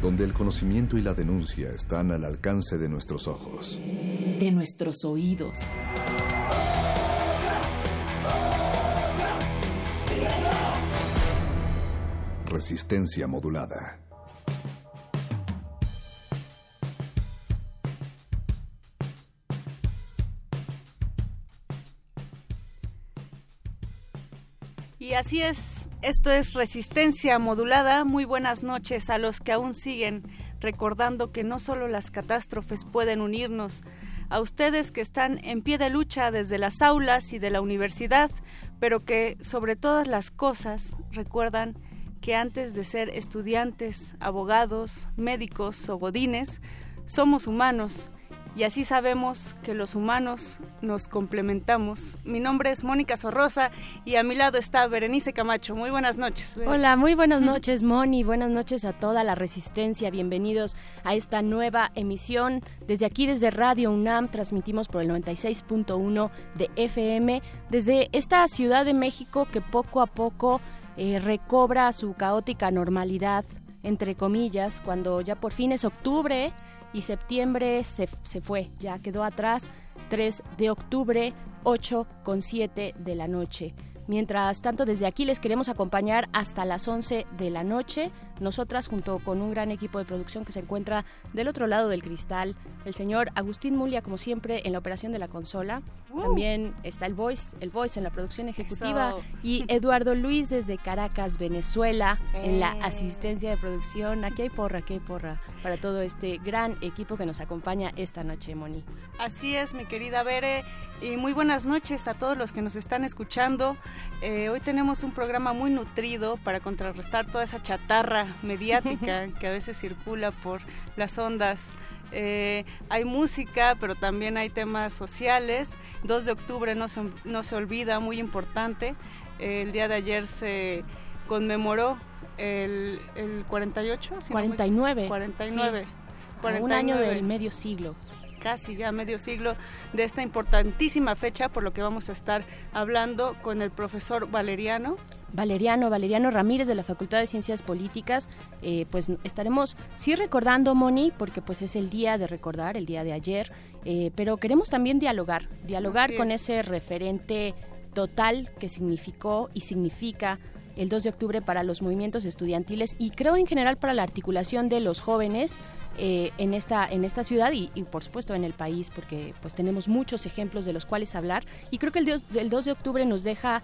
Donde el conocimiento y la denuncia están al alcance de nuestros ojos. De nuestros oídos. Resistencia modulada. Y así es, esto es Resistencia Modulada. Muy buenas noches a los que aún siguen recordando que no solo las catástrofes pueden unirnos, a ustedes que están en pie de lucha desde las aulas y de la universidad, pero que sobre todas las cosas recuerdan que antes de ser estudiantes, abogados, médicos o godines, somos humanos y así sabemos que los humanos nos complementamos. Mi nombre es Mónica Sorrosa y a mi lado está Berenice Camacho. Muy buenas noches. Hola, muy buenas noches, Moni. Buenas noches a toda la resistencia. Bienvenidos a esta nueva emisión. Desde aquí, desde Radio UNAM, transmitimos por el 96.1 de FM, desde esta Ciudad de México que poco a poco eh, recobra su caótica normalidad, entre comillas, cuando ya por fin es octubre y septiembre se, se fue, ya quedó atrás, 3 de octubre, 8 con 7 de la noche. Mientras tanto, desde aquí les queremos acompañar hasta las 11 de la noche. Nosotras, junto con un gran equipo de producción que se encuentra del otro lado del cristal, el señor Agustín Mulia, como siempre, en la operación de la consola. También está el Voice, el Voice en la producción ejecutiva. Y Eduardo Luis desde Caracas, Venezuela, en la Eh. asistencia de producción. Aquí hay porra, aquí hay porra para todo este gran equipo que nos acompaña esta noche, Moni. Así es, mi querida Bere, y muy buenas noches a todos los que nos están escuchando. Eh, hoy tenemos un programa muy nutrido para contrarrestar toda esa chatarra mediática que a veces circula por las ondas. Eh, hay música, pero también hay temas sociales. 2 de octubre no se, no se olvida, muy importante. Eh, el día de ayer se conmemoró el, el 48, si no me- 49. 49. Sí. A Un año 49 del medio siglo. Casi ya medio siglo de esta importantísima fecha, por lo que vamos a estar hablando con el profesor Valeriano. Valeriano, Valeriano Ramírez de la Facultad de Ciencias Políticas, eh, pues estaremos sí recordando, Moni, porque pues es el día de recordar, el día de ayer, eh, pero queremos también dialogar, dialogar Así con es. ese referente total que significó y significa el 2 de octubre para los movimientos estudiantiles y creo en general para la articulación de los jóvenes eh, en esta en esta ciudad y, por supuesto en el país porque pues tenemos muchos ejemplos de los cuales hablar. Y creo que el, dios- el 2 de octubre nos deja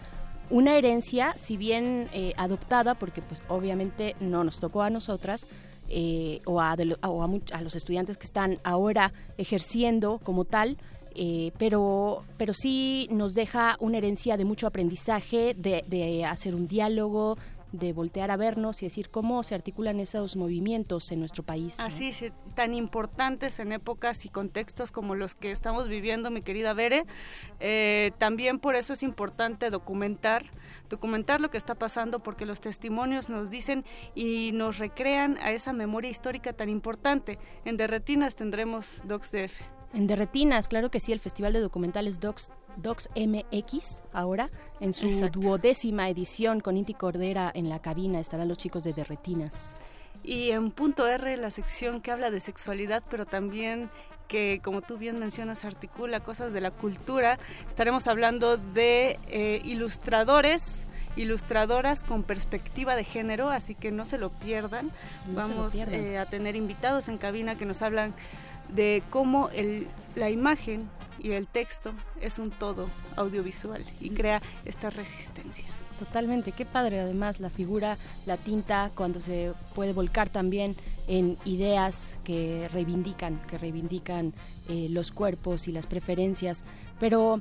una herencia, si bien eh, adoptada, porque pues obviamente no nos tocó a nosotras, eh, o, a, a los estudiantes que están ahora ejerciendo como tal, eh, pero, pero sí nos deja una herencia de mucho aprendizaje, de, de hacer un diálogo, de voltear a vernos y decir cómo se articulan esos movimientos en nuestro país. Así, sí, tan importantes en épocas y contextos como los que estamos viviendo, mi querida Bere. Eh, también por eso es importante documentar, documentar lo que está pasando, porque los testimonios nos dicen y nos recrean a esa memoria histórica tan importante. En Derretinas tendremos Docs DF. En Derretinas, claro que sí, el Festival de Documentales Docs, Docs MX, ahora, en su Exacto. duodécima edición con Inti Cordera en la cabina, estarán los chicos de Derretinas. Y en punto R, la sección que habla de sexualidad, pero también que, como tú bien mencionas, articula cosas de la cultura. Estaremos hablando de eh, ilustradores ilustradoras con perspectiva de género, así que no se lo pierdan. Vamos eh, a tener invitados en cabina que nos hablan de cómo el, la imagen y el texto es un todo audiovisual y crea esta resistencia. Totalmente, qué padre además la figura, la tinta, cuando se puede volcar también en ideas que reivindican, que reivindican eh, los cuerpos y las preferencias. Pero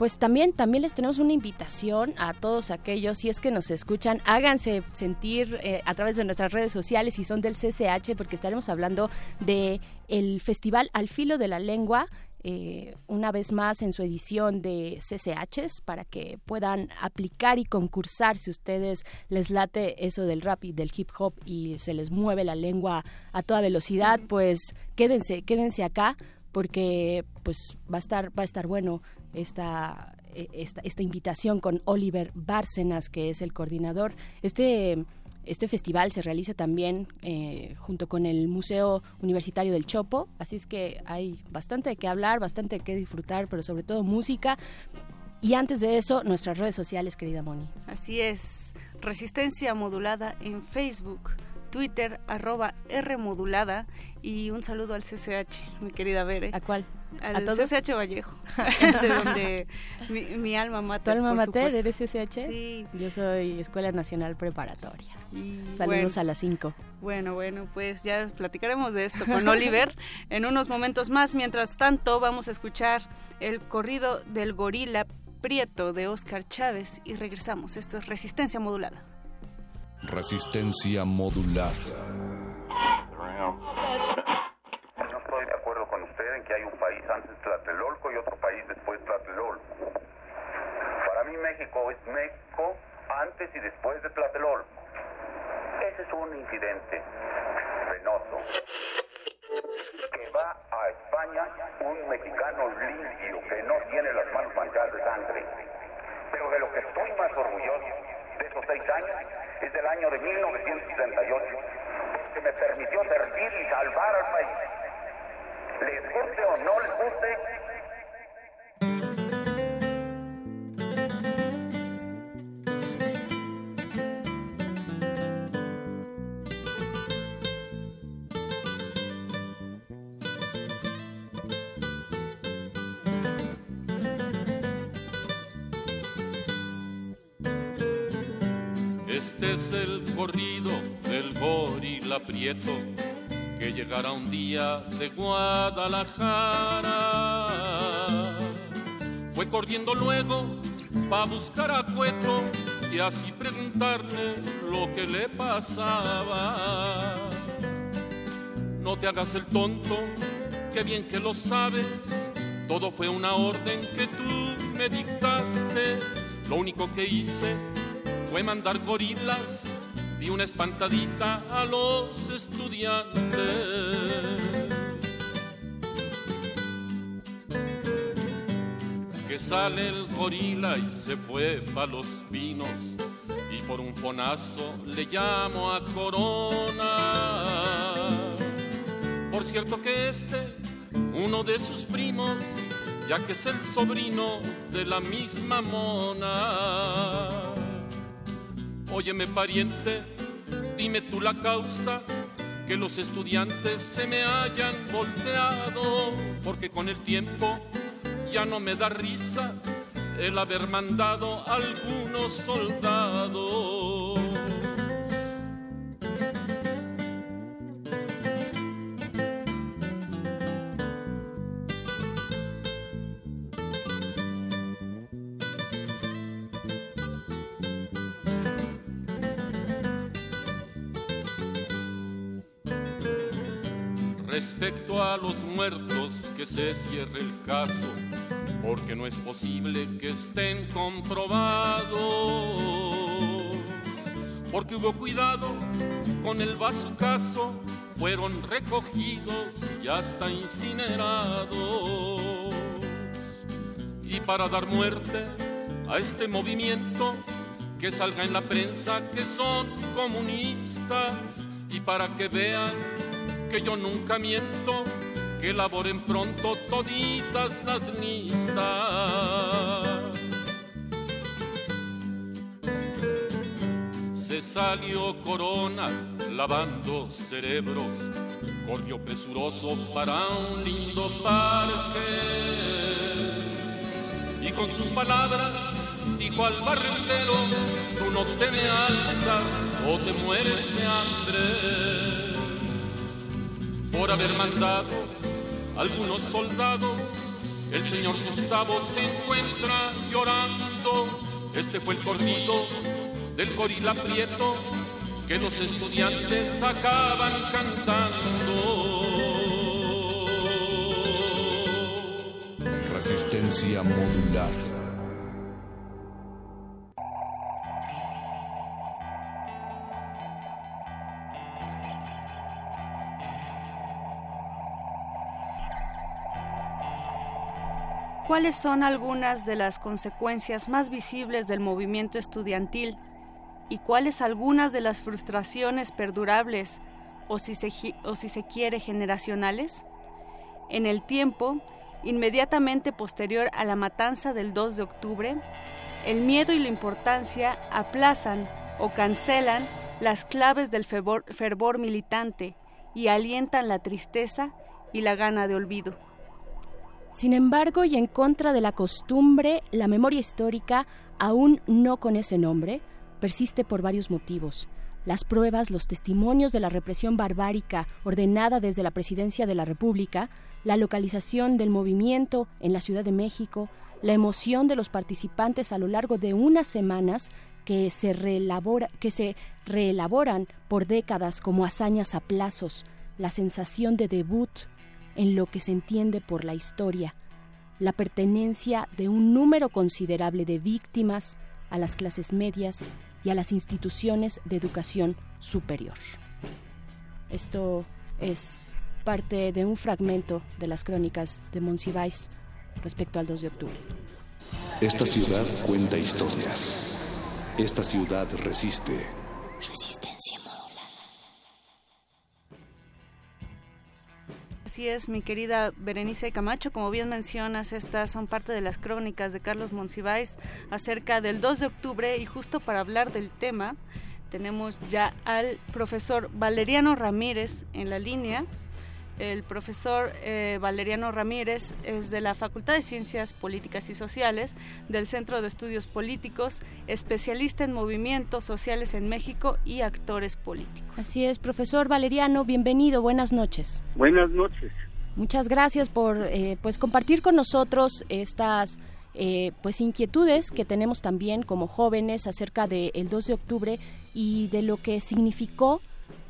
pues también, también les tenemos una invitación a todos aquellos, si es que nos escuchan, háganse sentir eh, a través de nuestras redes sociales si son del CCH, porque estaremos hablando de el Festival Al Filo de la Lengua, eh, una vez más en su edición de CCHs para que puedan aplicar y concursar si ustedes les late eso del rap y del hip hop y se les mueve la lengua a toda velocidad, pues quédense, quédense acá porque pues va a estar va a estar bueno esta esta, esta invitación con Oliver Bárcenas que es el coordinador. Este este festival se realiza también eh, junto con el Museo Universitario del Chopo, así es que hay bastante de qué hablar, bastante de qué disfrutar, pero sobre todo música. Y antes de eso, nuestras redes sociales, querida Moni. Así es, Resistencia Modulada en Facebook, Twitter, arroba R modulada y un saludo al CCH, mi querida Bere. ¿A cuál? Al ¿A CCH Vallejo, de donde mi, alma mater. ¿Tu alma mater eres CCH? Sí. Yo soy Escuela Nacional Preparatoria. Saludos a las 5. Bueno, bueno, pues ya platicaremos de esto con Oliver en unos momentos más. Mientras tanto, vamos a escuchar el corrido del gorila Prieto de Oscar Chávez y regresamos. Esto es Resistencia Modulada. Resistencia Modulada. No estoy de acuerdo con usted en que hay un país antes Tlatelolco y otro país después Tlatelolco. Para mí México es México antes y después de Tlatelolco. Ese es un incidente penoso que va a España un mexicano limpio que no tiene las manos manchadas de sangre. Pero de lo que estoy más orgulloso de esos seis años es del año de 1968, que me permitió servir y salvar al país. Este es el corrido del gorila prieto que llegará un día de Guadalajara. Fue corriendo luego para buscar a Cueto y así preguntarle lo que le pasaba. No te hagas el tonto, que bien que lo sabes, todo fue una orden que tú me dictaste. Lo único que hice fue mandar gorilas y una espantadita a los estudiantes. Que sale el gorila y se fue pa' los pinos y por un fonazo le llamo a Corona. Por cierto que este, uno de sus primos, ya que es el sobrino de la misma mona Óyeme pariente, dime tú la causa que los estudiantes se me hayan volteado, porque con el tiempo ya no me da risa el haber mandado algunos soldados. Respecto a los muertos, que se cierre el caso, porque no es posible que estén comprobados. Porque hubo cuidado con el caso, fueron recogidos y hasta incinerados. Y para dar muerte a este movimiento, que salga en la prensa que son comunistas y para que vean que yo nunca miento, que elaboren pronto toditas las listas. que salió corona lavando cerebros, corrió presuroso para un lindo parque. Y con sus palabras dijo al barrendero, tú no te me alzas o te mueres de hambre. Por haber mandado algunos soldados, el señor Gustavo se encuentra llorando. Este fue el corrido del gorila prieto que los estudiantes acaban cantando. Resistencia modular. ¿Cuáles son algunas de las consecuencias más visibles del movimiento estudiantil y cuáles algunas de las frustraciones perdurables o si, se, o si se quiere generacionales? En el tiempo, inmediatamente posterior a la matanza del 2 de octubre, el miedo y la importancia aplazan o cancelan las claves del fervor, fervor militante y alientan la tristeza y la gana de olvido. Sin embargo, y en contra de la costumbre, la memoria histórica, aún no con ese nombre, persiste por varios motivos. Las pruebas, los testimonios de la represión barbárica ordenada desde la presidencia de la República, la localización del movimiento en la Ciudad de México, la emoción de los participantes a lo largo de unas semanas que se, que se reelaboran por décadas como hazañas a plazos, la sensación de debut en lo que se entiende por la historia, la pertenencia de un número considerable de víctimas a las clases medias y a las instituciones de educación superior. Esto es parte de un fragmento de las crónicas de Monsiváis respecto al 2 de octubre. Esta ciudad cuenta historias. Esta ciudad resiste. Resistencia Así es, mi querida Berenice Camacho, como bien mencionas, estas son parte de las crónicas de Carlos Monsiváis acerca del 2 de octubre y justo para hablar del tema tenemos ya al profesor Valeriano Ramírez en la línea. El profesor eh, Valeriano Ramírez es de la Facultad de Ciencias Políticas y Sociales del Centro de Estudios Políticos, especialista en movimientos sociales en México y actores políticos. Así es, profesor Valeriano, bienvenido, buenas noches. Buenas noches. Muchas gracias por eh, pues compartir con nosotros estas eh, pues inquietudes que tenemos también como jóvenes acerca del 2 de octubre y de lo que significó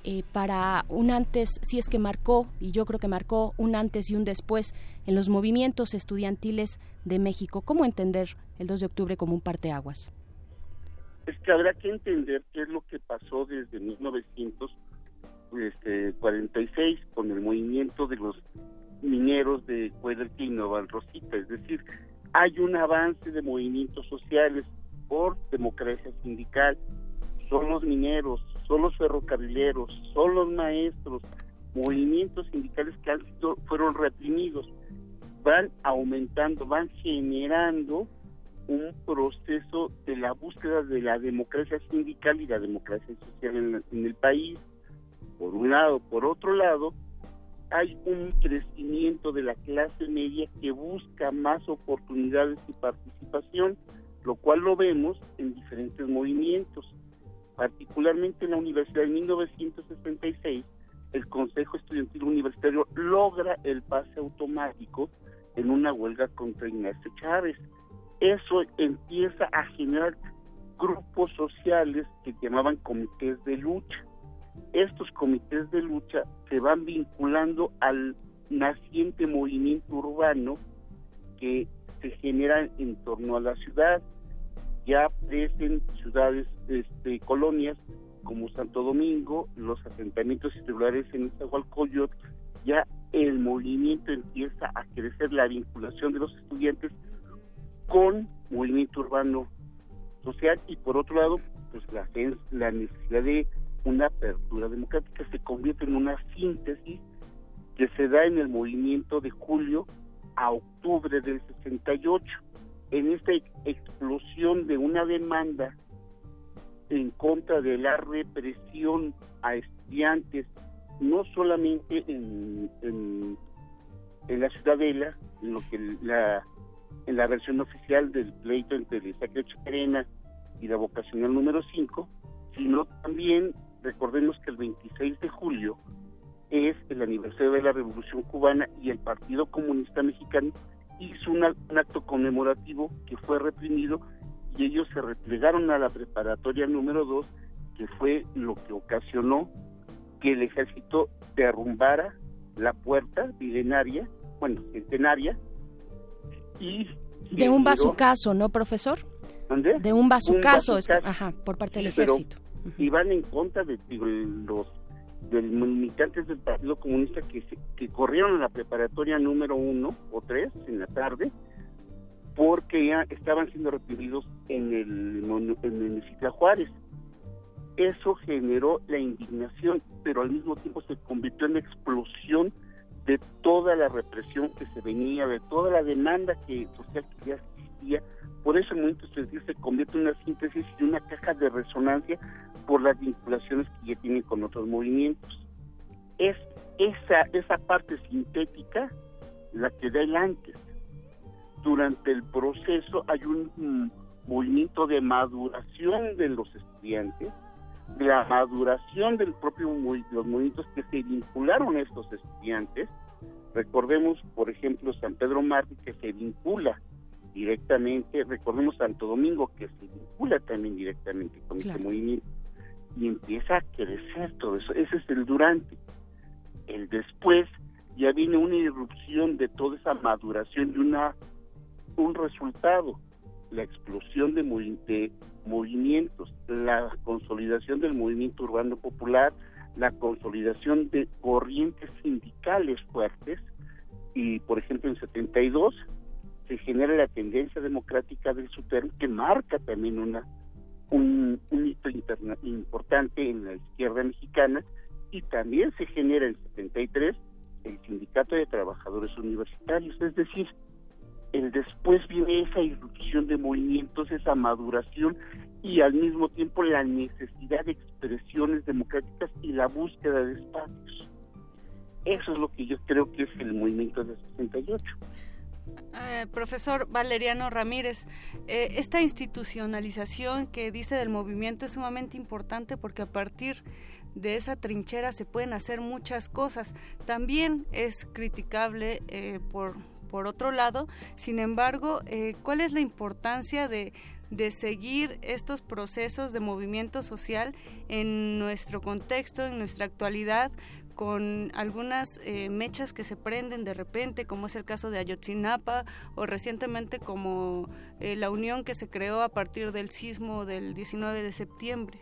eh, para un antes, si es que marcó, y yo creo que marcó un antes y un después en los movimientos estudiantiles de México. ¿Cómo entender el 2 de octubre como un parteaguas? Es que habrá que entender qué es lo que pasó desde 1946 este, con el movimiento de los mineros de Cuadrilla y Nova Rosita. Es decir, hay un avance de movimientos sociales por democracia sindical. Son los mineros, son los ferrocarrileros, son los maestros, movimientos sindicales que han sido, fueron reprimidos, van aumentando, van generando un proceso de la búsqueda de la democracia sindical y la democracia social en, en el país, por un lado. Por otro lado, hay un crecimiento de la clase media que busca más oportunidades y participación, lo cual lo vemos en diferentes movimientos particularmente en la universidad en 1966, el Consejo Estudiantil Universitario logra el pase automático en una huelga contra Ignacio Chávez. Eso empieza a generar grupos sociales que llamaban comités de lucha. Estos comités de lucha se van vinculando al naciente movimiento urbano que se genera en torno a la ciudad ya aparecen ciudades, este, colonias como Santo Domingo, los asentamientos irregulares en Iztahualcoyot, ya el movimiento empieza a crecer la vinculación de los estudiantes con movimiento urbano social y por otro lado pues la, necesidad de una apertura democrática. Se convierte en una síntesis que se da en el movimiento de julio a octubre del 68 en esta explosión de una demanda en contra de la represión a estudiantes, no solamente en, la Ciudadela, en lo que la en la versión oficial del pleito entre el Sacred Arena y la vocacional número 5, sino también recordemos que el 26 de julio es el aniversario de la Revolución Cubana y el Partido Comunista Mexicano hizo un acto conmemorativo que fue reprimido y ellos se replegaron a la preparatoria número 2, que fue lo que ocasionó que el ejército derrumbara la puerta milenaria, bueno, centenaria, y... De un bazucazo, ¿no, profesor? De un bazucazo, ajá, por parte del ejército. Iban en contra de los de militantes del Partido Comunista que, que corrieron a la preparatoria número uno o tres en la tarde porque ya estaban siendo reprimidos en el, en el Juárez. Eso generó la indignación, pero al mismo tiempo se convirtió en explosión de toda la represión que se venía, de toda la demanda que social que ya Por eso el movimiento se convierte en una síntesis y una caja de resonancia por las vinculaciones que ya tienen con otros movimientos. Es esa, esa parte sintética la que da el antes. Durante el proceso hay un mm, movimiento de maduración de los estudiantes, de la maduración del propio los movimientos que se vincularon a estos estudiantes. Recordemos, por ejemplo, San Pedro Martí que se vincula directamente, recordemos Santo Domingo que se vincula también directamente con este movimiento y empieza a crecer todo eso. Ese es el durante. El después ya viene una irrupción de toda esa maduración y una un resultado, la explosión de, de movimientos, la consolidación del movimiento urbano popular, la consolidación de corrientes sindicales fuertes y por ejemplo en 72 se genera la tendencia democrática del SUTERM que marca también una un, hito importante en la izquierda mexicana y también se genera en 73 el Sindicato de Trabajadores Universitarios, es decir, el después viene esa irrupción de movimientos, esa maduración y al mismo tiempo la necesidad de expresiones democráticas y la búsqueda de espacios. Eso es lo que yo creo que es el movimiento de 68. Eh, profesor Valeriano Ramírez, eh, esta institucionalización que dice del movimiento es sumamente importante porque a partir de esa trinchera se pueden hacer muchas cosas. También es criticable eh, por, por otro lado, sin embargo, ¿cuál es la importancia de, de seguir estos procesos de movimiento social en nuestro contexto, en nuestra actualidad, con algunas eh, mechas que se prenden de repente, como es el caso de Ayotzinapa, o recientemente como eh, la unión que se creó a partir del sismo del 19 de septiembre.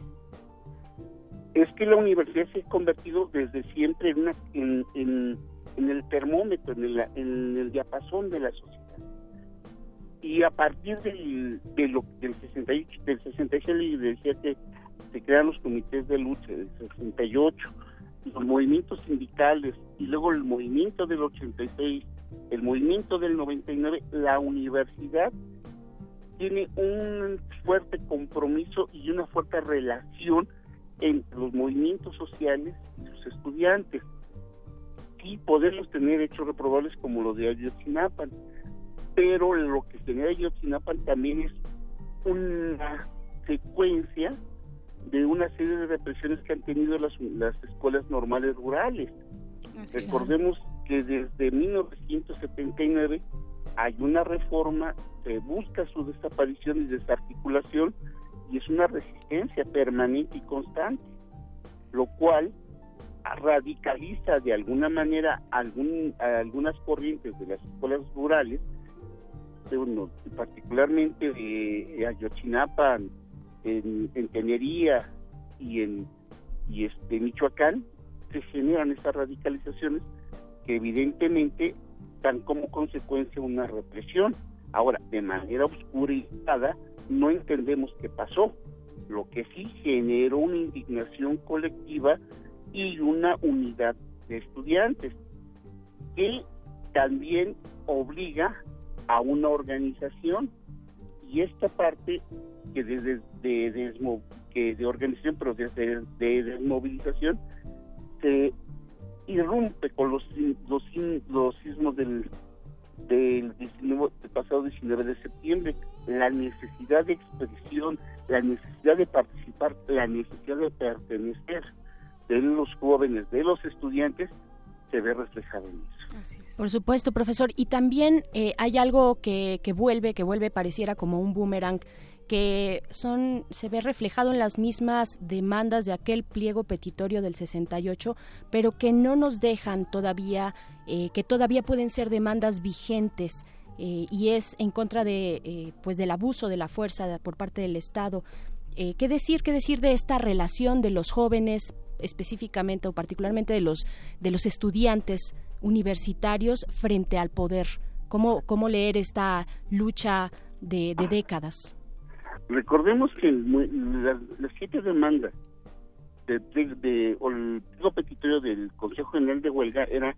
Es que la universidad se ha convertido desde siempre en, una, en, el termómetro, en el, diapasón de la sociedad. Y a partir del, de lo, del, 68, del 66 decía que se crean los comités de lucha, del 68, los movimientos sindicales y luego el movimiento del 86, el movimiento del 99, la universidad tiene un fuerte compromiso y una fuerte relación entre los movimientos sociales y sus estudiantes. Y podemos tener hechos reprobables como los de Ayotzinapa, pero lo que genera Ayotzinapa también es una secuencia de una serie de represiones que han tenido las, las escuelas normales rurales. Recordemos que desde 1979 hay una reforma, se busca su desaparición y desarticulación y es una resistencia permanente y constante, lo cual radicaliza de alguna manera algún, algunas corrientes de las escuelas rurales, particularmente de Ayotzinapa, en, en Tenería y en y este Michoacán se generan esas radicalizaciones que evidentemente dan como consecuencia una represión. Ahora, de manera oscurizada, no entendemos qué pasó. Lo que sí generó una indignación colectiva y una unidad de estudiantes, que también obliga a una organización. Y esta parte que desde de, que de organización, pero de, de, desmovilización, se irrumpe con los, los, los sismos del, del, del pasado 19 de septiembre, la necesidad de expresión, la necesidad de participar, la necesidad de pertenecer de los jóvenes, de los estudiantes, se ve reflejado en eso. Por supuesto, profesor. Y también eh, hay algo que, que vuelve, que vuelve, pareciera como un boomerang que son se ve reflejado en las mismas demandas de aquel pliego petitorio del 68, pero que no nos dejan todavía, eh, que todavía pueden ser demandas vigentes. Eh, y es en contra de eh, pues del abuso de la fuerza por parte del Estado. ¿Qué decir, qué decir de esta relación de los jóvenes específicamente o particularmente de los de los estudiantes universitarios frente al poder? ¿Cómo, cómo leer esta lucha de décadas? Recordemos que las, siete demandas de, de, o el petitorio del Consejo General de Huelga era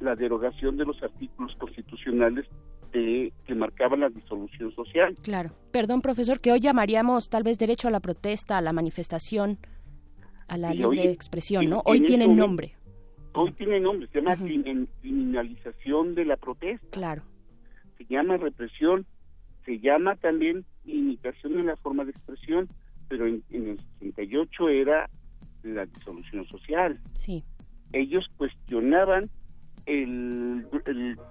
la derogación de los artículos constitucionales de, que marcaban la disolución social. Claro. Perdón, profesor, que hoy llamaríamos tal vez derecho a la protesta, a la manifestación, a la libre expresión, ¿no? Hoy tiene nombre. Hoy tiene nombre, se llama criminalización de la protesta. Claro. Se llama represión, se llama también imitación en la forma de expresión, pero en, el 68 era la disolución social. Sí. Ellos cuestionaban el,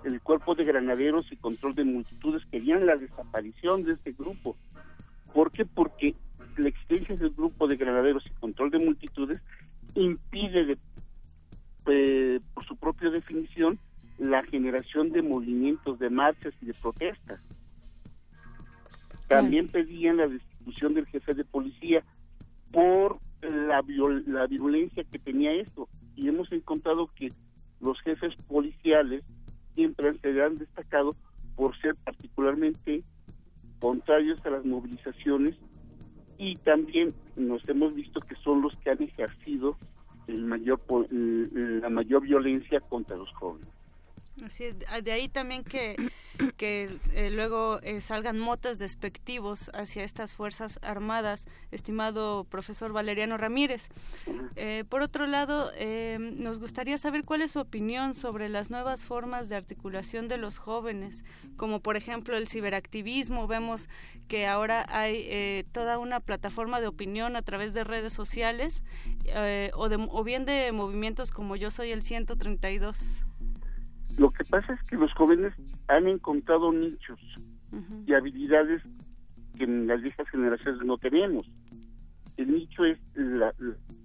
el, cuerpo de granaderos y control de multitudes, querían la desaparición de este grupo. ¿Por qué? Porque la existencia del grupo de granaderos y control de multitudes impide, de, por su propia definición, la generación de movimientos, de marchas y de protestas. También pedían la destitución del jefe de policía por la, la virulencia que tenía esto. Y hemos encontrado que los jefes policiales siempre se han destacado por ser particularmente contrarios a las movilizaciones y también nos hemos visto que son los que han ejercido el mayor la mayor violencia contra los jóvenes. Así de ahí también que, que eh, luego eh, salgan motas despectivos hacia estas Fuerzas Armadas, estimado profesor Valeriano Ramírez. Eh, por otro lado, nos gustaría saber cuál es su opinión sobre las nuevas formas de articulación de los jóvenes, como por ejemplo el ciberactivismo. Vemos que ahora hay toda una plataforma de opinión a través de redes sociales o, de, o bien de movimientos como Yo Soy el 132. Lo que pasa es que los jóvenes han encontrado nichos y habilidades que en las viejas generaciones no tenemos. El nicho es las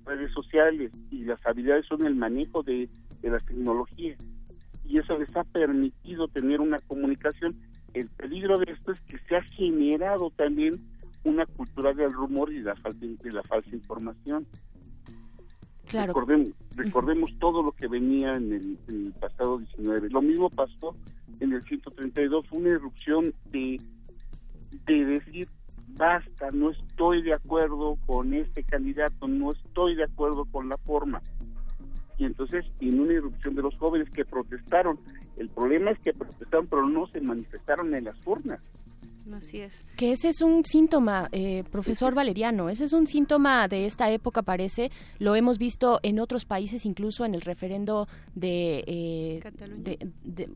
redes sociales y las habilidades son el manejo de, de las tecnologías. Y eso les ha permitido tener una comunicación. El peligro de esto es que se ha generado también una cultura del rumor y la de la falsa información. Recordemos, recordemos todo lo que venía en el, pasado 19. Lo mismo pasó en el 132, fue una erupción de, de decir, basta, no estoy de acuerdo con este candidato, no estoy de acuerdo con la forma. Y entonces, en una erupción de los jóvenes que protestaron, el problema es que protestaron, pero no se manifestaron en las urnas. Así es. Que ese es un síntoma, eh, profesor Valeriano, ese es un síntoma de esta época, parece. Lo hemos visto en otros países, incluso en el referendo de, eh,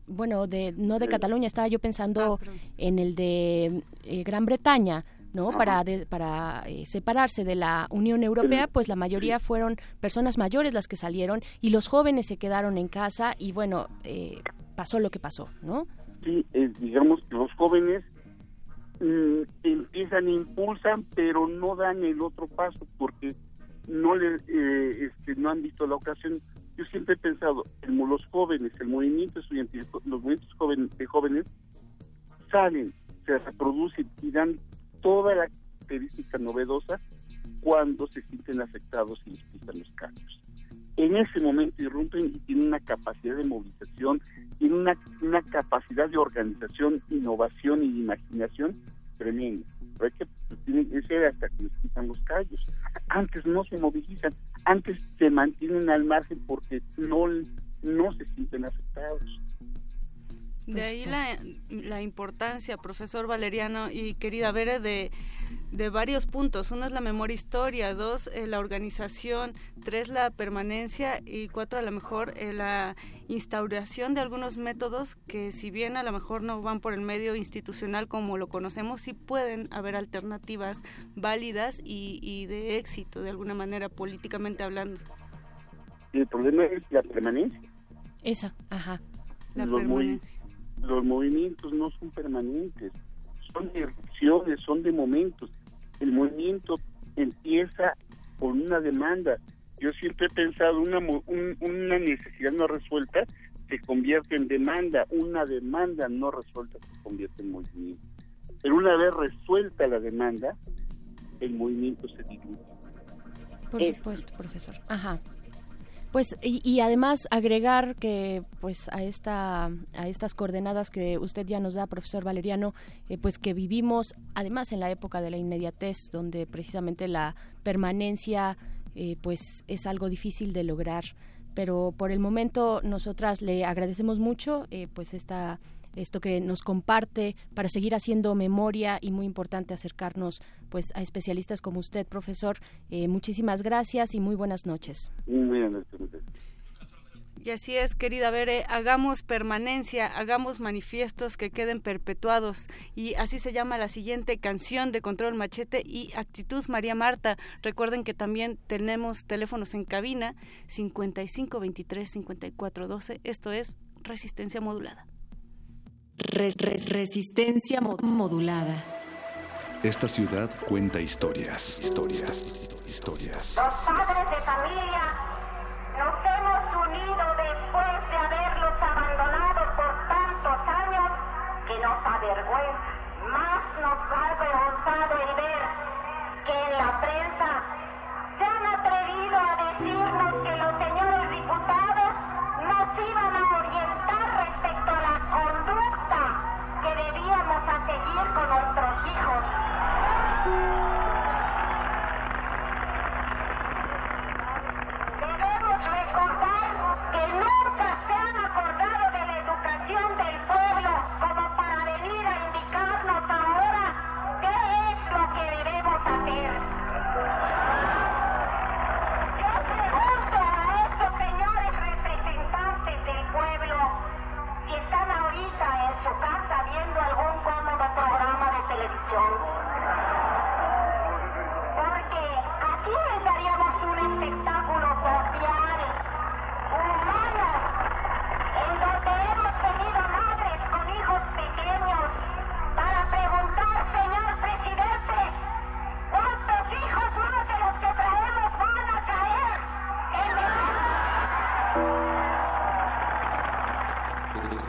bueno, de no de Cataluña, estaba yo pensando ah, en el de eh, Gran Bretaña. ¿no? Para, para separarse de la Unión Europea, pues la mayoría fueron personas mayores las que salieron y los jóvenes se quedaron en casa y bueno, pasó lo que pasó, ¿no? Sí, digamos que los jóvenes Mm, empiezan, impulsan, pero no dan el otro paso porque no le, eh, este, no han visto la ocasión. Yo siempre he pensado, en los jóvenes, el movimiento estudiantil, los movimientos jóvenes, de jóvenes salen, se reproducen y dan toda la característica novedosa cuando se sienten afectados y les los cambios. En ese momento irrumpen y tienen una capacidad de movilización tiene una, una capacidad de organización, innovación y imaginación tremenda. Pero hay que, pues, hasta que les quitan los callos. Antes no se movilizan, antes se mantienen al margen porque no, no se sienten afectados. De ahí la, la importancia, profesor Valeriano y querida Vera, de de varios puntos. Uno es la memoria historia, dos eh, la organización, tres la permanencia y cuatro a lo mejor eh, la instauración de algunos métodos que si bien a lo mejor no van por el medio institucional como lo conocemos, sí pueden haber alternativas válidas y, y de éxito de alguna manera políticamente hablando. El problema es la permanencia. Esa, ajá. La permanencia. Los movimientos no son permanentes, son de erupciones, son de momentos el movimiento empieza con una demanda. Yo siempre he pensado, una, una necesidad no resuelta se convierte en demanda, una demanda no resuelta se convierte en movimiento. Pero una vez resuelta la demanda, el movimiento se diluye. Por supuesto, profesor. Ajá. Pues y, además agregar que pues a esta a estas coordenadas que usted ya nos da, profesor Valeriano, eh, pues que vivimos además en la época de la inmediatez, donde precisamente la permanencia eh, pues es algo difícil de lograr. Pero por el momento nosotras le agradecemos mucho eh, pues esta esto que nos comparte para seguir haciendo memoria y muy importante acercarnos pues a especialistas como usted, profesor. Eh, muchísimas gracias y muy buenas noches. Muy buenas Y así es, querida Bere, hagamos permanencia, hagamos manifiestos que queden perpetuados. Y así se llama la siguiente canción de Control Machete y Actitud María Marta. Recuerden que también tenemos teléfonos en cabina 5523 5412. Esto es Resistencia Modulada resistencia modulada. Esta ciudad cuenta historias, historias, historias. Los padres de familia nos hemos unido después de haberlos abandonado por tantos años que nos avergüenza.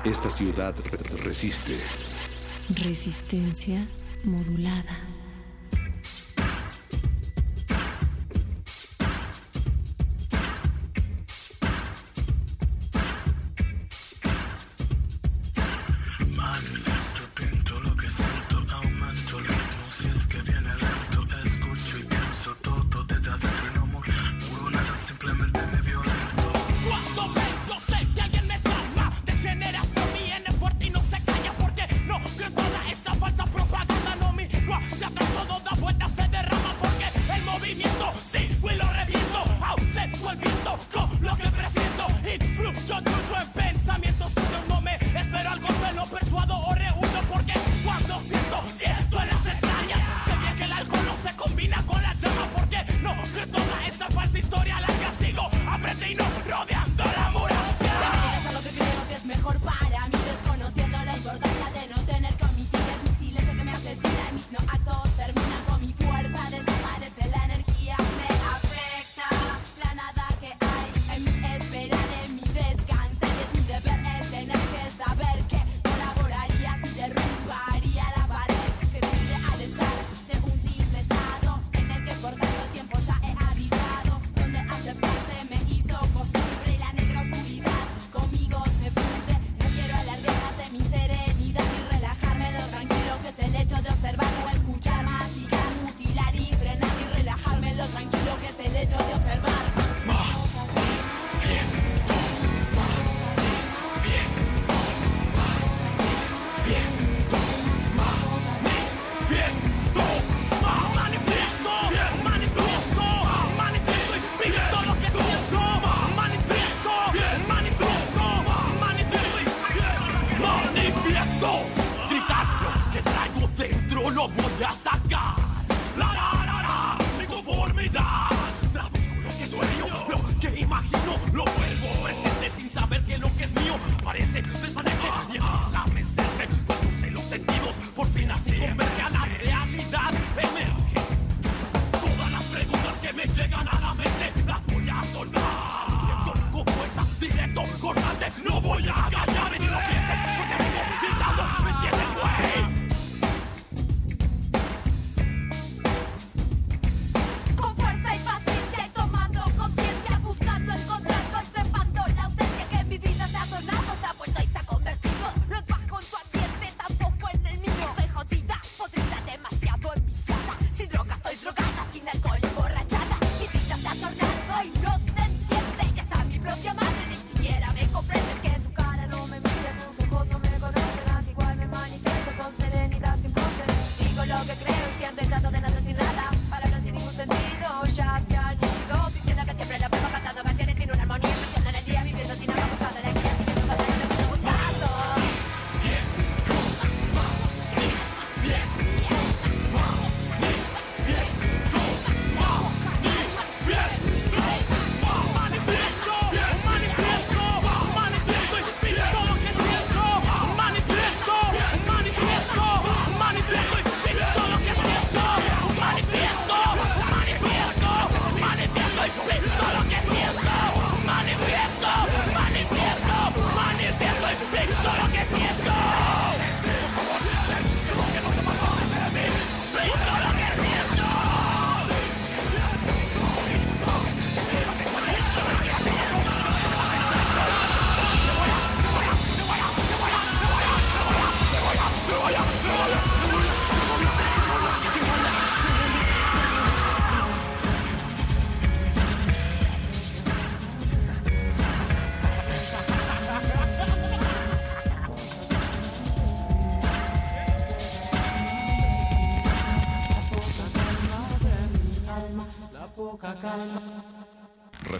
Esta ciudad resiste. Resistencia modulada.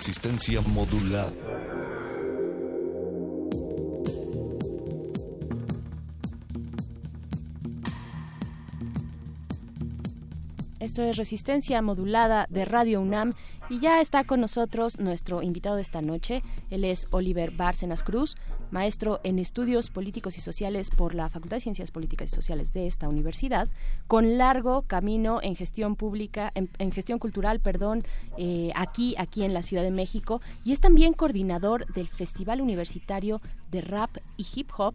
Resistencia modulada. Esto es Resistencia Modulada de Radio UNAM y ya está con nosotros nuestro invitado de esta noche. Él es Oliver Bárcenas Cruz, maestro en estudios políticos y sociales por la Facultad de Ciencias Políticas y Sociales de esta universidad, con largo camino en gestión pública, en, en gestión cultural, perdón, eh, aquí, aquí en la Ciudad de México y es también coordinador del Festival Universitario de Rap y Hip Hop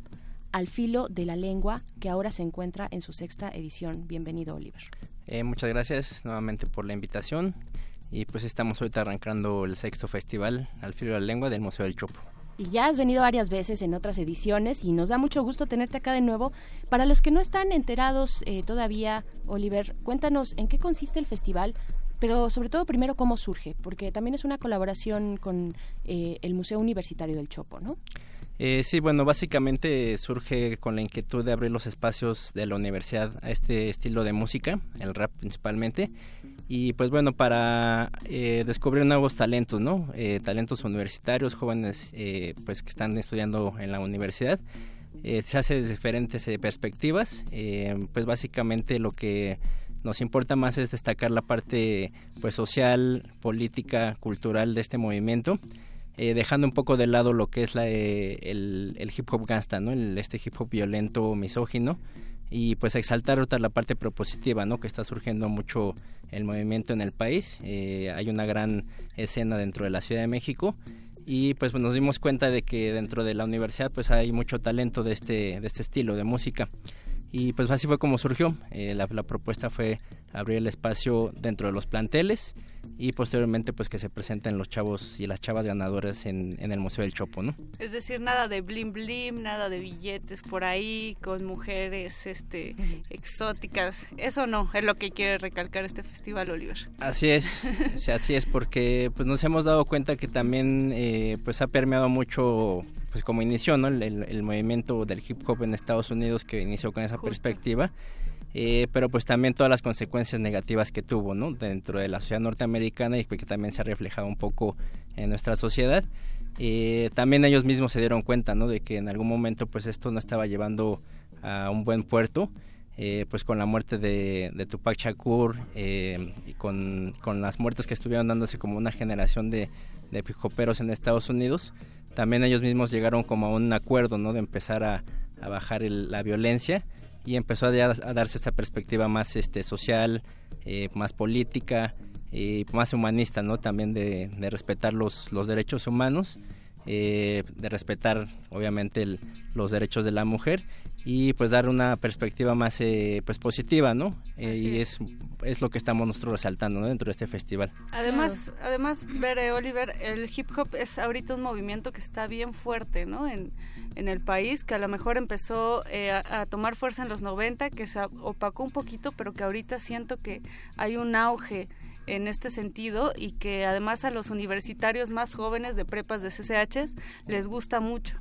al filo de la lengua, que ahora se encuentra en su sexta edición. Bienvenido, Oliver. Eh, muchas gracias nuevamente por la invitación y pues estamos ahorita arrancando el sexto festival al filo de la lengua del Museo del Chopo. Y ya has venido varias veces en otras ediciones y nos da mucho gusto tenerte acá de nuevo. Para los que no están enterados eh, todavía, Oliver, cuéntanos en qué consiste el festival, pero sobre todo primero cómo surge, porque también es una colaboración con eh, el Museo Universitario del Chopo, ¿no? Eh, sí, bueno, básicamente surge con la inquietud de abrir los espacios de la universidad a este estilo de música, el rap principalmente, y pues bueno, para eh, descubrir nuevos talentos, ¿no? Eh, talentos universitarios, jóvenes pues que están estudiando en la universidad. Se hace desde diferentes perspectivas, pues básicamente lo que nos importa más es destacar la parte pues social, política, cultural de este movimiento eh, dejando un poco de lado lo que es eh, el, el, hip hop gangsta, ¿no? El, este hip hop violento, misógino, y pues exaltar otra la parte propositiva, ¿no? Que está surgiendo mucho el movimiento en el país. Eh, hay una gran escena dentro de la Ciudad de México y pues nos dimos cuenta de que dentro de la universidad pues hay mucho talento de este, de este estilo de música. Y pues así fue como surgió. Eh, la, la, propuesta fue abrir el espacio dentro de los planteles y posteriormente pues que se presenten los chavos y las chavas ganadoras en, en el Museo del Chopo, ¿no? Es decir, nada de blim blim, nada de billetes por ahí con mujeres este exóticas. Eso no, es lo que quiere recalcar este festival, Oliver. Así es, sí, así es, porque pues nos hemos dado cuenta que también eh, pues ha permeado mucho pues como inició ¿no? el, el, el, movimiento del hip hop en Estados Unidos que inició con esa Justo. perspectiva eh, pero pues también todas las consecuencias negativas que tuvo ¿no? dentro de la sociedad norteamericana y que también se ha reflejado un poco en nuestra sociedad eh, también ellos mismos se dieron cuenta ¿no? de que en algún momento pues esto no estaba llevando a un buen puerto eh, pues con la muerte de, Tupac Shakur eh, y con, con, las muertes que estuvieron dándose como una generación de, de pijoperos en Estados Unidos, también ellos mismos llegaron como a un acuerdo, ¿no? De empezar a, bajar la violencia y empezó a, darse esta perspectiva más este, social, eh, más política y más humanista, ¿no? También de, respetar los, los derechos humanos, eh, de respetar obviamente los derechos de la mujer y pues dar una perspectiva más eh, pues positiva, ¿no? Eh, y es, es lo que estamos nosotros resaltando dentro de este festival. Además, además, ver Oliver, el hip hop es ahorita un movimiento que está bien fuerte, ¿no? En, en el país, que a lo mejor empezó eh, a, a, tomar fuerza en los 90, que se opacó un poquito, pero que ahorita siento que hay un auge en este sentido y que además a los universitarios más jóvenes de prepas de CCHs les gusta mucho.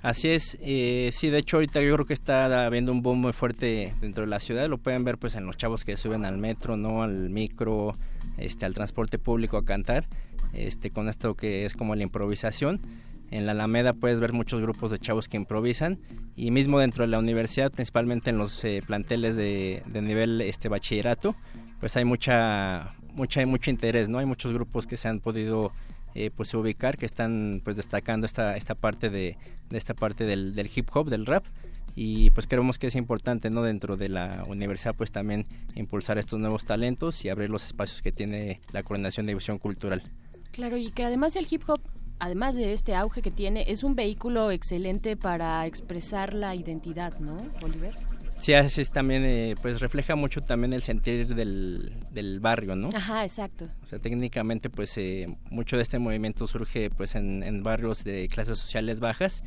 Así es, eh, sí, de hecho ahorita yo creo que está habiendo un boom muy fuerte dentro de la ciudad, lo pueden ver pues en los chavos que suben al metro, no al micro, este, al transporte público a cantar, este, con esto que es como la improvisación. En la Alameda puedes ver muchos grupos de chavos que improvisan y mismo dentro de la universidad, principalmente en los eh, planteles de, de, nivel este bachillerato, pues hay mucha, mucha, mucho interés, ¿no? Hay muchos grupos que se han podido eh, pues ubicar que están pues destacando esta esta parte de, esta parte del, hip hop del rap. Y pues creemos que es importante no dentro de la universidad pues también impulsar estos nuevos talentos y abrir los espacios que tiene la coordinación de difusión cultural. Claro y que además el hip hop además de este auge que tiene es un vehículo excelente para expresar la identidad no Oliver Sí, así es también, eh, pues refleja mucho también el sentir del, del, barrio, ¿no? Ajá, exacto. O sea, técnicamente, pues eh, mucho de este movimiento surge pues en, en, barrios de clases sociales bajas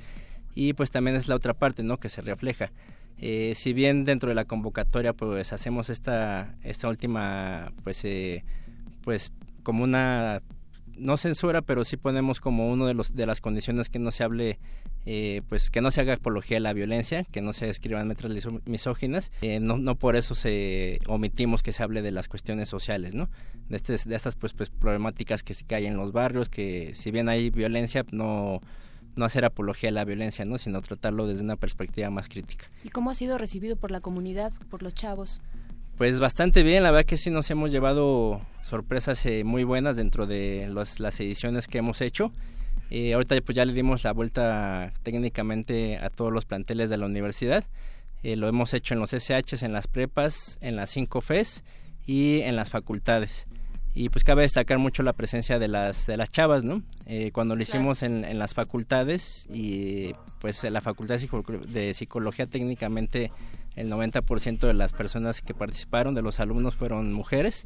y pues también es la otra parte, ¿no? Que se refleja. Eh, si bien dentro de la convocatoria pues hacemos esta, esta última, pues, pues como una no censura, pero sí ponemos como uno de los de las condiciones que no se hable, eh, pues que no se haga apología a la violencia, que no se escriban letras misóginas. Eh, no, no por eso se omitimos que se hable de las cuestiones sociales, ¿no? De, este, de estas pues, pues problemáticas que, que hay en los barrios, que si bien hay violencia, no no hacer apología a la violencia, ¿no? sino tratarlo desde una perspectiva más crítica. ¿Y cómo ha sido recibido por la comunidad, por los chavos? Pues bastante bien, la verdad que sí nos hemos llevado sorpresas eh, muy buenas dentro de los, las ediciones que hemos hecho. Eh, ahorita pues ya le dimos la vuelta técnicamente a todos los planteles de la universidad. Eh, lo hemos hecho en los SHs, en las prepas, en las 5 FES y en las facultades. Y pues cabe destacar mucho la presencia de las, de las chavas, ¿no? cuando lo hicimos en, en, las facultades y pues en la facultad de psicología técnicamente el 90% de las personas que participaron, de los alumnos, fueron mujeres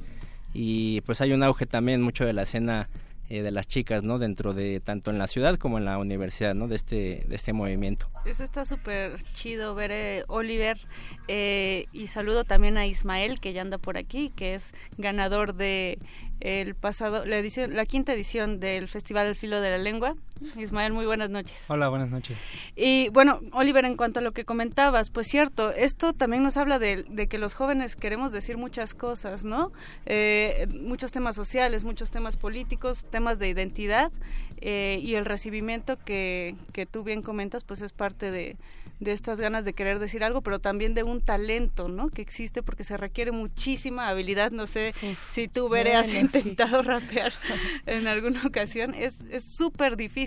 y pues hay un auge también mucho de la escena eh, de las chicas, ¿no? Dentro de tanto en la ciudad como en la universidad, ¿no? De este de este movimiento. Eso está súper chido ver eh, Oliver eh, y saludo también a Ismael que ya anda por aquí, que es ganador de el pasado, la edición, la quinta edición del Festival Filo de la Lengua. Ismael, muy buenas noches. Hola, buenas noches. Y bueno, Oliver, en cuanto a lo que comentabas, pues cierto, esto también nos habla de, que los jóvenes queremos decir muchas cosas, ¿no? Eh, muchos temas sociales, muchos temas políticos, temas de identidad eh, y el recibimiento que, que tú bien comentas, pues es parte de de estas ganas de querer decir algo, pero también de un talento, ¿no? Que existe porque se requiere muchísima habilidad. No sé si tú, Bere, has intentado rapear en alguna ocasión. Es súper difícil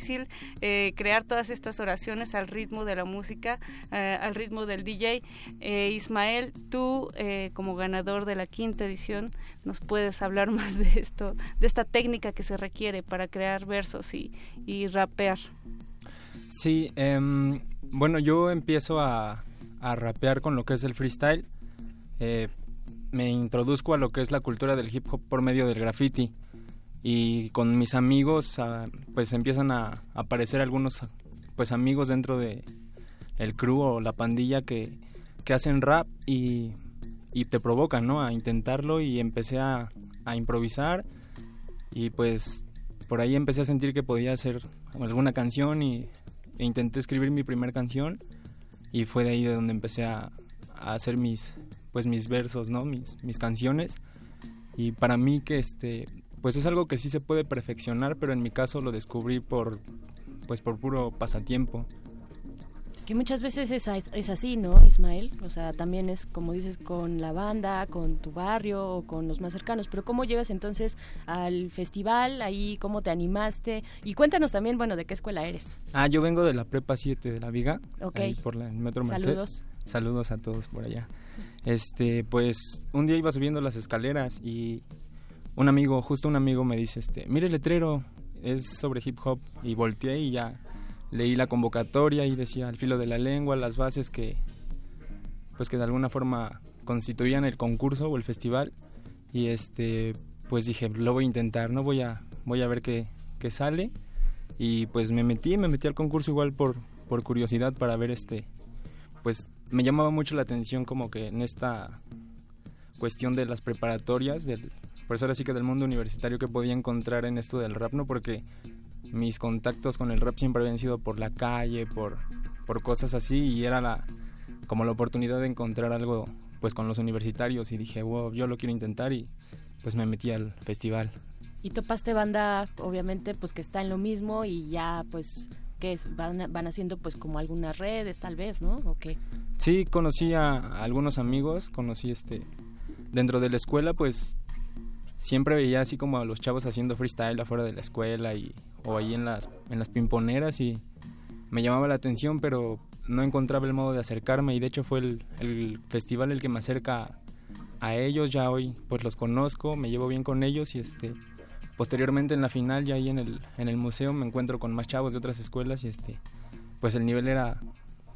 eh, crear todas estas oraciones al ritmo de la música, eh, al ritmo del DJ. Eh, Ismael, tú, como ganador de la quinta edición, nos puedes hablar más de esto, de esta técnica que se requiere para crear versos y, rapear. Sí, eh, bueno, yo empiezo a, rapear con lo que es el freestyle. Eh, me introduzco a lo que es la cultura del hip hop por medio del graffiti. Y con mis amigos, ah, pues empiezan a aparecer algunos pues amigos dentro de el crew o la pandilla que, que hacen rap y, y, te provocan, ¿no? A intentarlo y empecé a, a improvisar y pues por ahí empecé a sentir que podía hacer alguna canción y e intenté escribir mi primera canción y fue de ahí de donde empecé a, hacer mis pues mis versos, ¿no? Mis, mis canciones. Y para mí que este pues es algo que sí se puede perfeccionar, pero en mi caso lo descubrí por pues por puro pasatiempo. Que muchas veces es, es, así, ¿no, Ismael? O sea, también es, como dices, con la banda, con tu barrio o con los más cercanos. Pero ¿cómo llegas entonces al festival? Ahí, ¿cómo te animaste? Y cuéntanos también, bueno, ¿de qué escuela eres? Ah, yo vengo de la Prepa 7 de La Viga. Ok. por la, el Metro Merced. Saludos. Saludos a todos por allá. Este, pues, un día iba subiendo las escaleras y un amigo, justo un amigo me dice, este, mire el letrero, es sobre hip hop. Y volteé y ya leí la convocatoria y decía al filo de la lengua las bases que pues que de alguna forma constituían el concurso o el festival y este pues dije lo voy a intentar no voy a voy a ver qué, qué sale y pues me metí me metí al concurso igual por por curiosidad para ver este pues me llamaba mucho la atención como que en esta cuestión de las preparatorias del por eso ahora sí que del mundo universitario que podía encontrar en esto del rap no porque mis contactos con el rap siempre habían sido por la calle, por, por cosas así y era la, como la oportunidad de encontrar algo pues con los universitarios y dije, wow, yo lo quiero intentar y pues me metí al festival. Y topaste banda, obviamente, pues que está en lo mismo y ya pues que van, van haciendo pues como algunas redes tal vez, ¿no? ¿O qué? Sí, conocí a algunos amigos, conocí este dentro de la escuela pues siempre veía así como a los chavos haciendo freestyle afuera de la escuela y o ahí en las en las pimponeras y me llamaba la atención pero no encontraba el modo de acercarme. Y de hecho fue el, el festival el que me acerca a ellos. Ya hoy pues los conozco me llevo bien con ellos y este posteriormente en la final ya ahí en el en el museo me encuentro con más chavos de otras escuelas y este pues el nivel era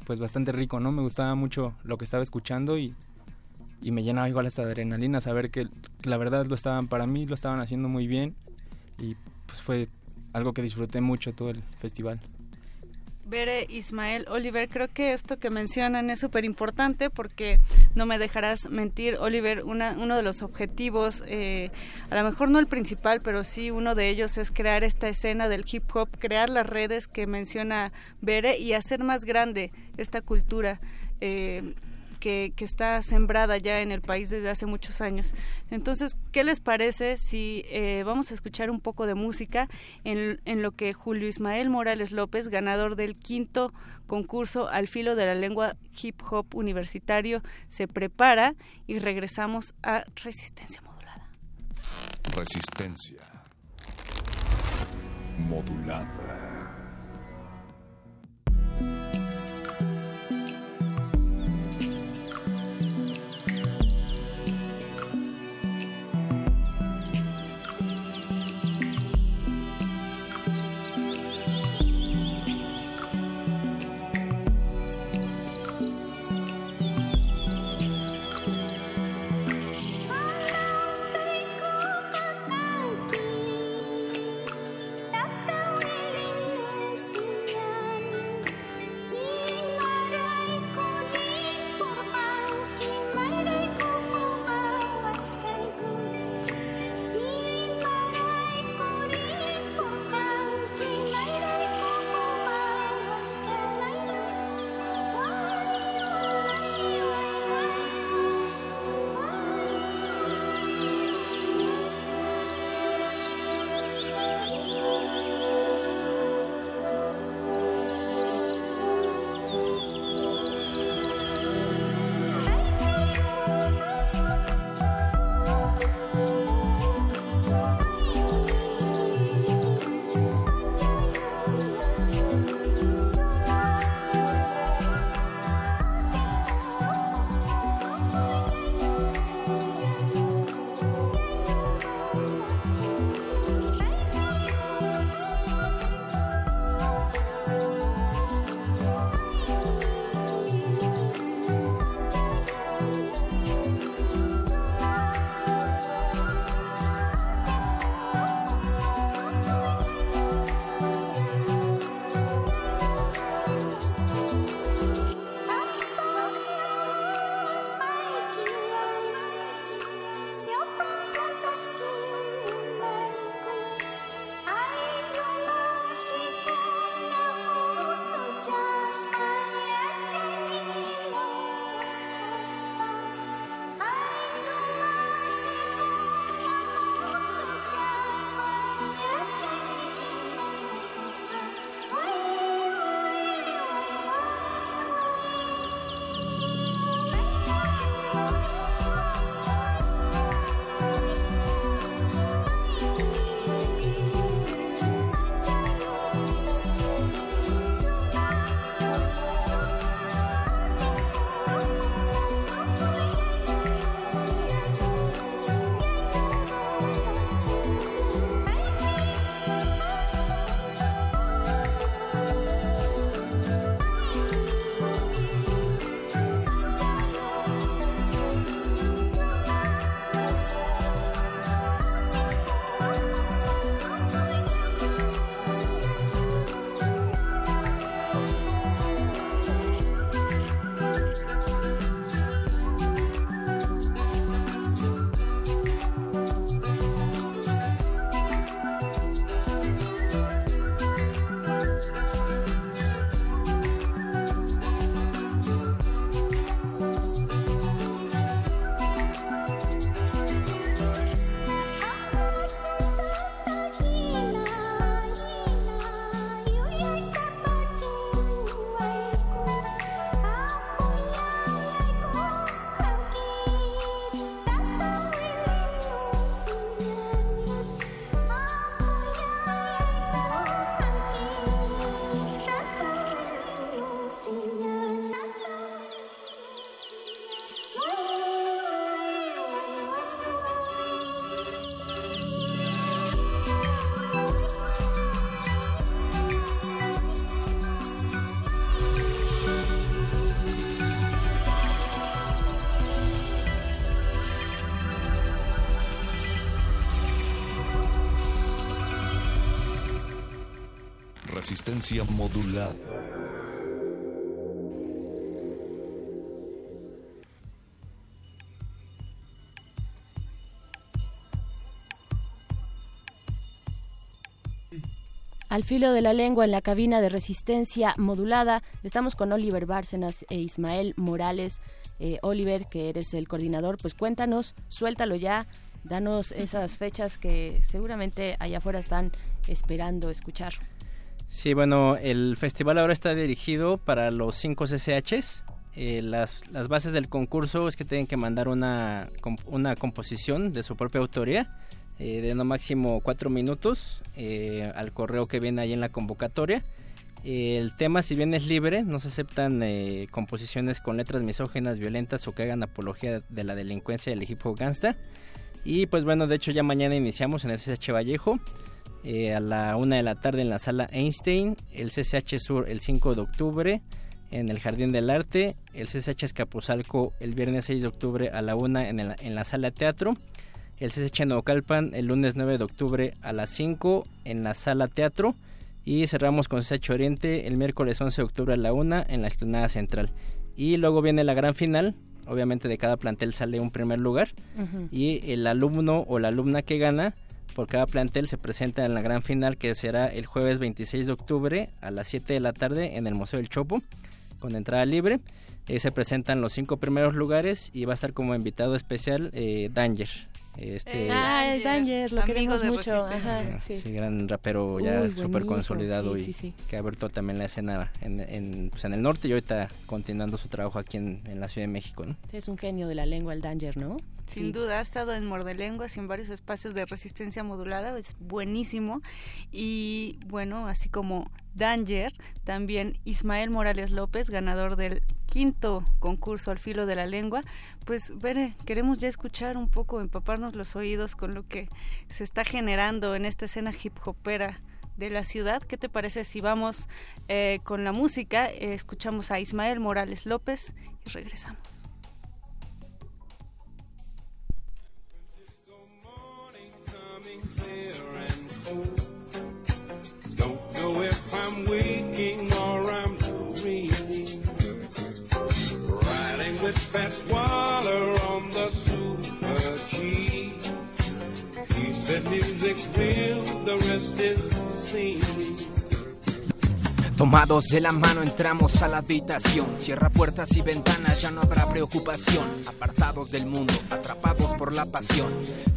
pues bastante rico no me gustaba mucho lo que estaba escuchando y y me llenaba igual de adrenalina saber que la verdad lo estaban para mí lo estaban haciendo muy bien y pues fue algo que disfruté mucho todo el festival. Bere, Ismael, Oliver, creo que esto que mencionan es súper importante porque no me dejarás mentir, Oliver, una, uno de los objetivos, eh, a lo mejor no el principal, pero sí uno de ellos es crear esta escena del hip hop, crear las redes que menciona Bere y hacer más grande esta cultura. Eh, que, está sembrada ya en el país desde hace muchos años. Entonces, ¿qué les parece si eh, vamos a escuchar un poco de música en, en lo que Julio Ismael Morales López, ganador del quinto concurso al filo de la lengua hip hop universitario, se prepara y regresamos a Resistencia Modulada. Resistencia Modulada. Resistencia modulada. Al filo de la lengua en la cabina de resistencia modulada, estamos con Oliver Bárcenas e Ismael Morales. Eh, Oliver, que eres el coordinador, pues cuéntanos, suéltalo ya, danos esas fechas que seguramente allá afuera están esperando escuchar. Sí, bueno, el festival ahora está dirigido para los cinco CCHs. Eh, las, las, bases del concurso es que tienen que mandar una, una composición de su propia autoría eh, de no máximo cuatro minutos eh, al correo que viene ahí en la convocatoria. el tema, si bien es libre, no se aceptan eh, composiciones con letras misógenas, violentas o que hagan apología de la delincuencia del hop gangsta. Y pues bueno, de hecho ya mañana iniciamos en el CCH Vallejo a la una de la tarde en la sala Einstein, el CCH Sur el 5 de octubre en el Jardín del Arte, el CCH Escapuzalco el viernes 6 de octubre a la una en, en la sala Teatro el CCH Naucalpan el lunes 9 de octubre a las 5 en la sala teatro y cerramos con CCH Oriente el miércoles 11 de octubre a la 1 en la explanada central. Y luego viene la gran final, obviamente de cada plantel sale un primer lugar y el alumno o la alumna que gana por cada plantel se presenta en la gran final que será el jueves 26 de octubre a las 7 de la tarde en el Museo del Chopo con entrada libre. Eh, se presentan los cinco primeros lugares y va a estar como invitado especial eh, Danger, este, ah, Danger, lo queremos mucho. sí. gran rapero ya súper consolidado y que ha abierto también la escena en, en, pues en, el norte y ahorita continuando su trabajo aquí en, en la Ciudad de México. ¿no? Sí, es un genio de la lengua el Danger, ¿no? Sin duda, ha estado en Mordelenguas y en varios espacios de resistencia modulada, es buenísimo. Y bueno, así como Danger, también Ismael Morales López, ganador del quinto concurso al filo de la lengua. Pues, Bere, queremos ya escuchar un poco, empaparnos los oídos con lo que se está generando en esta escena hip hopera de la ciudad. ¿Qué te parece si vamos eh, con la música? Eh, escuchamos a Ismael Morales López y regresamos. Tomados de la mano entramos a la habitación. Cierra puertas y ventanas, ya no habrá preocupación. Apartados del mundo, atrapados por la pasión.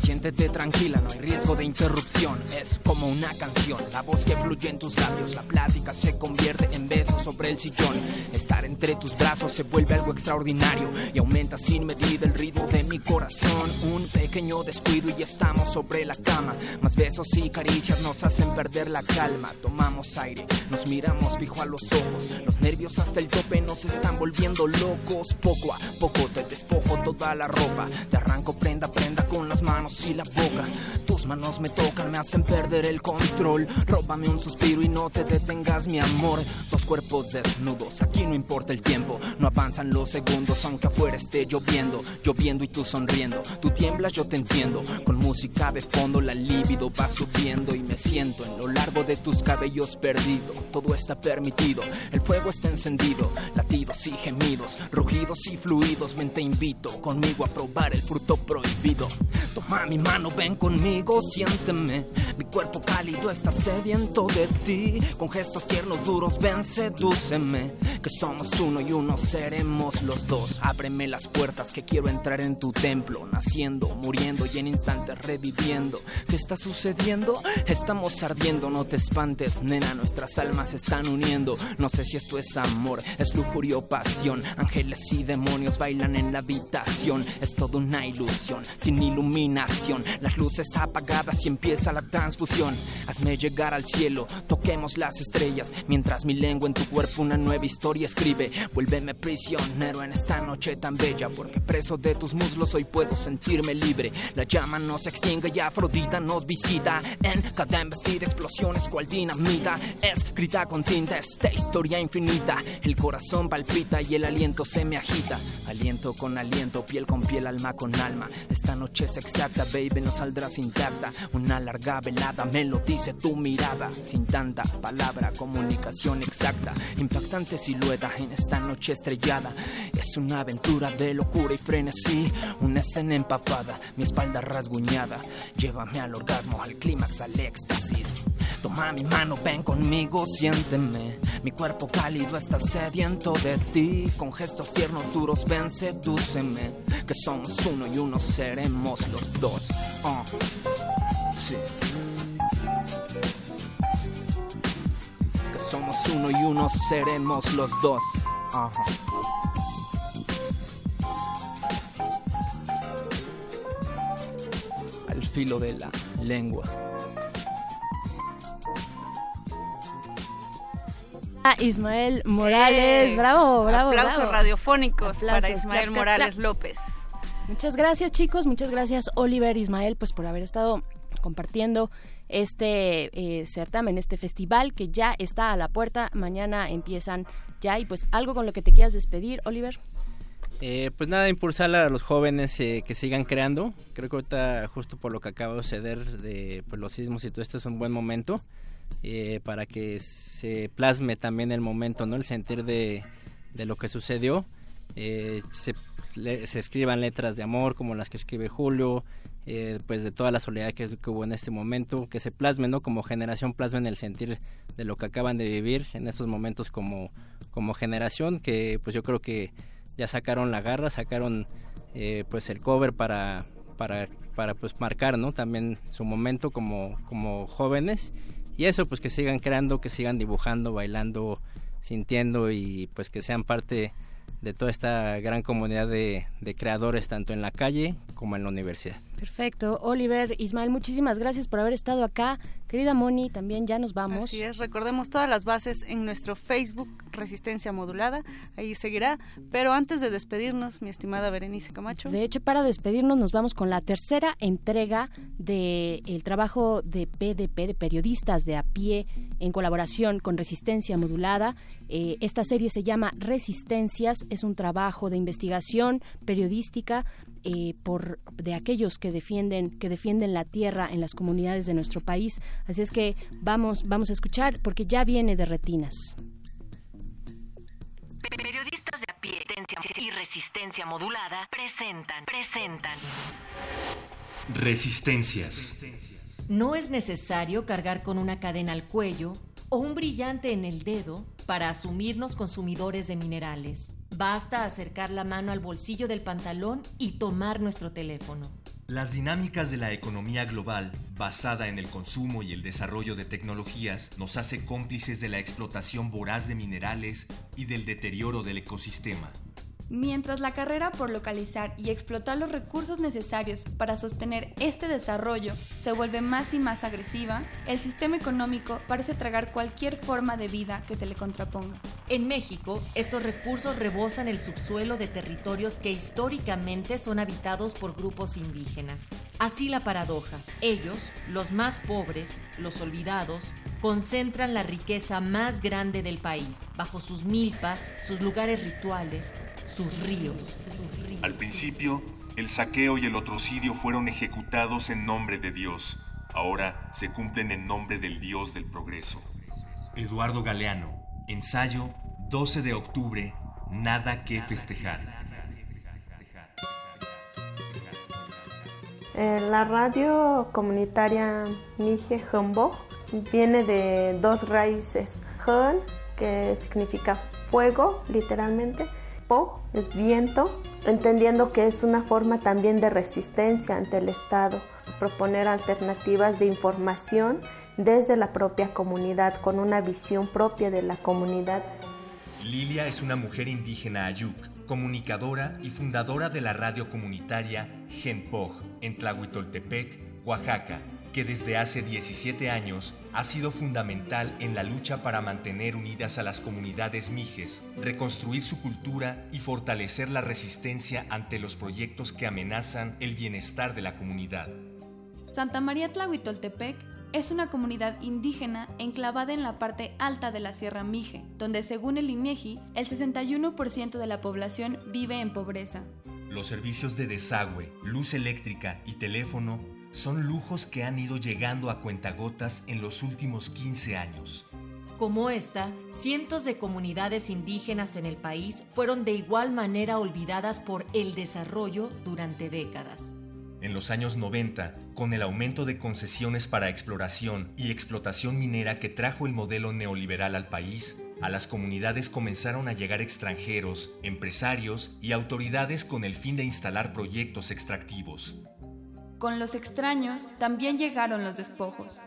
Siéntete tranquila, no hay riesgo de interrupción. Es como una canción, la voz que fluye en tus labios. La plática se convierte en besos sobre el sillón. Estar entre tus brazos se vuelve algo extraordinario y aumenta sin medida el ritmo de mi corazón. Un pequeño descuido y estamos sobre la cama. Más besos y caricias nos hacen perder la calma. Tomamos aire, nos miramos fijo a los ojos. Los nervios hasta el tope nos están volviendo locos. Poco a poco te despojo toda la ropa. Te arranco prenda, prenda con las manos y la boca. Tus manos me tocan, me hacen perder el control. Róbame un suspiro y no te detengas, mi amor. Dos cuerpos desnudos, aquí no importa el tiempo. No avanzan los segundos, aunque afuera esté lloviendo. Lloviendo y tú sonriendo. Tú tiemblas, yo te entiendo. Con música de fondo, la libido va subiendo y me siento en lo largo de tus cabellos perdido. Todo está permitido, el fuego está encendido, latidos y gemidos, rugidos y fluidos, ven te invito conmigo a probar el fruto prohibido. Toma mi mano, ven conmigo, siénteme, mi cuerpo cálido está sediento de ti, con gestos tiernos duros, ven, sedúceme, que somos uno y uno seremos los dos. Ábreme las puertas que quiero entrar en tu templo, naciendo, muriendo y en instantes reviviendo. ¿Qué está sucediendo? Estamos ardiendo, no te espantes, nena, nuestras almas están uniendo. No sé si esto es amor, es lujuria o pasión. Ángeles y demonios bailan en la habitación. Es toda una ilusión, sin iluminación. Las luces apagadas y empieza la transfusión. Hazme llegar al cielo, toquemos las estrellas. Mientras mi lengua en tu cuerpo una nueva historia escribe. Vuélveme prisionero en esta noche tan bella. Porque preso de tus muslos hoy puedo sentirme libre. La llama nos extingue y Afrodita nos visita. En cada embestida explosiones cual dinamita. Escrita con esta historia infinita. El corazón palpita y el aliento se me agita, aliento con aliento, piel con piel, alma con alma. Esta noche es exacta, baby, no saldrás intacta. Una larga velada me lo dice tu mirada, sin tanta palabra, comunicación exacta. Impactante silueta en esta noche estrellada. Es una aventura de locura y frenesí, una escena empapada, mi espalda rasguñada. Llévame al orgasmo, al clímax, al éxtasis. Toma mi mano, ven conmigo, siénteme. Mi cuerpo cálido está sediento de ti. Con gestos tiernos, duros, ven, sedúceme. Que somos uno y uno seremos los dos. Ah. Que somos uno y uno seremos los dos. Al filo de la lengua. Ismael Morales, Eh, bravo, bravo. Aplausos bravo. radiofónicos para Ismael clap, Morales clap. López. Muchas gracias chicos, muchas gracias Oliver, Ismael, pues por haber estado compartiendo este eh, certamen, este festival que ya está a la puerta. Mañana empiezan ya y pues algo con lo que te quieras despedir, Oliver. Eh, pues nada, impulsar a los jóvenes eh, que sigan creando. Creo que ahorita, justo por lo que acaba de suceder de pues, los sismos y todo esto, es un buen momento eh, para que se plasme también el momento, ¿no? El sentir de, de lo que sucedió. Eh, se, le- se escriban letras de amor como las que escribe Julio, eh, pues de toda la soledad que, hubo en este momento, que se plasmen, ¿no? Como generación plasmen el sentir de lo que acaban de vivir en estos momentos como, como generación, que pues yo creo que ya sacaron la garra, sacaron eh, pues el cover para, para, para pues marcar, ¿no? También su momento como, como jóvenes y eso pues que sigan creando, que sigan dibujando, bailando, sintiendo y pues que sean parte de toda esta gran comunidad de, de creadores tanto en la calle como en la universidad. Perfecto, Oliver, Ismael, muchísimas gracias por haber estado acá. Querida Moni, también ya nos vamos. Así es, recordemos todas las bases en nuestro Facebook Resistencia Modulada, ahí seguirá. Pero antes de despedirnos, mi estimada Berenice Camacho. De hecho, para despedirnos nos vamos con la tercera entrega del trabajo de PDP, de periodistas de a pie, en colaboración con Resistencia Modulada. Eh, esta serie se llama Resistencias, es un trabajo de investigación periodística eh, por de aquellos que defienden que defienden la tierra en las comunidades de nuestro país. Así es que vamos vamos a escuchar porque ya viene de retinas. Periodistas de a pie y resistencia modulada presentan, presentan. Resistencias. No es necesario cargar con una cadena al cuello o un brillante en el dedo para asumirnos consumidores de minerales. Basta acercar la mano al bolsillo del pantalón y tomar nuestro teléfono. Las dinámicas de la economía global, basada en el consumo y el desarrollo de tecnologías, nos hace cómplices de la explotación voraz de minerales y del deterioro del ecosistema. Mientras la carrera por localizar y explotar los recursos necesarios para sostener este desarrollo se vuelve más y más agresiva, el sistema económico parece tragar cualquier forma de vida que se le contraponga. En México, estos recursos rebosan el subsuelo de territorios que históricamente son habitados por grupos indígenas. Así la paradoja. Ellos, los más pobres, los olvidados, concentran la riqueza más grande del país, bajo sus milpas, sus lugares rituales, sus ríos. Al principio, el saqueo y el otrocidio fueron ejecutados en nombre de Dios. Ahora se cumplen en nombre del Dios del progreso. Eduardo Galeano, ensayo 12 de octubre, nada que festejar. Eh, La radio comunitaria Mije Humbo viene de dos raíces. Hun, que significa fuego, literalmente. Po es viento, entendiendo que es una forma también de resistencia ante el Estado. Proponer alternativas de información desde la propia comunidad, con una visión propia de la comunidad. Lilia es una mujer indígena ayuk, comunicadora y fundadora de la radio comunitaria Genpoj en Tlahuitoltepec, Oaxaca, que desde hace 17 años ha sido fundamental en la lucha para mantener unidas a las comunidades mijes, reconstruir su cultura y fortalecer la resistencia ante los proyectos que amenazan el bienestar de la comunidad. Santa María Tlahuitoltepec es una comunidad indígena enclavada en la parte alta de la Sierra Mije, donde según el INEGI, el 61% de la población vive en pobreza. Los servicios de desagüe, luz eléctrica y teléfono son lujos que han ido llegando a cuentagotas en los últimos 15 años. Como esta, cientos de comunidades indígenas en el país fueron de igual manera olvidadas por el desarrollo durante décadas. En los años 90, con el aumento de concesiones para exploración y explotación minera que trajo el modelo neoliberal al país, a las comunidades comenzaron a llegar extranjeros, empresarios y autoridades con el fin de instalar proyectos extractivos. Con los extraños también llegaron los despojos.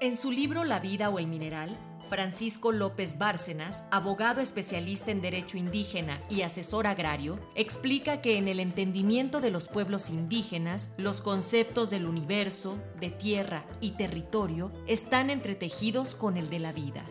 En su libro La vida o el mineral, Francisco López Bárcenas, abogado especialista en derecho indígena y asesor agrario, explica que en el entendimiento de los pueblos indígenas, los conceptos del universo, de tierra y territorio están entretejidos con el de la vida.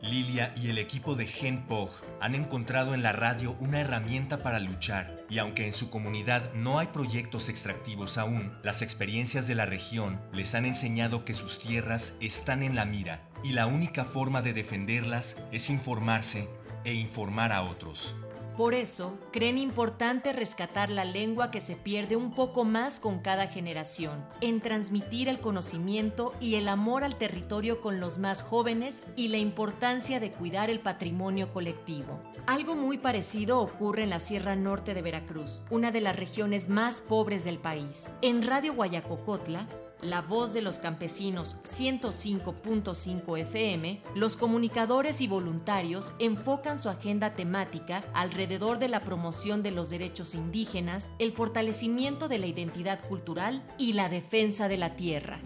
Lilia y el equipo de Gen Pog han encontrado en la radio una herramienta para luchar, y aunque en su comunidad no hay proyectos extractivos aún, las experiencias de la región les han enseñado que sus tierras están en la mira, y la única forma de defenderlas es informarse e informar a otros. Por eso, creen importante rescatar la lengua que se pierde un poco más con cada generación, en transmitir el conocimiento y el amor al territorio con los más jóvenes y la importancia de cuidar el patrimonio colectivo. Algo muy parecido ocurre en la Sierra Norte de Veracruz, una de las regiones más pobres del país. En Radio Guayacocotla, la voz de los campesinos 105.5 FM, los comunicadores y voluntarios enfocan su agenda temática alrededor de la promoción de los derechos indígenas, el fortalecimiento de la identidad cultural y la defensa de la tierra.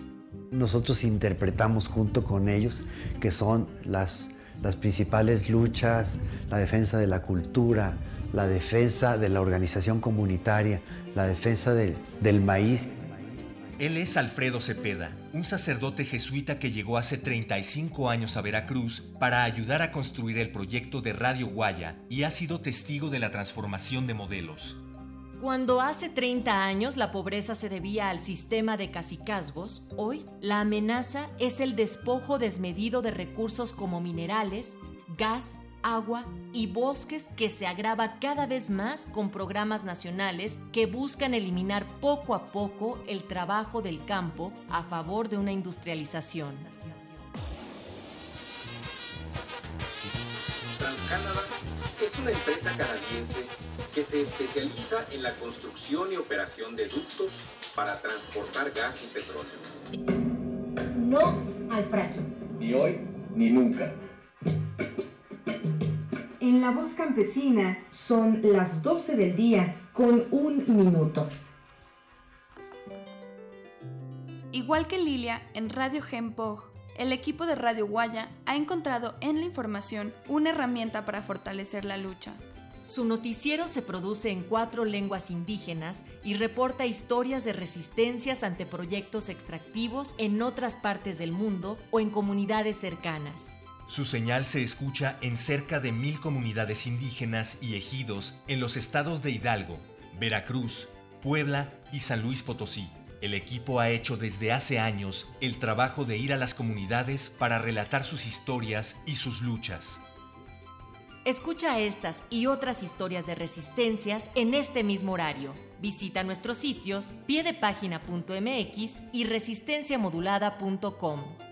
Nosotros interpretamos junto con ellos que son las, las principales luchas, la defensa de la cultura, la defensa de la organización comunitaria, la defensa del, del maíz. Él es Alfredo Cepeda, un sacerdote jesuita que llegó hace 35 años a Veracruz para ayudar a construir el proyecto de Radio Guaya y ha sido testigo de la transformación de modelos. Cuando hace 30 años la pobreza se debía al sistema de cacicazgos, hoy la amenaza es el despojo desmedido de recursos como minerales, gas, agua y bosques que se agrava cada vez más con programas nacionales que buscan eliminar poco a poco el trabajo del campo a favor de una industrialización. TransCanada es una empresa canadiense que se especializa en la construcción y operación de ductos para transportar gas y petróleo. No al fracking. Ni hoy ni nunca. En la voz campesina son las 12 del día con un minuto. Igual que Lilia, en Radio Genpog, el equipo de Radio Guaya ha encontrado en la información una herramienta para fortalecer la lucha. Su noticiero se produce en cuatro lenguas indígenas y reporta historias de resistencias ante proyectos extractivos en otras partes del mundo o en comunidades cercanas. Su señal se escucha en cerca de mil comunidades indígenas y ejidos en los estados de Hidalgo, Veracruz, Puebla y San Luis Potosí. El equipo ha hecho desde hace años el trabajo de ir a las comunidades para relatar sus historias y sus luchas. Escucha estas y otras historias de resistencias en este mismo horario. Visita nuestros sitios piedepagina.mx y resistenciamodulada.com.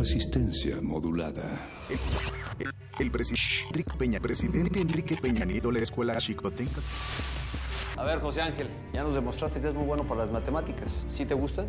Resistencia modulada. El presidente Enrique Peña, presidente Enrique Peña Nieto, la escuela Chicotenca. A ver, José Ángel, ya nos demostraste que es muy bueno para las matemáticas. ¿Sí te gustan?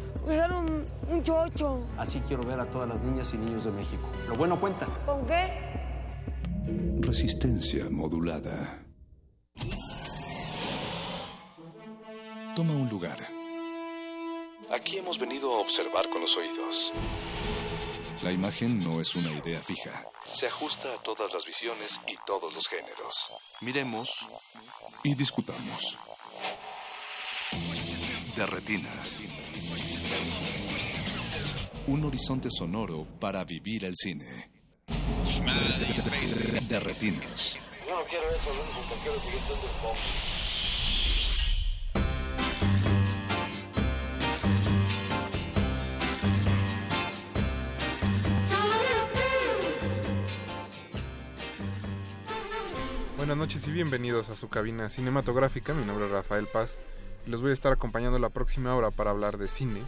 usar un, un chocho. Así quiero ver a todas las niñas y niños de México. Lo bueno cuenta. ¿Con qué? Resistencia modulada. Toma un lugar. Aquí hemos venido a observar con los oídos. La imagen no es una idea fija. Se ajusta a todas las visiones y todos los géneros. Miremos y discutamos. De retinas. Un horizonte sonoro para vivir el cine. De, retinas. Yo no quiero eso, quiero seguir siendo el pop. Buenas noches y bienvenidos a su cabina cinematográfica. Mi nombre es Rafael Paz los voy a estar acompañando la próxima hora para hablar de cine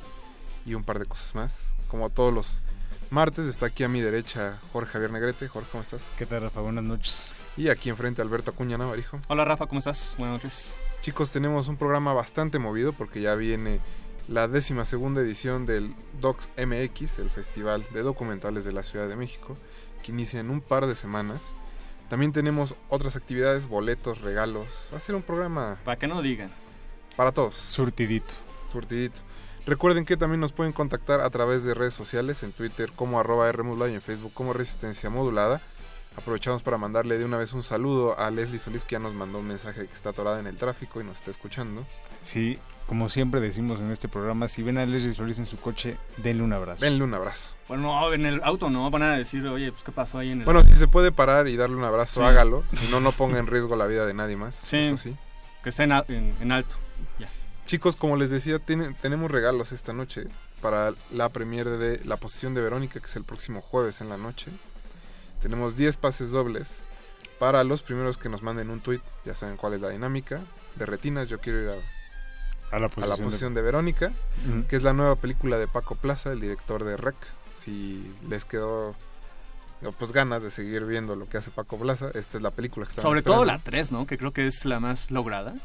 y un par de cosas más. Como todos los martes está aquí a mi derecha Jorge Javier Negrete. Jorge, ¿cómo estás? ¿Qué tal, Rafa? Buenas noches. Y aquí enfrente Alberto Acuña Navarijo. Hola, Rafa, ¿cómo estás? Buenas noches. Chicos, tenemos un programa bastante movido porque ya viene la décima segunda edición del Docs MX, el Festival de Documentales de la Ciudad de México, que inicia en un par de semanas. También tenemos otras actividades, boletos, regalos. Va a ser un programa Para que no digan. Para todos. Surtidito. Surtidito. Recuerden que también nos pueden contactar a través de redes sociales, en Twitter como arroba Rmodulada y en Facebook como Resistencia Modulada. Aprovechamos para mandarle de una vez un saludo a Leslie Solís que ya nos mandó un mensaje que está atorada en el tráfico y nos está escuchando. Sí, como siempre decimos en este programa, si ven a Leslie Solís en su coche, denle un abrazo. Denle un abrazo. Bueno, no, en el auto no, van a decir, oye, pues qué pasó ahí en el... Bueno, si se puede parar y darle un abrazo, Sí. hágalo. Si no, no ponga en riesgo la vida de nadie más. Sí, Eso sí. que esté en, en- en alto. Chicos, como les decía, tiene- tenemos regalos esta noche para la premiere de La Posición de Verónica, que es el próximo jueves en la noche. Tenemos 10 pases dobles para los primeros que nos manden un tweet. Ya saben cuál es la dinámica. De retinas, yo quiero ir a, A la a posición la de- posición de, Verónica, que es la nueva película de Paco Plaza, el director de Rec. Si les quedó pues ganas de seguir viendo lo que hace Paco Plaza, esta es la película que estamos Sobre todo la 3, ¿no? Que creo que es la más lograda.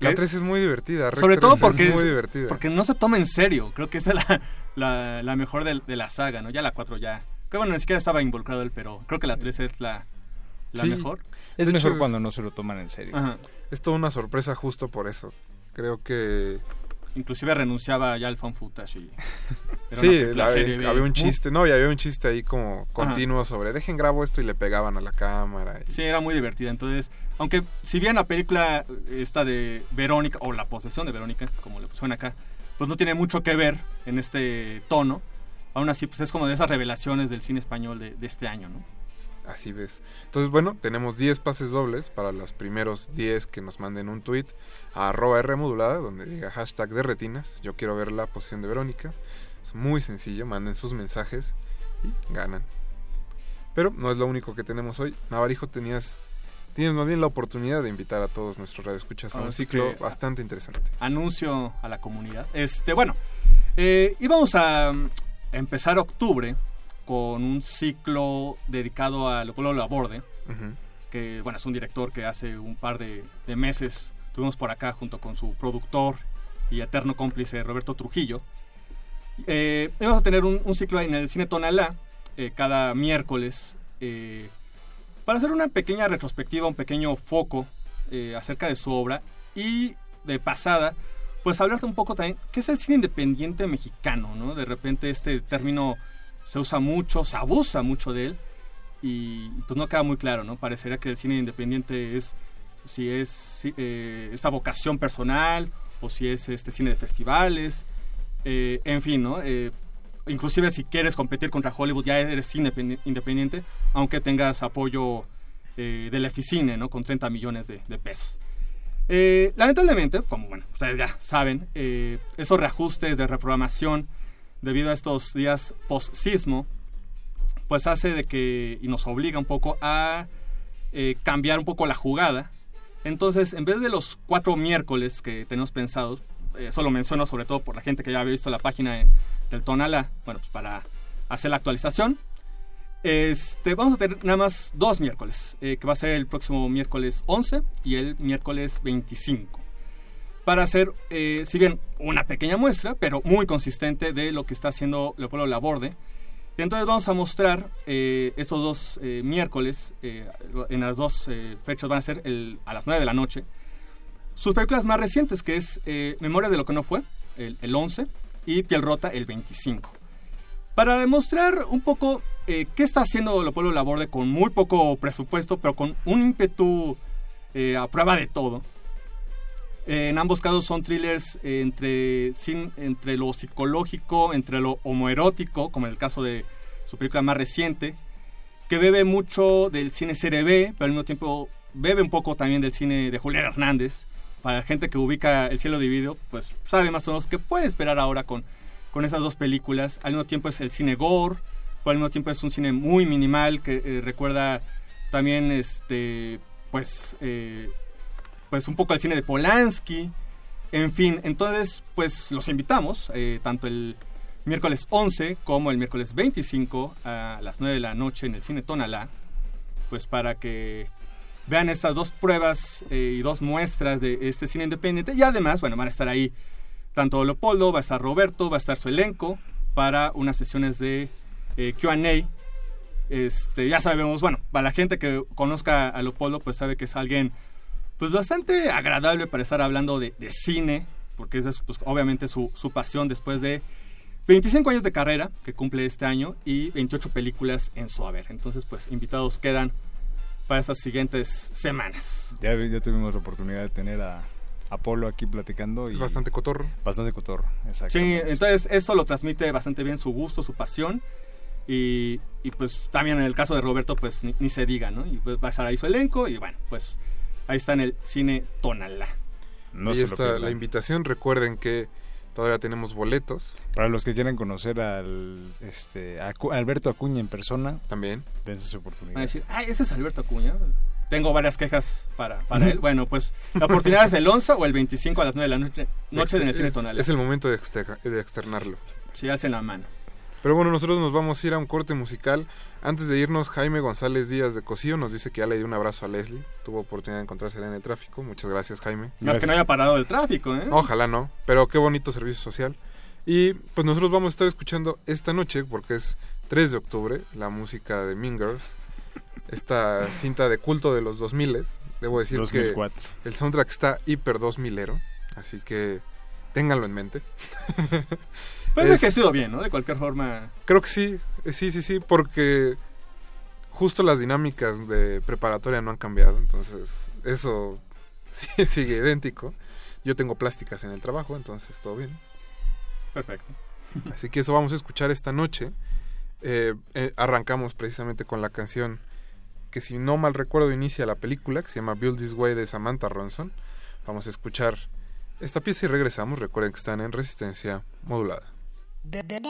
La Que- 3 es muy divertida. Rec Sobre 3 todo es porque, muy es- divertida. porque no se toma en serio. Creo que esa es la, la, la mejor de, de la saga, ¿no? Ya la 4 ya... Que bueno, ni siquiera estaba involucrado él, pero creo que la 3 es la, la Sí. mejor. De hecho, hecho, cuando es- no se lo toman en serio. Ajá. Es toda una sorpresa justo por eso. Creo que... Inclusive renunciaba ya al fan footage y... Sí, la- serie había un chiste, no, y había un chiste ahí como continuo sobre dejen grabo esto y le pegaban a la cámara. y- Sí, era muy divertida. Entonces, aunque si bien la película esta de Verónica, o la posesión de Verónica, como le pusieron acá, pues no tiene mucho que ver en este tono, aún así pues es como de esas revelaciones del cine español de, de este año, ¿no? Así ves. Entonces, bueno, tenemos 10 pases dobles para los primeros 10 que nos manden un tweet a arroba R modulada, donde diga hashtag de retinas. Yo quiero ver la posición de Verónica. Es muy sencillo, manden sus mensajes y ganan. Pero no es lo único que tenemos hoy. Navarijo, tenías, tienes más bien la oportunidad de invitar a todos nuestros radioescuchas a un ciclo bastante interesante. Anuncio a la comunidad. Este, bueno, eh, íbamos a mm, empezar octubre con un ciclo dedicado a Leopoldo Laborde, Ujú. que bueno, es un director que hace un par de, de meses tuvimos por acá junto con su productor y eterno cómplice Roberto Trujillo. Eh, vamos a tener un, un ciclo en el Cine Tonalá eh, cada miércoles eh, para hacer una pequeña retrospectiva, un pequeño foco eh, acerca de su obra y de pasada, pues hablarte un poco también qué es el cine independiente mexicano, ¿no? De repente este término se usa mucho, se abusa mucho de él y pues no queda muy claro, ¿no? Parecería que el cine independiente es si es eh, esta vocación personal o si es este cine de festivales, eh, en fin, ¿no? Eh, inclusive si quieres competir contra Hollywood ya eres cine pendi- independiente, aunque tengas apoyo eh, del Eficine, ¿no? Con 30 millones de, de pesos. Lamentablemente, como bueno, ustedes ya saben, esos reajustes de reprogramación debido a estos días post-sismo, pues hace de que, y nos obliga un poco a cambiar un poco la jugada. Entonces, en vez de los cuatro miércoles que tenemos pensados, eso lo menciono sobre todo por la gente que ya había visto la página del Tonala, bueno, pues para hacer la actualización. Este, vamos a tener nada más dos miércoles, eh, que va a ser el próximo miércoles 11 y el miércoles 25. Para hacer, eh, si bien una pequeña muestra, pero muy consistente de lo que está haciendo Leopoldo Laborde. Entonces vamos a mostrar eh, estos dos miércoles, en las dos fechas van a ser a las 9 de la noche, sus películas más recientes, que es Memoria de lo que no fue, el, el 11, y Piel Rota, el 25 para demostrar un poco eh, qué está haciendo Leopoldo Laborde con muy poco presupuesto, pero con un ímpetu eh, a prueba de todo. En ambos casos son thrillers entre, entre lo psicológico, entre lo homoerótico, como en el caso de su película más reciente, que bebe mucho del cine CRB, pero al mismo tiempo bebe un poco también del cine de Julián Hernández. Para la gente que ubica El cielo dividido, pues sabe más o menos qué puede esperar ahora con con esas dos películas. Al mismo tiempo es el cine gore, pero al mismo tiempo es un cine muy minimal que eh, recuerda también este pues eh, pues un poco al cine de Polanski. En fin, entonces pues los invitamos eh, tanto el miércoles 11 como el miércoles 25 a las 9 de la noche en el cine Tonalá, pues para que vean estas dos pruebas y dos muestras de este cine independiente y además, bueno, van a estar ahí tanto Leopoldo, va a estar Roberto, va a estar su elenco para unas sesiones de eh, QA. Este, ya sabemos, bueno, para la gente que conozca a Leopoldo, pues sabe que es alguien pues bastante agradable para estar hablando de, cine, porque esa es pues, obviamente su, su, pasión después de 25 años de carrera que cumple este año y 28 películas en su haber. Entonces, pues invitados quedan para estas siguientes semanas. Ya, ya tuvimos la oportunidad de tener a, Apolo aquí platicando. Y bastante cotorro. Bastante cotorro, exacto. Sí, entonces eso lo transmite bastante bien su gusto, su pasión. Y, y pues también en el caso de Roberto, pues ni, se diga, ¿no? Y pues va a estar ahí su elenco y bueno, pues ahí está en el cine Tonalá. No y está la invitación, recuerden que todavía tenemos boletos. Para los que quieran conocer al este Alberto Acuña en persona, también dense su oportunidad. Van a decir, ah, ese es Alberto Acuña tengo varias quejas para, para él. Bueno, pues la oportunidad es el 11 o el 25 a las 9 de la noche, noche en el Cine Tonal. Es el momento de, externarlo. Sí, en la mano. Pero bueno, nosotros nos vamos a ir a un corte musical. Antes de irnos, Jaime González Díaz de Cosío nos dice que ya le dio un abrazo a Leslie. Tuvo oportunidad de encontrarse en el tráfico. Muchas gracias, Jaime. No es que no haya parado el tráfico, ¿eh? Ojalá no, pero qué bonito servicio social. Y pues nosotros vamos a estar escuchando esta noche, porque es 3 de octubre, la música de Mingers esta cinta de culto de los 2000 Debo decir que el soundtrack está hiper 2000ero, así que ténganlo en mente. Puede que ha sido bien, ¿no? De cualquier forma. Creo que sí, eh, sí, sí, sí, porque justo las dinámicas de preparatoria no han cambiado, entonces eso sigue idéntico. Yo tengo plásticas en el trabajo, entonces todo bien. Perfecto. Así que eso vamos a escuchar esta noche. Eh, eh, arrancamos precisamente con la canción que si no mal recuerdo inicia la película, que se llama Build This Way de Samantha Ronson. Vamos a escuchar esta pieza y regresamos. Recuerden que están en resistencia modulada. De, de,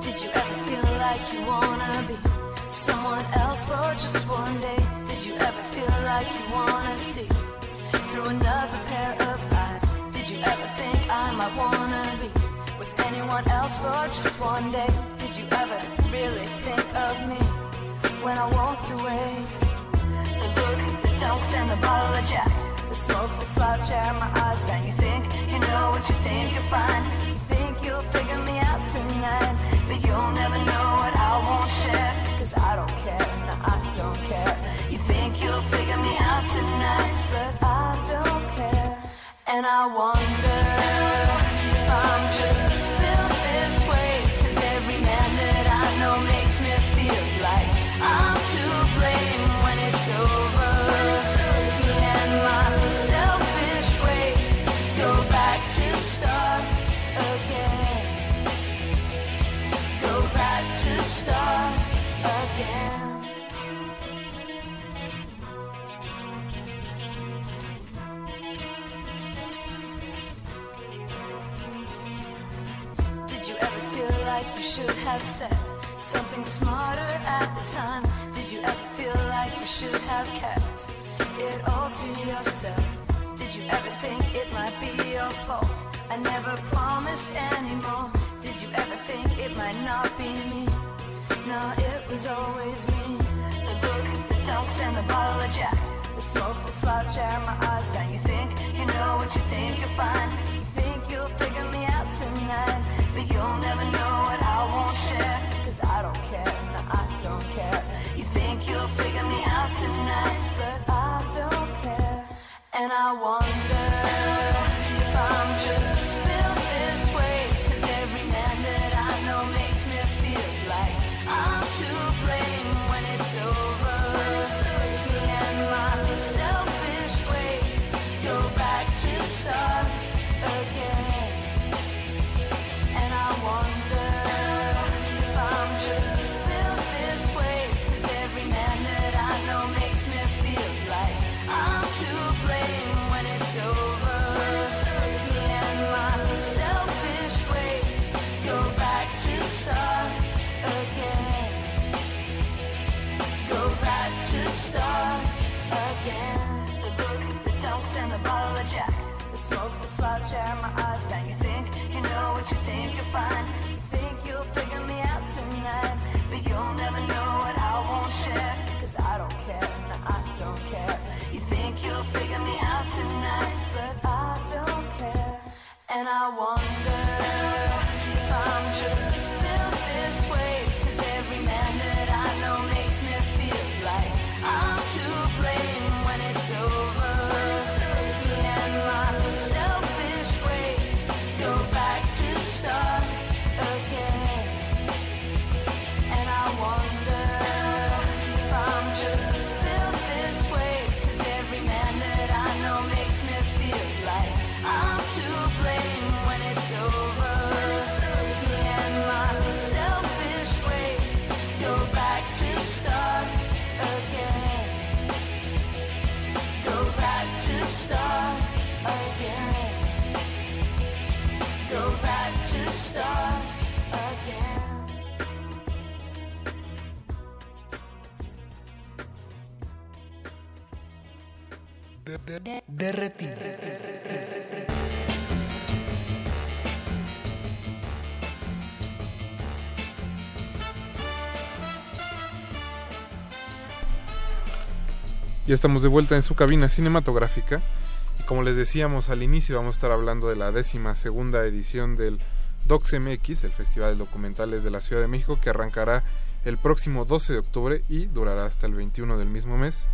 Did you ever feel like you wanna be someone else for just one day? Did you ever feel like you wanna see? through another pair of eyes. Did you ever think I might wanna be with anyone else for just one day? Did you ever really when I walked away? The book, the dunks, and the bottle of Jack. The smoke's the slouch out my eyes. Then you think you know what you think you'll find. You think you'll figure me out tonight, but you'll never know what I won't share. Cause I don't care, no, I don't care. You think you'll figure me out tonight, but I don't care. and I wonder said something smarter at the time? Did you ever feel like you should have kept it all to yourself? Did you ever think it might be your fault? I never promised anymore. Did you ever think it might not be me? No, it was always me. The book, the dunks, and the bottle of Jack. The smoke's a slouch out my eyes. Now you think you know what you think you'll find. You think you'll figure me out tonight. But you'll never know tonight. But I don't care. And I wonder And De. Ya estamos de vuelta en su cabina cinematográfica y como les decíamos al inicio vamos a estar hablando de la décima segunda edición del DocsMX, el Festival de Documentales de la Ciudad de México que arrancará el próximo 12 de octubre y durará hasta el 21 del mismo mes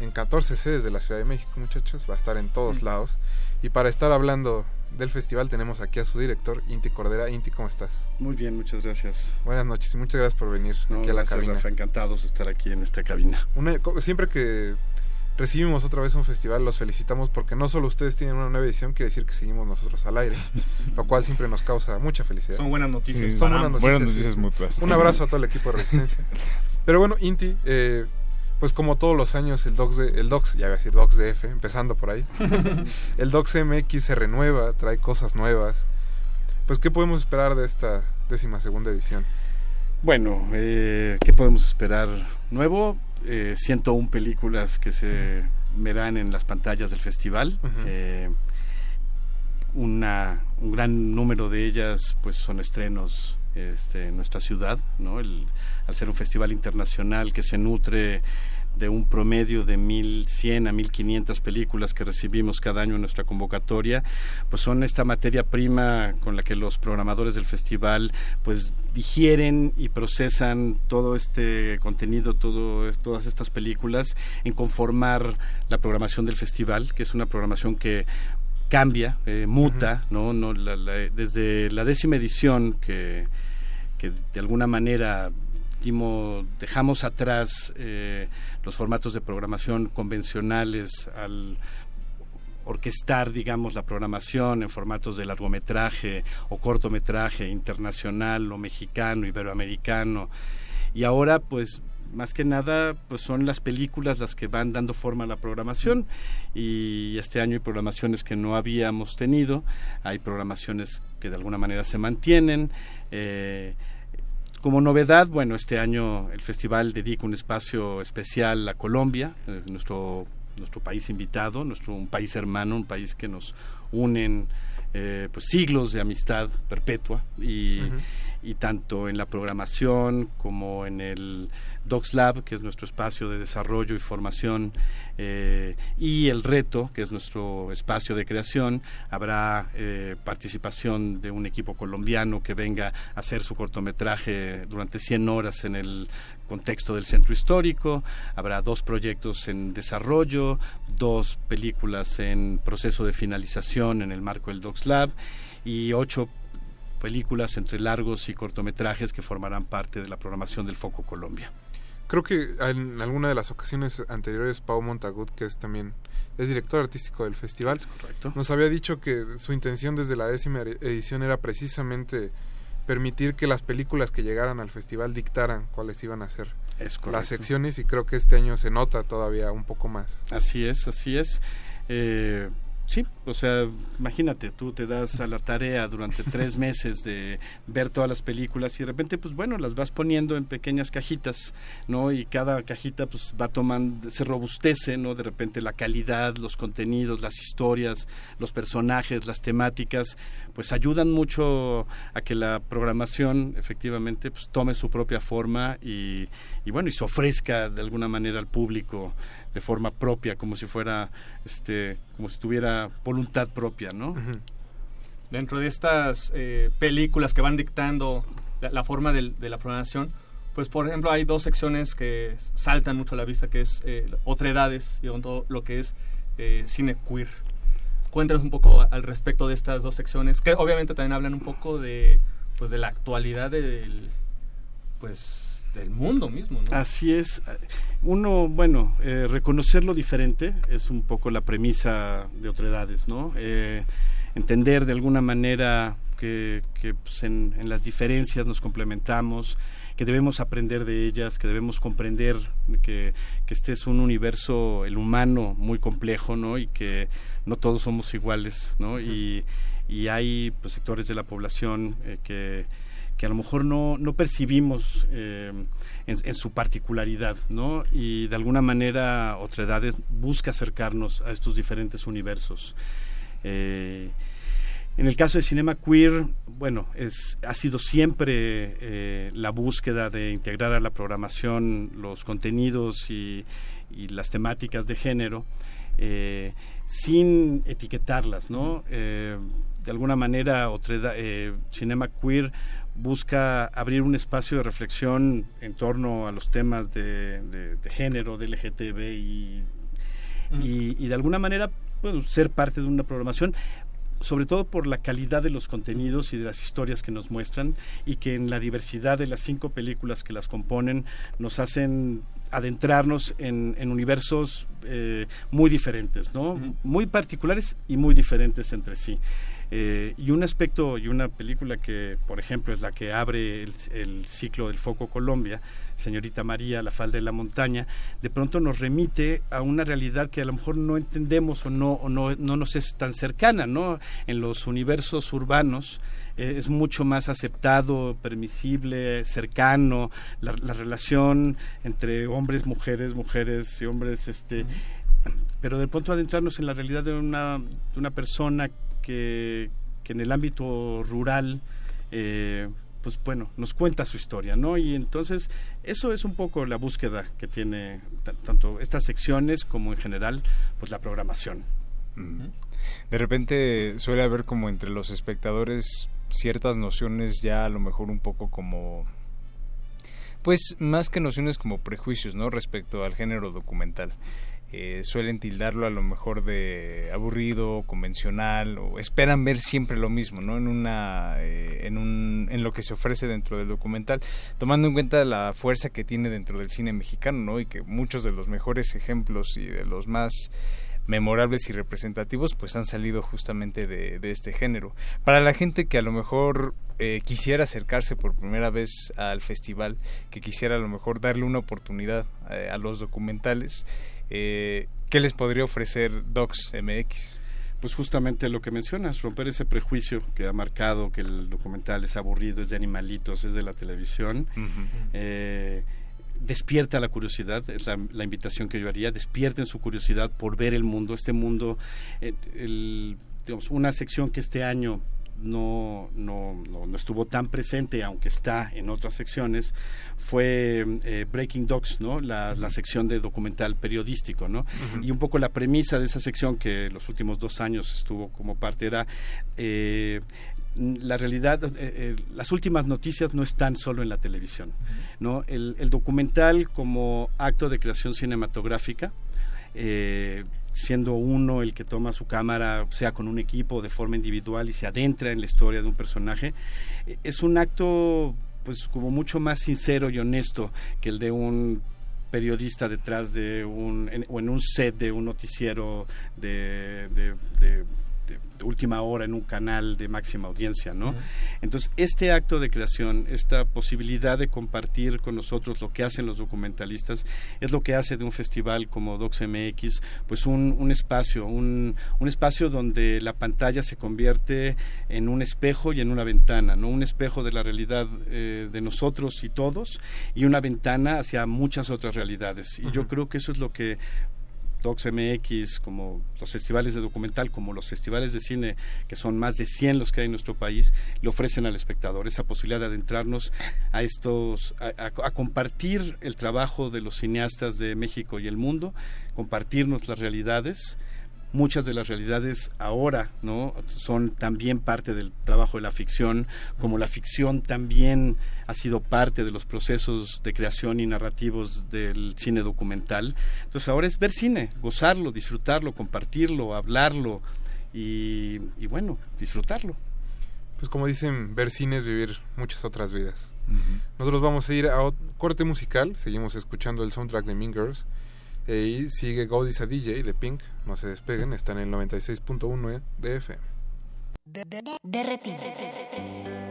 en 14 sedes de la Ciudad de México, muchachos, va a estar en todos lados. Y para estar hablando del festival tenemos aquí a su director, Inti Cordera. Inti, ¿cómo estás? Muy bien, muchas gracias. Buenas noches y muchas gracias por venir No, aquí a la gracias, cabina. Rafa, encantados de estar aquí en esta cabina. Una- siempre que recibimos otra vez un festival, los felicitamos porque no solo ustedes tienen una nueva edición, quiere decir que seguimos nosotros al aire, lo cual siempre nos causa mucha felicidad. Son buenas noticias Sí, son buenas noticias, Buenas noticias mutuas. Un abrazo a todo el equipo de Resistencia. Pero bueno, Inti, eh, pues como todos los años el Docs, de, el Docs, ya voy a decir Docs DF, empezando por ahí, el Docs MX se renueva, trae cosas nuevas. Pues, ¿qué podemos esperar de esta décima segunda edición? Bueno, eh, ¿qué podemos esperar nuevo? Eh, 101 películas que se verán en las pantallas del festival. Eh, una, un gran número de ellas pues son estrenos este, en nuestra ciudad, ¿no? El- al ser un festival internacional que se nutre de un promedio de 1.100 a 1.500 películas que recibimos cada año en nuestra convocatoria, pues son esta materia prima con la que los programadores del festival pues digieren y procesan todo este contenido, todo, todas estas películas en conformar la programación del festival, que es una programación que cambia, eh, muta, ¿no? no la- la- desde la décima edición que, que de alguna manera dejamos atrás eh, los formatos de programación convencionales al orquestar, digamos, la programación en formatos de largometraje o cortometraje internacional o mexicano, iberoamericano. Y ahora, pues, más que nada pues son las películas las que van dando forma a la programación y este año hay programaciones que no habíamos tenido, hay programaciones que de alguna manera se mantienen. Eh, como novedad, bueno, este año el festival dedica un espacio especial a Colombia, eh, nuestro nuestro país invitado, nuestro un país hermano, un país que nos unen eh, pues siglos de amistad perpetua y, y tanto en la programación como en el Docs Lab, que es nuestro espacio de desarrollo y formación, eh, y el reto, que es nuestro espacio de creación, habrá eh, participación de un equipo colombiano que venga a hacer su cortometraje durante 100 horas en el contexto del centro histórico, habrá dos proyectos en desarrollo, dos películas en proceso de finalización en el marco del Docs Lab y ocho películas entre largos y cortometrajes que formarán parte de la programación del Foco Colombia. Creo que en alguna de las ocasiones anteriores Pau Montagut, que es también es director artístico del festival, correcto. nos había dicho que su intención desde la décima edición era precisamente permitir que las películas que llegaran al festival dictaran cuáles iban a ser las secciones y creo que este año se nota todavía un poco más. Así es, así es. Eh, Sí, o sea, imagínate, tú te das a la tarea durante tres meses de ver todas las películas y de repente, pues bueno, las vas poniendo en pequeñas cajitas, ¿no? Y cada cajita, pues va tomando, se robustece, ¿no? De repente la calidad, los contenidos, las historias, los personajes, las temáticas, pues ayudan mucho a que la programación efectivamente pues tome su propia forma y, bueno, y se ofrezca de alguna manera al público de forma propia, como si fuera, este, como si tuviera voluntad propia, ¿no? Dentro de estas eh, películas que van dictando la, forma de, la programación, pues por ejemplo hay dos secciones que saltan mucho a la vista, que es eh, Otredades y todo lo que es eh, cine queer. Cuéntanos un poco al respecto de estas dos secciones, que obviamente también hablan un poco de, pues, de la actualidad del, pues, del mundo mismo. ¿no? Así es. Uno, bueno, eh, reconocer lo diferente es un poco la premisa de Otredades, ¿no? Eh, entender de alguna manera que, pues, en, las diferencias nos complementamos, que debemos aprender de ellas, que debemos comprender que, este es un universo, el humano, muy complejo, ¿no? Y que no todos somos iguales, ¿no? y, y, hay pues, sectores de la población eh, que que a lo mejor no, no percibimos eh, en, su particularidad, ¿no? Y de alguna manera Otredades busca acercarnos a estos diferentes universos. Eh, en el caso de Cinema Queer, bueno, es, ha sido siempre eh, la búsqueda de integrar a la programación los contenidos y, las temáticas de género sin etiquetarlas, ¿no? de alguna manera, Otreda, Cinema Queer busca abrir un espacio de reflexión en torno a los temas de, género, de LGTB y, y, de alguna manera ser parte de una programación sobre todo por la calidad de los contenidos y de las historias que nos muestran y que en la diversidad de las cinco películas que las componen nos hacen adentrarnos en, universos eh, muy diferentes, ¿no? Muy particulares y muy diferentes entre sí. Eh, y un aspecto y una película que, por ejemplo, es la que abre el, ciclo del Foco Colombia, Señorita María, La falda de la montaña, de pronto nos remite a una realidad que a lo mejor no entendemos o no, no, nos es tan cercana, ¿no? En los universos urbanos eh, es mucho más aceptado, permisible, cercano, la, relación entre hombres, mujeres, mujeres y hombres, este... Pero de pronto adentrarnos en la realidad de una, de una persona que, en el ámbito rural, eh, pues bueno, nos cuenta su historia, ¿no? Y entonces eso es un poco la búsqueda que tiene tanto estas secciones como en general, pues la programación. De repente suele haber como entre los espectadores ciertas nociones ya a lo mejor un poco como pues más que nociones como prejuicios, ¿no? Respecto al género documental. Eh, suelen tildarlo a lo mejor de aburrido, convencional, o esperan ver siempre lo mismo, ¿no? En una, eh, en un, en lo que se ofrece dentro del documental, tomando en cuenta la fuerza que tiene dentro del cine mexicano, ¿no? Y que muchos de los mejores ejemplos y de los más memorables y representativos pues han salido justamente de, de este género. Para la gente que a lo mejor eh, quisiera acercarse por primera vez al festival, que quisiera a lo mejor darle una oportunidad eh, a los documentales, eh, ¿qué les podría ofrecer Docs MX? Pues justamente lo que mencionas, romper ese prejuicio que ha marcado que el documental es aburrido, es de animalitos, es de la televisión. Eh, despierta la curiosidad, es la, la invitación que yo haría, despierten su curiosidad por ver el mundo, este mundo, eh, el- digamos, una sección que este año no, no, no, no estuvo tan presente, aunque está en otras secciones, fue eh, Breaking Dogs, ¿no? La, la sección de documental periodístico, ¿no? Y un poco la premisa de esa sección que los últimos dos años estuvo como parte era eh, la realidad, eh, eh, las últimas noticias no están solo en la televisión, ¿no? El, el documental como acto de creación cinematográfica, eh, siendo uno el que toma su cámara, sea con un equipo de forma individual y se adentra en la historia de un personaje, eh, es un acto pues como mucho más sincero y honesto que el de un periodista detrás de un o en un set de un noticiero de última hora en un canal de máxima audiencia, ¿no? Entonces, este acto de creación, esta posibilidad de compartir con nosotros lo que hacen los documentalistas, es lo que hace de un festival como DocsMX, pues un, un espacio, un, un espacio donde la pantalla se convierte en un espejo y en una ventana, ¿no? Un espejo de la realidad eh, de nosotros y todos y una ventana hacia muchas otras realidades. Y yo creo que eso es lo que DocsMX, como los festivales de documental, como los festivales de cine, que son más de 100 los que hay en nuestro país, le ofrecen al espectador esa posibilidad de adentrarnos a estos, a, compartir el trabajo de los cineastas de México y el mundo, compartirnos las realidades. Muchas de las realidades ahora no son también parte del trabajo de la ficción, como la ficción también ha sido parte de los procesos de creación y narrativos del cine documental. Entonces ahora es ver cine, gozarlo, disfrutarlo, compartirlo, hablarlo y, y bueno, disfrutarlo. Pues como dicen, ver cine es vivir muchas otras vidas. Nosotros vamos a ir a corte musical, seguimos escuchando el soundtrack de Mean Girls y sigue God is a DJ de Pink, no se despeguen, están en el 96.1 de FM. De retinas. I've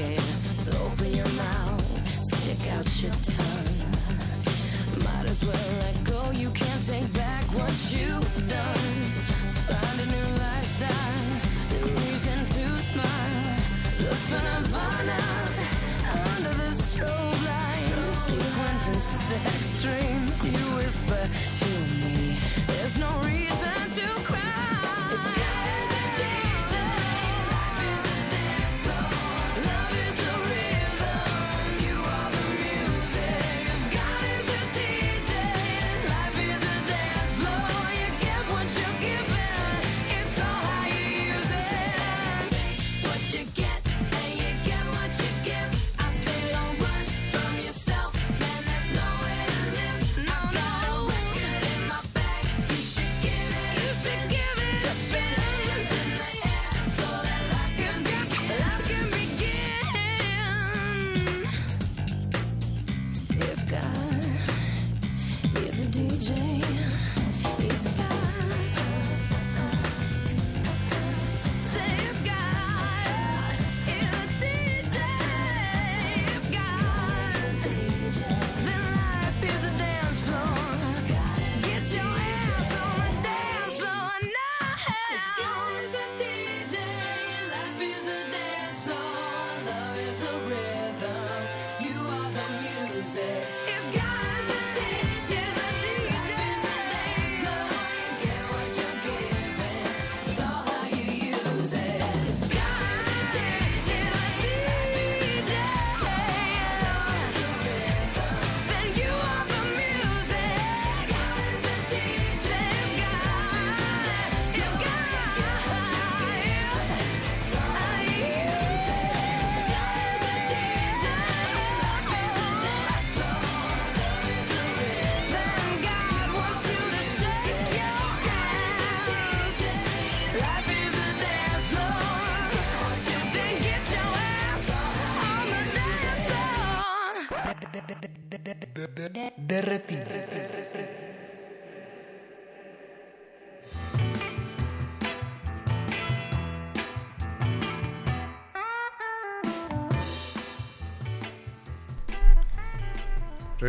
So open your mouth, stick out your tongue. Might as well let go, you can't take back what you've done. So find a new lifestyle, a reason to smile. Look for Nirvana under the strobe light. Sequence and sex dreams, you whisper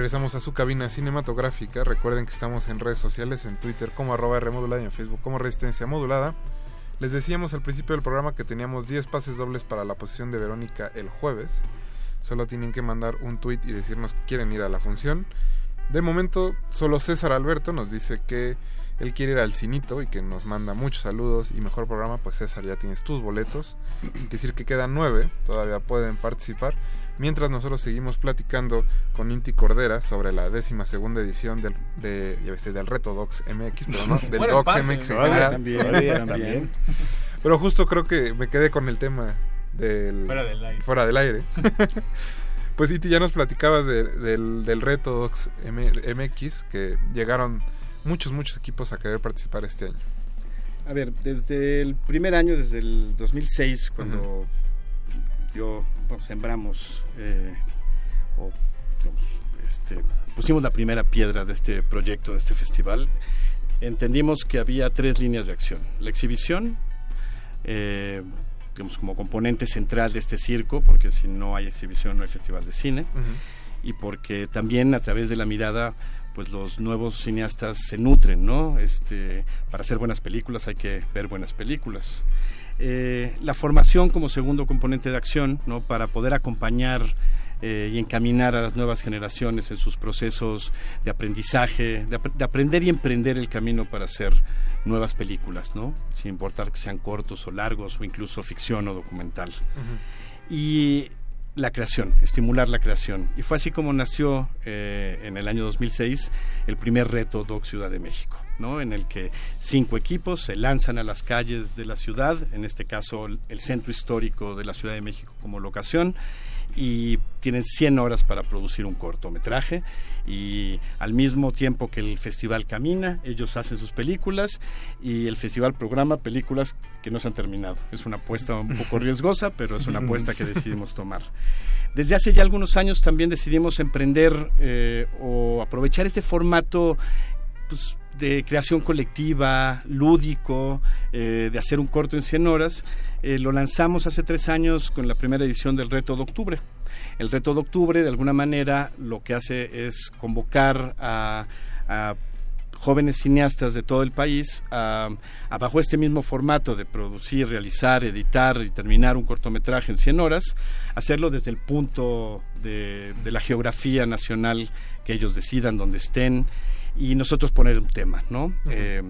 Regresamos a su cabina cinematográfica. Recuerden que estamos en redes sociales, en Twitter como arroba Rmodulada y en Facebook como Resistencia Modulada. Les decíamos al principio del programa que teníamos 10 pases dobles para la posición de Verónica el jueves. Solo tienen que mandar un tweet y decirnos que quieren ir a la función. De momento, solo César Alberto nos dice que él quiere ir al Cinito y que nos manda muchos saludos y mejor programa. Pues César, ya tienes tus boletos. Decir, que quedan nueve, todavía pueden participar. Mientras nosotros seguimos platicando con Inti Cordera sobre la décima segunda edición del, de, ya ves, del Reto Docs MX, pero no, del Bueno, Docs MX en general. También, también. Pero justo creo que me quedé con el tema del Fuera del aire. fuera del aire. pues Iti, ya nos platicabas de- del, del Reto Docs M- MX, que llegaron muchos, muchos equipos a querer participar este año. A ver, desde el primer año, desde el 2006, cuando yo bueno, sembramos eh, o digamos, este, pusimos la primera piedra de este proyecto, de este festival, entendimos que había tres líneas de acción. La exhibición, eh, digamos, como componente central de este circo, porque si no hay exhibición no hay festival de cine, y porque también a través de la mirada pues los nuevos cineastas se nutren, ¿no? Este, para hacer buenas películas hay que ver buenas películas. Eh, la formación como segundo componente de acción, ¿no? Para poder acompañar eh, y encaminar a las nuevas generaciones en sus procesos de aprendizaje, de, ap- de aprender y emprender el camino para hacer nuevas películas, ¿no? Sin importar que sean cortos o largos o incluso ficción o documental y la creación, estimular la creación. Y fue así como nació eh, en el año 2006 el primer reto Doc Ciudad de México, ¿no? en el que cinco equipos se lanzan a las calles de la ciudad, en este caso el- centro histórico de la Ciudad de México como locación, y tienen 100 horas para producir un cortometraje y al mismo tiempo que el festival camina, ellos hacen sus películas y el festival programa películas que no se han terminado. Es una apuesta un poco riesgosa, pero es una apuesta que decidimos tomar. Desde hace ya algunos años también decidimos emprender eh, o aprovechar este formato pues, de creación colectiva, lúdico, eh, de hacer un corto en 100 horas. Eh, lo lanzamos hace tres años con la primera edición del Reto de Octubre. El Reto de Octubre, de alguna manera, lo que hace es convocar a, jóvenes cineastas de todo el país a, a bajo este mismo formato de producir, realizar, editar y terminar un cortometraje en 100 horas, hacerlo desde el punto de, de la geografía nacional que ellos decidan, donde estén, y nosotros poner un tema, ¿no? Eh,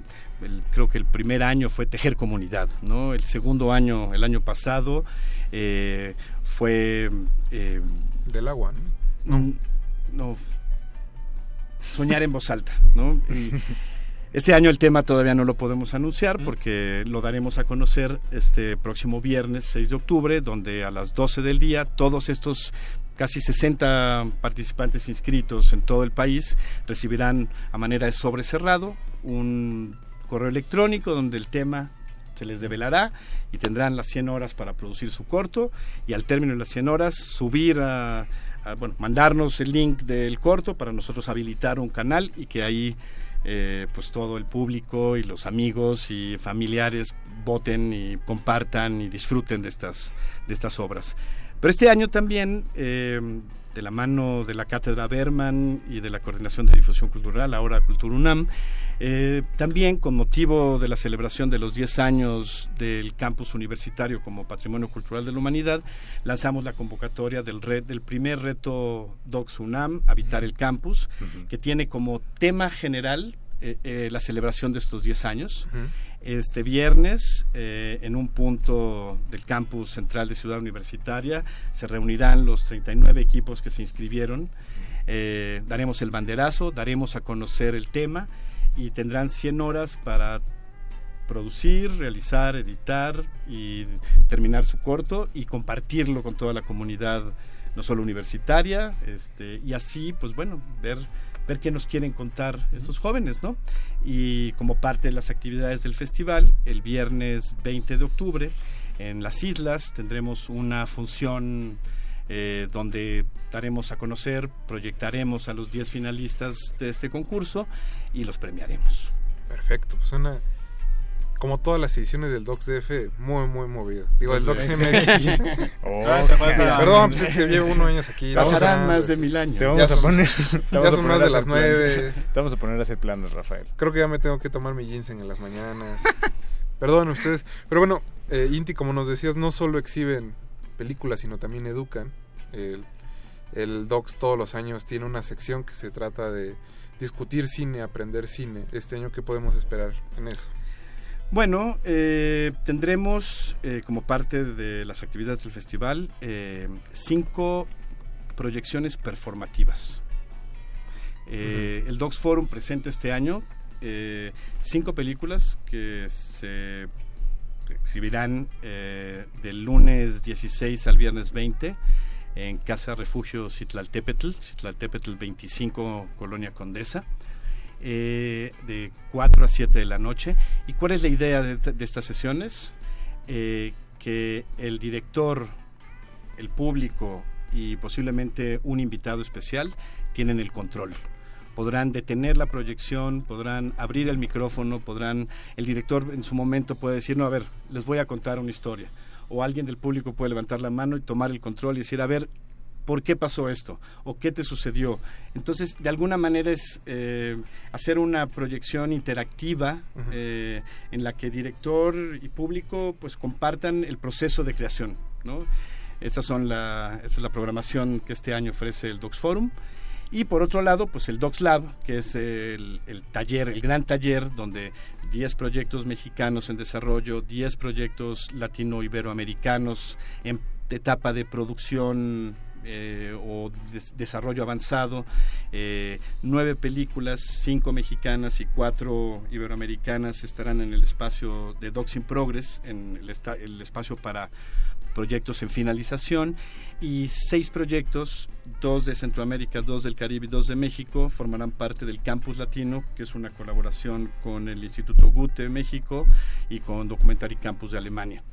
el- creo que el primer año fue tejer comunidad, ¿no? El segundo año, el año pasado, eh, fue... eh, Del agua, ¿no? no, soñar en voz alta, ¿no? Y este año el tema todavía no lo podemos anunciar porque lo daremos a conocer este próximo viernes 6 de octubre, donde a las 12 del día todos estos casi 60 participantes inscritos en todo el país recibirán a manera de sobre cerrado un correo electrónico donde el tema se les develará y tendrán las 100 horas para producir su corto y al término de las 100 horas subir bueno, mandarnos el link del corto para nosotros habilitar un canal y que ahí eh, pues todo el público y los amigos y familiares voten y compartan y disfruten de estas, de estas obras. Pero este año también, eh, de la mano de la Cátedra Berman y de la Coordinación de Difusión Cultural, ahora Cultura UNAM, eh, también con motivo de la celebración de los 10 años del campus universitario como Patrimonio Cultural de la Humanidad, lanzamos la convocatoria del, red, del primer reto Docs UNAM, Habitar el Campus, que tiene como tema general eh, eh, la celebración de estos 10 años. Este viernes, eh, en un punto del campus central de Ciudad Universitaria, se reunirán los 39 equipos que se inscribieron. Eh, daremos el banderazo, daremos a conocer el tema y tendrán 100 horas para producir, realizar, editar y terminar su corto y compartirlo con toda la comunidad, no solo universitaria, este, y así, pues bueno, ver ver qué nos quieren contar estos jóvenes, ¿no? Y como parte de las actividades del festival, el viernes 20 de octubre, en las islas tendremos una función eh, donde daremos a conocer, proyectaremos a los 10 finalistas de este concurso y los premiaremos. Perfecto, pues una como todas las ediciones del Docs DF, muy, muy movido. Digo, el Docs MX. Oh, Ah. Perdón, pues es que llevo unos años aquí. Pasarán no, más de mil años. Te vamos Ya a son- poner, ya son más de las nueve. Te vamos a poner a hacer planes, Rafael. Creo que ya me tengo que tomar mi ginseng en las mañanas. Perdón ustedes. Pero bueno, eh, Inti, como nos decías, no solo exhiben películas, sino también educan. El, el Docs todos los años tiene una sección que se trata de discutir cine, aprender cine. Este año, ¿qué podemos esperar en eso? Bueno, eh, tendremos eh, como parte de las actividades del festival eh, cinco proyecciones performativas. El Docs Forum presenta este año cinco películas que se exhibirán del lunes 16 al viernes 20 en Casa Refugio Citlaltépetl, Citlaltépetl 25, Colonia Condesa eh, de 4 a 7 de la noche. ¿Y cuál es la idea de, estas sesiones? Eh, que el director, el público y posiblemente un invitado especial tienen el control. Podrán detener la proyección, podrán abrir el micrófono, podrán, el director en su momento puede decir, no, a ver, les voy a contar una historia. O alguien del público puede levantar la mano y tomar el control y decir, a ver, ¿por qué pasó esto? ¿O qué te sucedió? Entonces, de alguna manera es eh, hacer una proyección interactiva eh, en la que director y público pues compartan el proceso de creación, ¿no? Estas son la, esta es la programación que este año ofrece el Docs Forum. Y por otro lado, pues el Docs Lab, que es el, el taller, el gran taller donde 10 proyectos mexicanos en desarrollo, 10 proyectos latino-iberoamericanos en etapa de producción eh, o des- desarrollo avanzado, eh, nueve películas, cinco mexicanas y cuatro iberoamericanas estarán en el espacio de Docs in Progress, en el, espacio para proyectos en finalización y seis proyectos, dos de Centroamérica, dos del Caribe y dos de México, formarán parte del Campus Latino, que es una colaboración con el Instituto Gute México y con Documentary Campus de Alemania.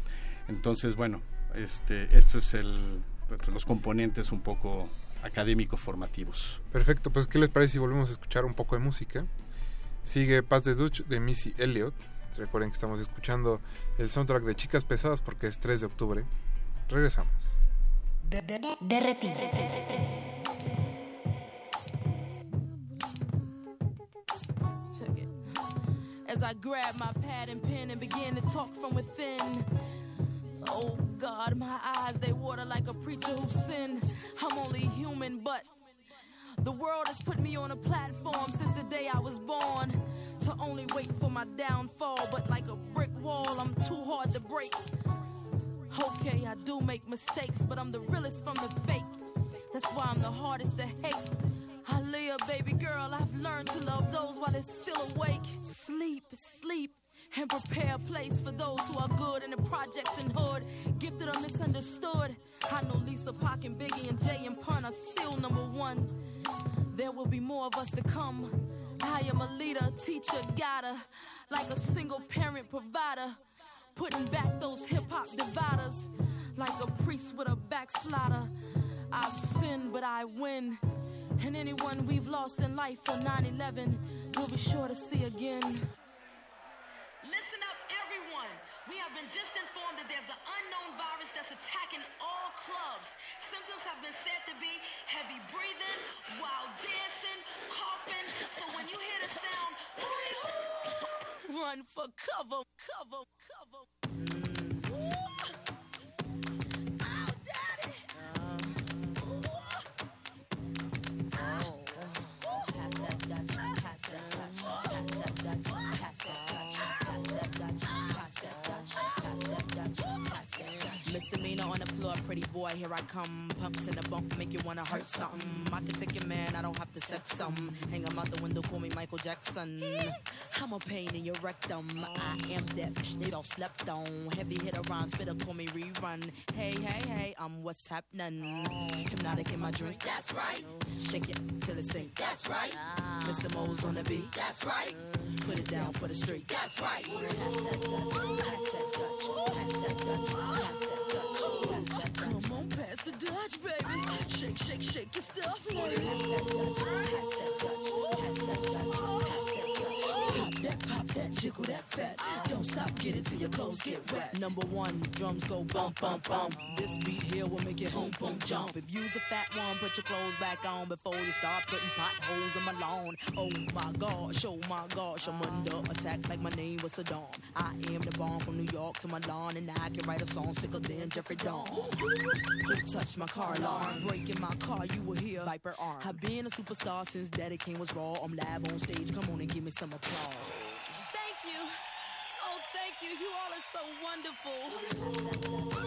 Entonces, bueno, este, esto es el, pues, los componentes un poco académico formativos. Perfecto, pues ¿qué les parece si volvemos a escuchar un poco de música? Sigue Paz de Dutch de Missy Elliott. Recuerden que estamos escuchando el soundtrack de Chicas Pesadas porque es 3 de octubre. Regresamos. It. As I grab my pad and pen and begin to talk from within. Oh God, my eyes they water like a preacher who sins. I'm only human, but the world has put me on a platform since the day I was born. To only wait for my downfall, but like a brick wall, I'm too hard to break. Okay, I do make mistakes, but I'm the realest from the fake. That's why I'm the hardest to hate. Aaliyah, baby girl, I've learned to love those while they're still awake. Sleep, sleep, and prepare a place for those who are good in the projects and hood. Gifted or misunderstood. I know Lisa, Pac, and Biggie, and Jay and Pun are still number one. There will be more of us to come. I am a leader, teacher, guider, like a single parent provider. Putting back those hip hop dividers, like a priest with a backslider. I've sinned, but I win. And anyone we've lost in life for 9 11, we'll be sure to see again. We have been just informed that there's an unknown virus that's attacking all clubs. Symptoms have been said to be heavy breathing, wild dancing, coughing. So when you hear the sound, hooty hoo, Run for cover, cover, cover. Misdemeanor on the floor, pretty boy, here I come. Pumps in the bump, make you wanna hurt something. I can take your man, I don't have to sex some. Hang him out the window, call me Michael Jackson. I'm a pain in your rectum. I am that bitch they don't slept on. Heavy hitter rhymes, spitter, call me rerun. Hey, hey, hey, I'm what's happening. Hypnotic in my drink, that's right. Shake it till it's stink, that's right. Mr. Mo's on the beat, that's right. Put it down for the street, that's right. Pass that Dutch, pass that Dutch, pass that Dutch, pass that Dutch, Come on, pass the Dutch, baby. Shake, shake, shake your stuff, ladies. Pass that Dutch, pass that Dutch, pass that Dutch baby. stop, get it till your clothes get wet. Number one, drums go bump, bump, bump. This beat here will make it boom, boom, jump. If you's a fat one, put your clothes back on before you start putting potholes in my lawn. Oh my gosh, oh my gosh, I'm under attack like my name was Saddam. I am the bomb from New York to Milan, and I can write a song sicker than Jeffrey Dawn. Who touched my car alarm? Breaking my car, you will hear Viper arm. I've been a superstar since Daddy King was raw. I'm live on stage, come on and give me some applause. Thank you. You all are so wonderful.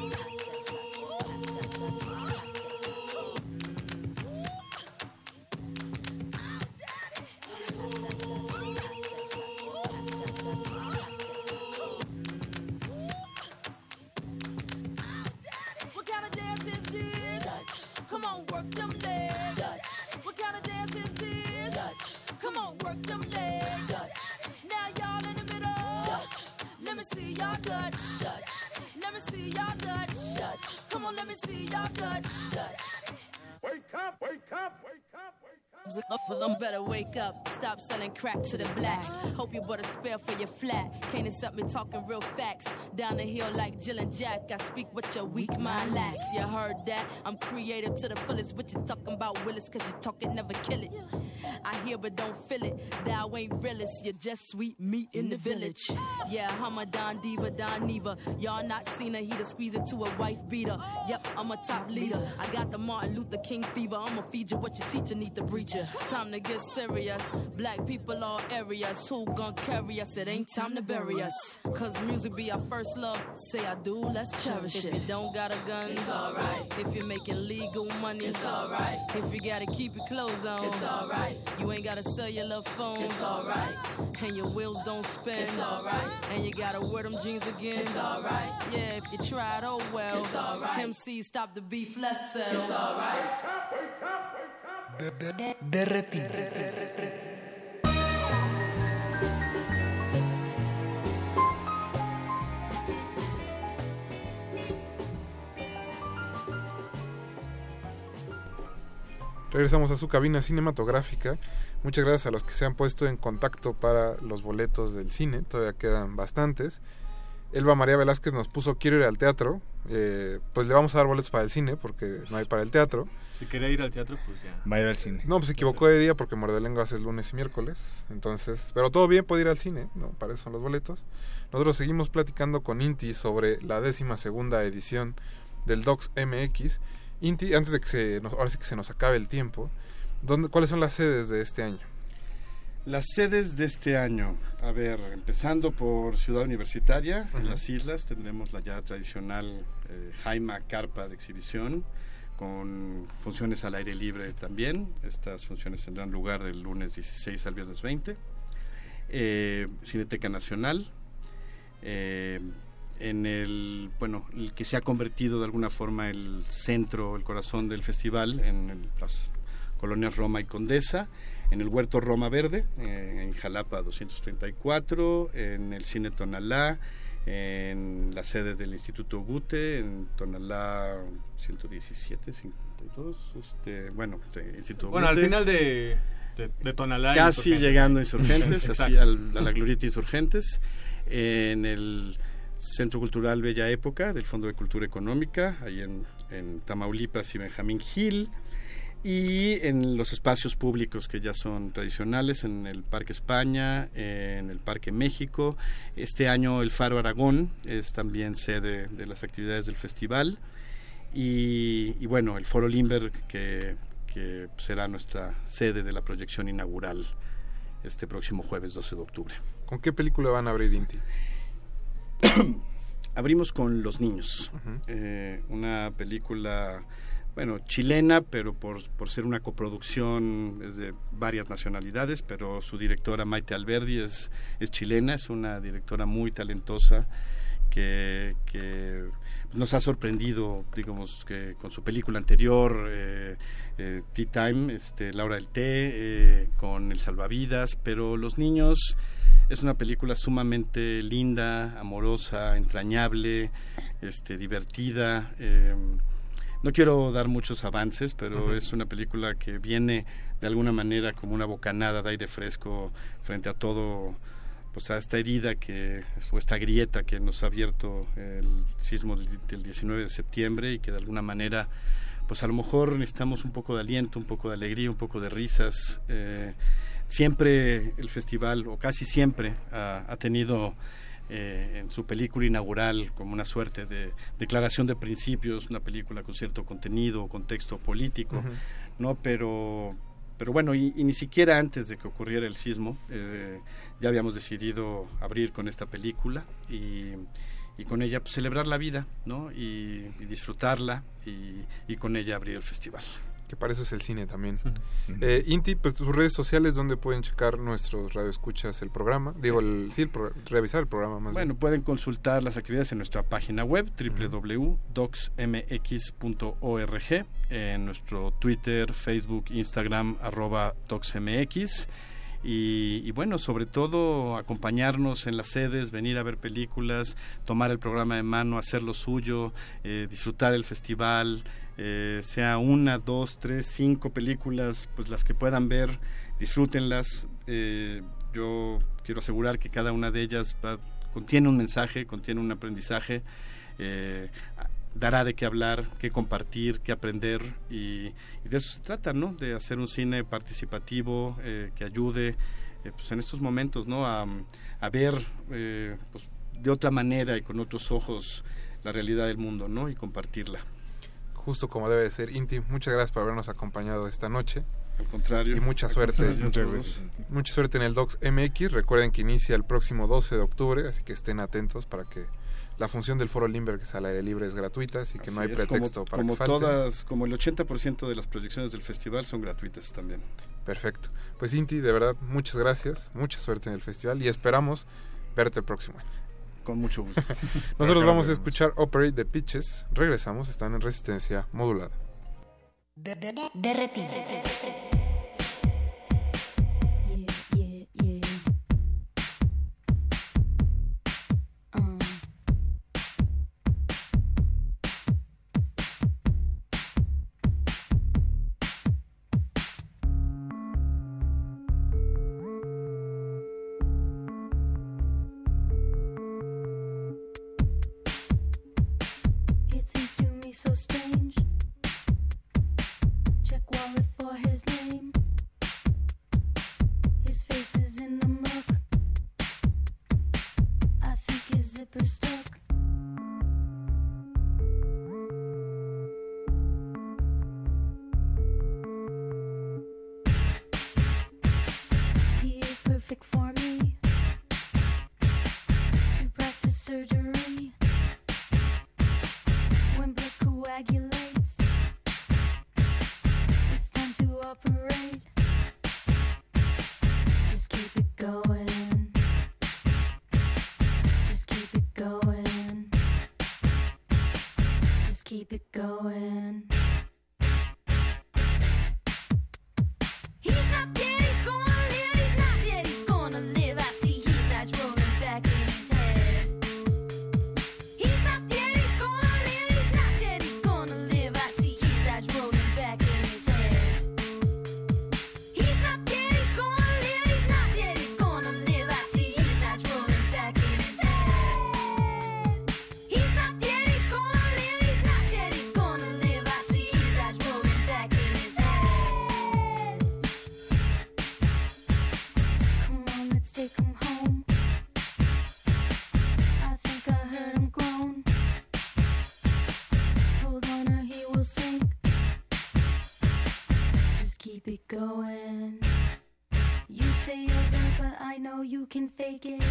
y'all Let me see y'all Come on, let me see y'all Wake up, wake up, wake up them better wake up. Stop selling crack to the black. Hope you bought a spare for your flat. Can't accept me talking real facts. Down the hill like Jill and Jack. I speak what your weak mind lacks. You heard that? I'm creative to the fullest. What you talking about, Willis? Cause you talking never kill it. I hear but don't feel it. Thou ain't realist. You're just sweet meat in the village. Yeah, I'm a Don Diva, Don Neva. Y'all not seen her. He to squeeze into a wife beater. Yep, I'm a top leader. I got the Martin Luther King fever. I'ma feed you what your teacher need to breach you. It's time to get serious. Black people all areas. Who gon' carry us? It ain't time to bury us. Cause music be our first love. Say I do, let's cherish it. If you don't got a gun, it's alright. If you're making legal money, it's alright. If you gotta keep your clothes on, it's alright. You ain't gotta sell your little phone, it's alright. And your wheels don't spin, it's alright. And you gotta wear them jeans again, it's alright. Yeah, if you try it, oh well. It's alright. MC, stop the beef, let's sell. It's alright. De retinas. Regresamos a su cabina cinematográfica. Muchas gracias a los que se han puesto en contacto para los boletos del cine. Todavía quedan bastantes. Elba María Velázquez nos puso quiero ir al teatro. Eh, pues le vamos a dar boletos para el cine porque no hay para el teatro. Si quiere ir al teatro, pues ya. Va a ir al cine. No, pues se equivocó de día porque Muerde Lenguas es lunes y miércoles. Entonces, pero todo bien, puede ir al cine, ¿no? Para eso son los boletos. Nosotros seguimos platicando con Inti sobre la décima segunda edición del Docs MX. Inti, antes de que se nos, ahora sí que se nos acabe el tiempo, ¿dónde, ¿cuáles son las sedes de este año? Las sedes de este año, a ver, empezando por Ciudad Universitaria, en las islas tendremos la ya tradicional eh, Jaima Carpa de exhibición, con funciones al aire libre también. Estas funciones tendrán lugar del lunes 16 al viernes 20. Eh, Cineteca Nacional, eh, en el, bueno, el que se ha convertido de alguna forma el centro, el corazón del festival, en el- las colonias Roma y Condesa, en el Huerto Roma Verde, eh, en Jalapa 234, en el Cine Tonalá, en la sede del Instituto Gute, en Tonalá 117, 52, este, bueno, este, Instituto Bueno, al final de, de, de Tonalá. Casi Insurgentes. llegando a Insurgentes, así al- a la glorieta Insurgentes, en el Centro Cultural Bella Época del Fondo de Cultura Económica, ahí en, en Tamaulipas y Benjamín Gil, y en los espacios públicos que ya son tradicionales, en el Parque España, en el Parque México. Este año el Faro Aragón es también sede de las actividades del festival. Y, y bueno, el Foro Limber, que, que será nuestra sede de la proyección inaugural este próximo jueves 12 de octubre. ¿Con qué película van a abrir Inti? Abrimos con Los Niños, eh, una película, bueno, chilena, pero por, por ser una coproducción es de varias nacionalidades, pero su directora Maite Alberdi es, es chilena, es una directora muy talentosa que, que nos ha sorprendido, digamos, que con su película anterior, eh, eh, Tea Time, este, Laura del Té, eh, con El Salvavidas, pero Los Niños es una película sumamente linda, amorosa, entrañable, este, divertida. No quiero dar muchos avances, pero es una película que viene de alguna manera como una bocanada de aire fresco frente a todo pues a esta herida que o esta grieta que nos ha abierto el sismo del, del 19 de septiembre y que de alguna manera pues a lo mejor necesitamos un poco de aliento, un poco de alegría, un poco de risas. Eh, siempre el festival, o casi siempre, ha, ha tenido eh, en su película inaugural como una suerte de declaración de principios, una película con cierto contenido, contexto político. ¿no? Pero, pero bueno, y, y ni siquiera antes de que ocurriera el sismo, eh, ya habíamos decidido abrir con esta película y, y con ella pues, celebrar la vida, ¿no? Y, y disfrutarla y, y con ella abrir el festival. Que para eso es el cine también. Eh, Inti, pues tus redes sociales donde pueden checar nuestros radioescuchas el programa, digo, el, sí, el pro- revisar el programa más Bueno, pueden consultar las actividades en nuestra página web www.docsmx.org, en nuestro Twitter, Facebook, Instagram, arroba docsmx. Y, y bueno, sobre todo acompañarnos en las sedes, venir a ver películas, tomar el programa de mano, hacer lo suyo, eh, disfrutar el festival, eh, sea una, dos, tres, cinco películas, pues las que puedan ver, disfrútenlas. Eh, yo quiero asegurar que cada una de ellas va- contiene un mensaje, contiene un aprendizaje, eh, dará de qué hablar, qué compartir, qué aprender y, de eso se trata, ¿no? De hacer un cine participativo eh, que ayude, pues en estos momentos, ¿no? A, ver, pues de otra manera y con otros ojos la realidad del mundo, ¿no? Y compartirla. Justo como debe de ser. Inti, muchas gracias por habernos acompañado esta noche. Al contrario. Y mucha suerte. Mucha suerte en el Docs MX. Recuerden que inicia el próximo 12 de octubre, así que estén atentos para que la función del Foro Limber, que es al aire libre, es gratuita, así que no hay es, pretexto como, para como que falte. todas, como el 80% de las proyecciones del festival son gratuitas también. Perfecto. Pues Inti, de verdad, muchas gracias. Mucha suerte en el festival y esperamos verte el próximo año. Con mucho gusto. Nosotros vamos a escuchar Operate the Pitches. Regresamos, están en resistencia modulada. De you can fake it.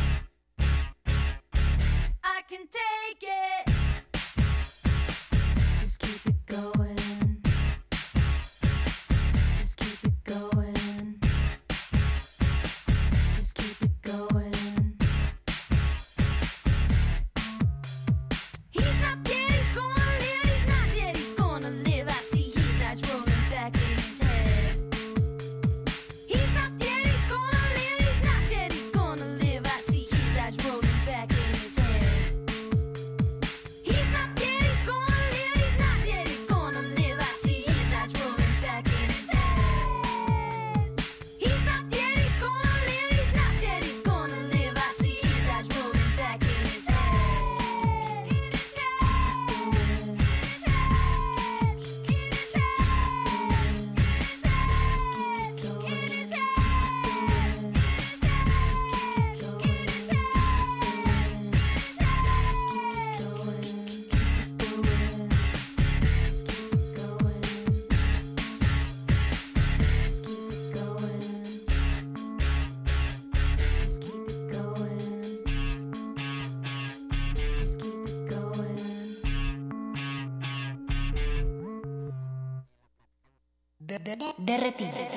De retinas.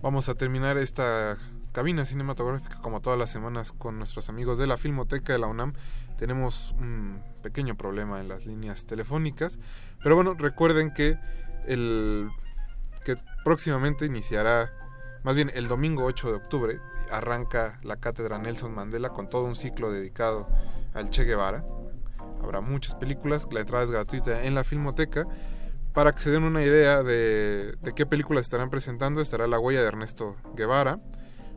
Vamos a terminar esta cabina cinematográfica como todas las semanas con nuestros amigos de la Filmoteca de la UNAM. Tenemos un pequeño problema en las líneas telefónicas, pero bueno, recuerden que el que próximamente iniciará más bien el domingo 8 de octubre arranca la cátedra Nelson Mandela con todo un ciclo dedicado al Che Guevara. Habrá muchas películas, la entrada es gratuita en la Filmoteca. Para que se den una idea de, de qué películas estarán presentando, estará La huella de Ernesto Guevara,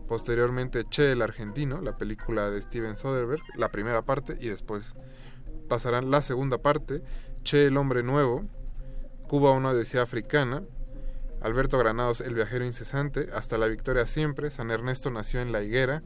posteriormente Che el argentino, la película de Steven Soderbergh, la primera parte, y después pasarán la segunda parte, Che el hombre nuevo, Cuba una odisea africana, Alberto Granados El viajero incesante, Hasta la victoria siempre, San Ernesto nació en la higuera,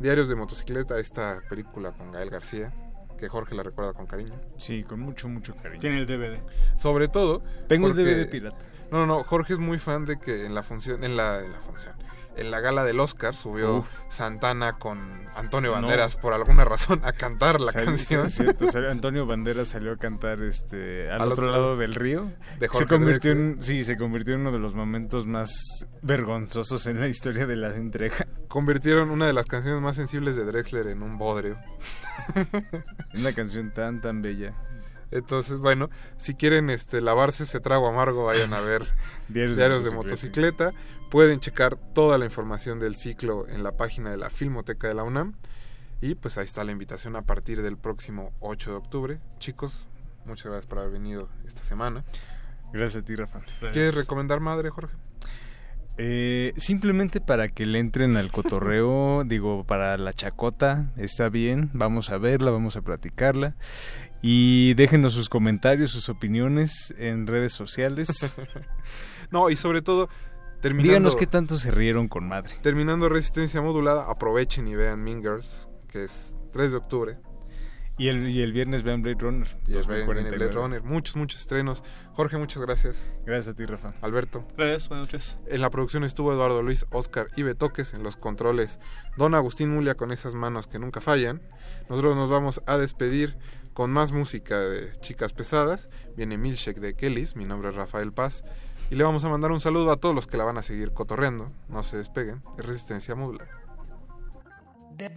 Diarios de motocicleta, esta película con Gael García, que Jorge la recuerda con cariño. Sí, con mucho, mucho cariño. Tiene el DVD. Sobre todo. Tengo el DVD pirata. No, no, no. Jorge es muy fan de que en la función, en la, en la función, en la gala del Oscar subió Uf. Santana con Antonio No. Banderas por alguna razón a cantar la Sal- canción. sí, es cierto, Antonio Banderas salió a cantar este al, Al otro otro lado del río. de se convirtió en sí, se convirtió en uno de los momentos más vergonzosos en la historia de la entrega. Convirtieron una de las canciones más sensibles de Drexler en un bodrio. Una canción tan tan bella. Entonces, bueno, si quieren este lavarse ese trago amargo, vayan a ver Diarios Diarios, de de motocicleta. motocicleta. Pueden checar toda la información del ciclo en la página de la Filmoteca de la UNAM. Y pues ahí está la invitación a partir del próximo 8 de octubre. Chicos, muchas gracias por haber venido esta semana. Gracias a ti, Rafa. ¿Quieres recomendar Madre, Jorge? Eh, simplemente para que le entren al cotorreo, digo, para la chacota, está bien, vamos a verla, vamos a platicarla. Y déjenos sus comentarios, sus opiniones en redes sociales. no, y sobre todo, terminando, Díganos qué tanto se rieron con madre. terminando Resistencia Modulada, aprovechen y vean Mean Girls, que es 3 de octubre. Y el, y el viernes vean Blade Runner. Y es Blade 2049. Runner. Muchos, muchos estrenos. Jorge, muchas gracias. Gracias a ti, Rafa. Alberto. Gracias, buenas noches. En la producción estuvo Eduardo Luis, Oscar y Betoques. En los controles, Don Agustín Mulia con esas manos que nunca fallan. Nosotros nos vamos a despedir con más música de Chicas Pesadas. Viene Milkshake de Kellys. Mi nombre es Rafael Paz. Y le vamos a mandar un saludo a todos los que la van a seguir cotorreando. No se despeguen. Es Resistencia Modular. De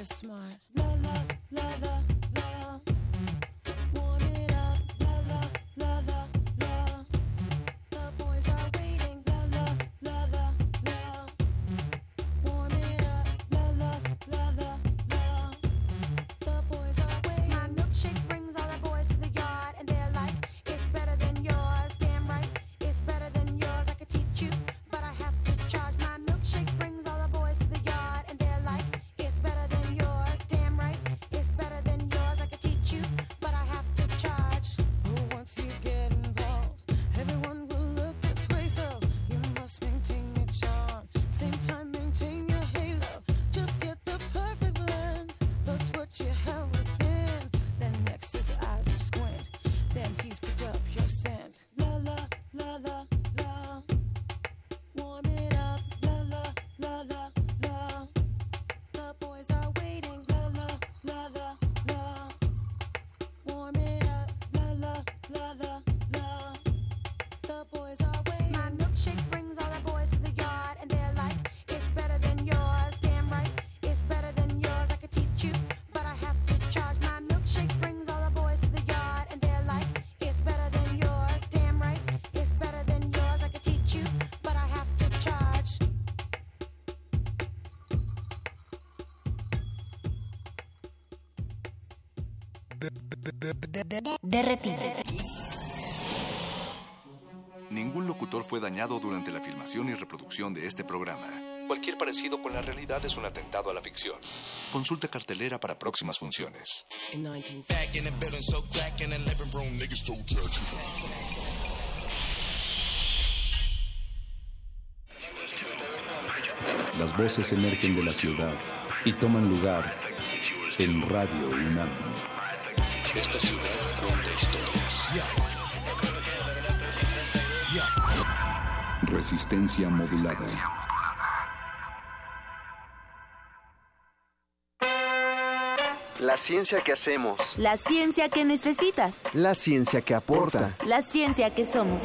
you're smart. Ningún locutor fue dañado durante la filmación y reproducción de este programa. Cualquier parecido con la realidad es un atentado a la ficción. Consulta cartelera para próximas funciones. Las voces emergen de la ciudad y toman lugar en Radio UNAM. Esta ciudad cuenta historias. Resistencia modulada. La ciencia que hacemos. La ciencia que necesitas. La ciencia que aporta. La ciencia que somos.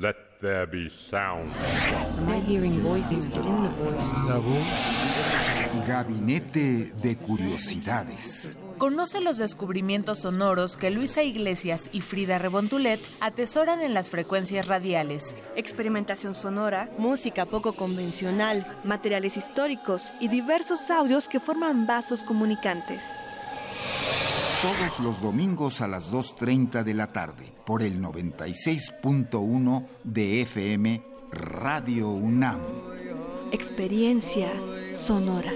Let there be sound. Am I hearing voices within the voice? La voz. Gabinete de Curiosidades. Conoce los descubrimientos sonoros que Luisa Iglesias y Frida Rebontulet atesoran en las frecuencias radiales. Experimentación sonora, música poco convencional, materiales históricos y diversos audios que forman vasos comunicantes. Todos los domingos a las 2.30 de la tarde por el 96.1 de FM Radio UNAM. Experiencia sonora.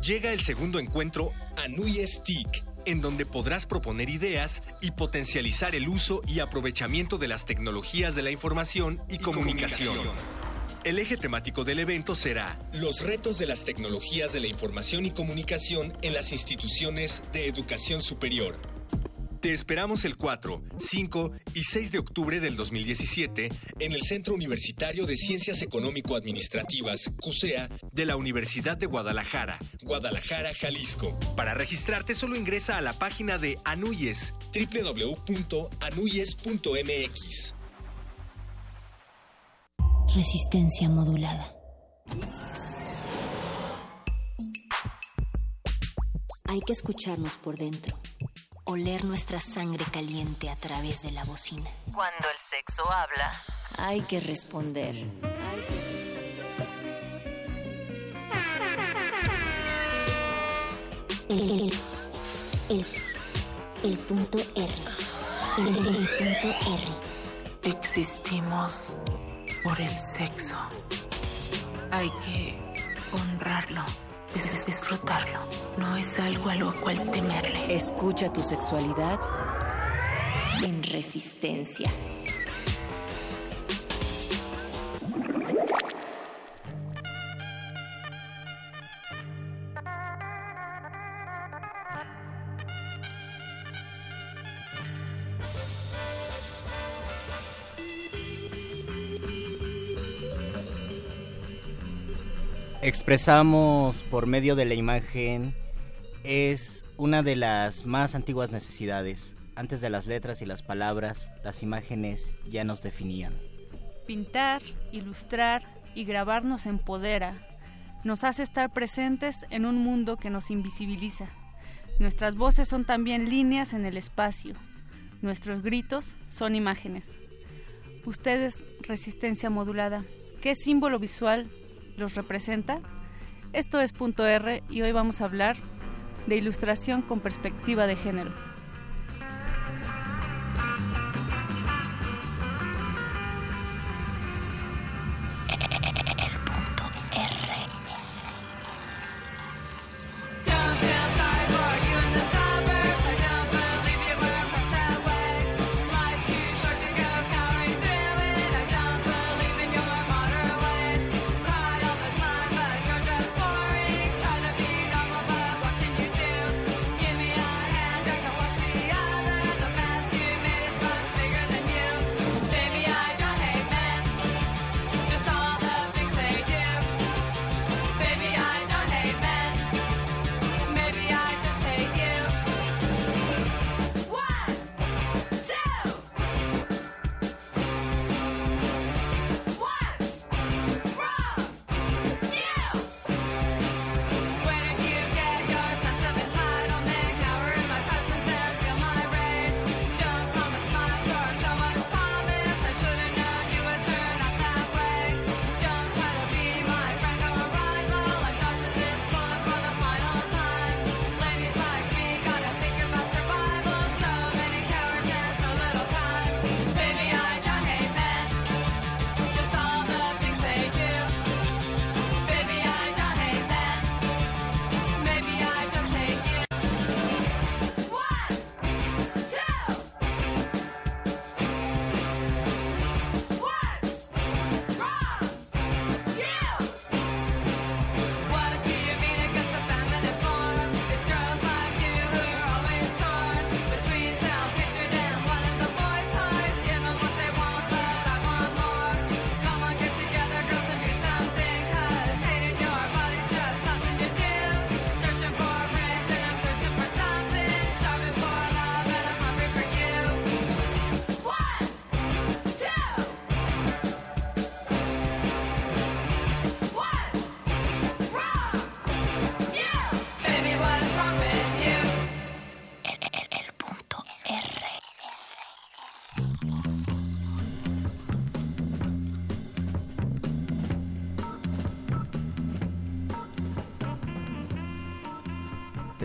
Llega el segundo encuentro Anui Stick, en donde podrás proponer ideas y potencializar el uso y aprovechamiento de las tecnologías de la información y, comunicación. El eje temático del evento será Los retos de las tecnologías de la información y comunicación en las instituciones de educación superior. Te esperamos el 4, 5 y 6 de octubre del 2017 en el Centro Universitario de Ciencias Económico-Administrativas, CUSEA, de la Universidad de Guadalajara, Guadalajara, Jalisco. Para registrarte solo ingresa a la página de Anuyes, www.anuyes.mx. Resistencia modulada. Hay que escucharnos por dentro, oler nuestra sangre caliente a través de la bocina. Cuando el sexo habla, Hay que responder. El, el, el, el punto R. El punto R. existimos por el sexo. Hay que honrarlo, dis- disfrutarlo. No es algo a lo cual temerle. Escucha tu sexualidad en resistencia. Expresamos por medio de la imagen es una de las más antiguas necesidades. Antes de las letras y las palabras, las imágenes ya nos definían. Pintar, ilustrar y grabar nos empodera, nos hace estar presentes en un mundo que nos invisibiliza. Nuestras voces son también líneas en el espacio, nuestros gritos son imágenes. Ustedes, resistencia modulada, ¿qué símbolo visual los representa? Esto es punto R y hoy vamos a hablar de ilustración con perspectiva de género.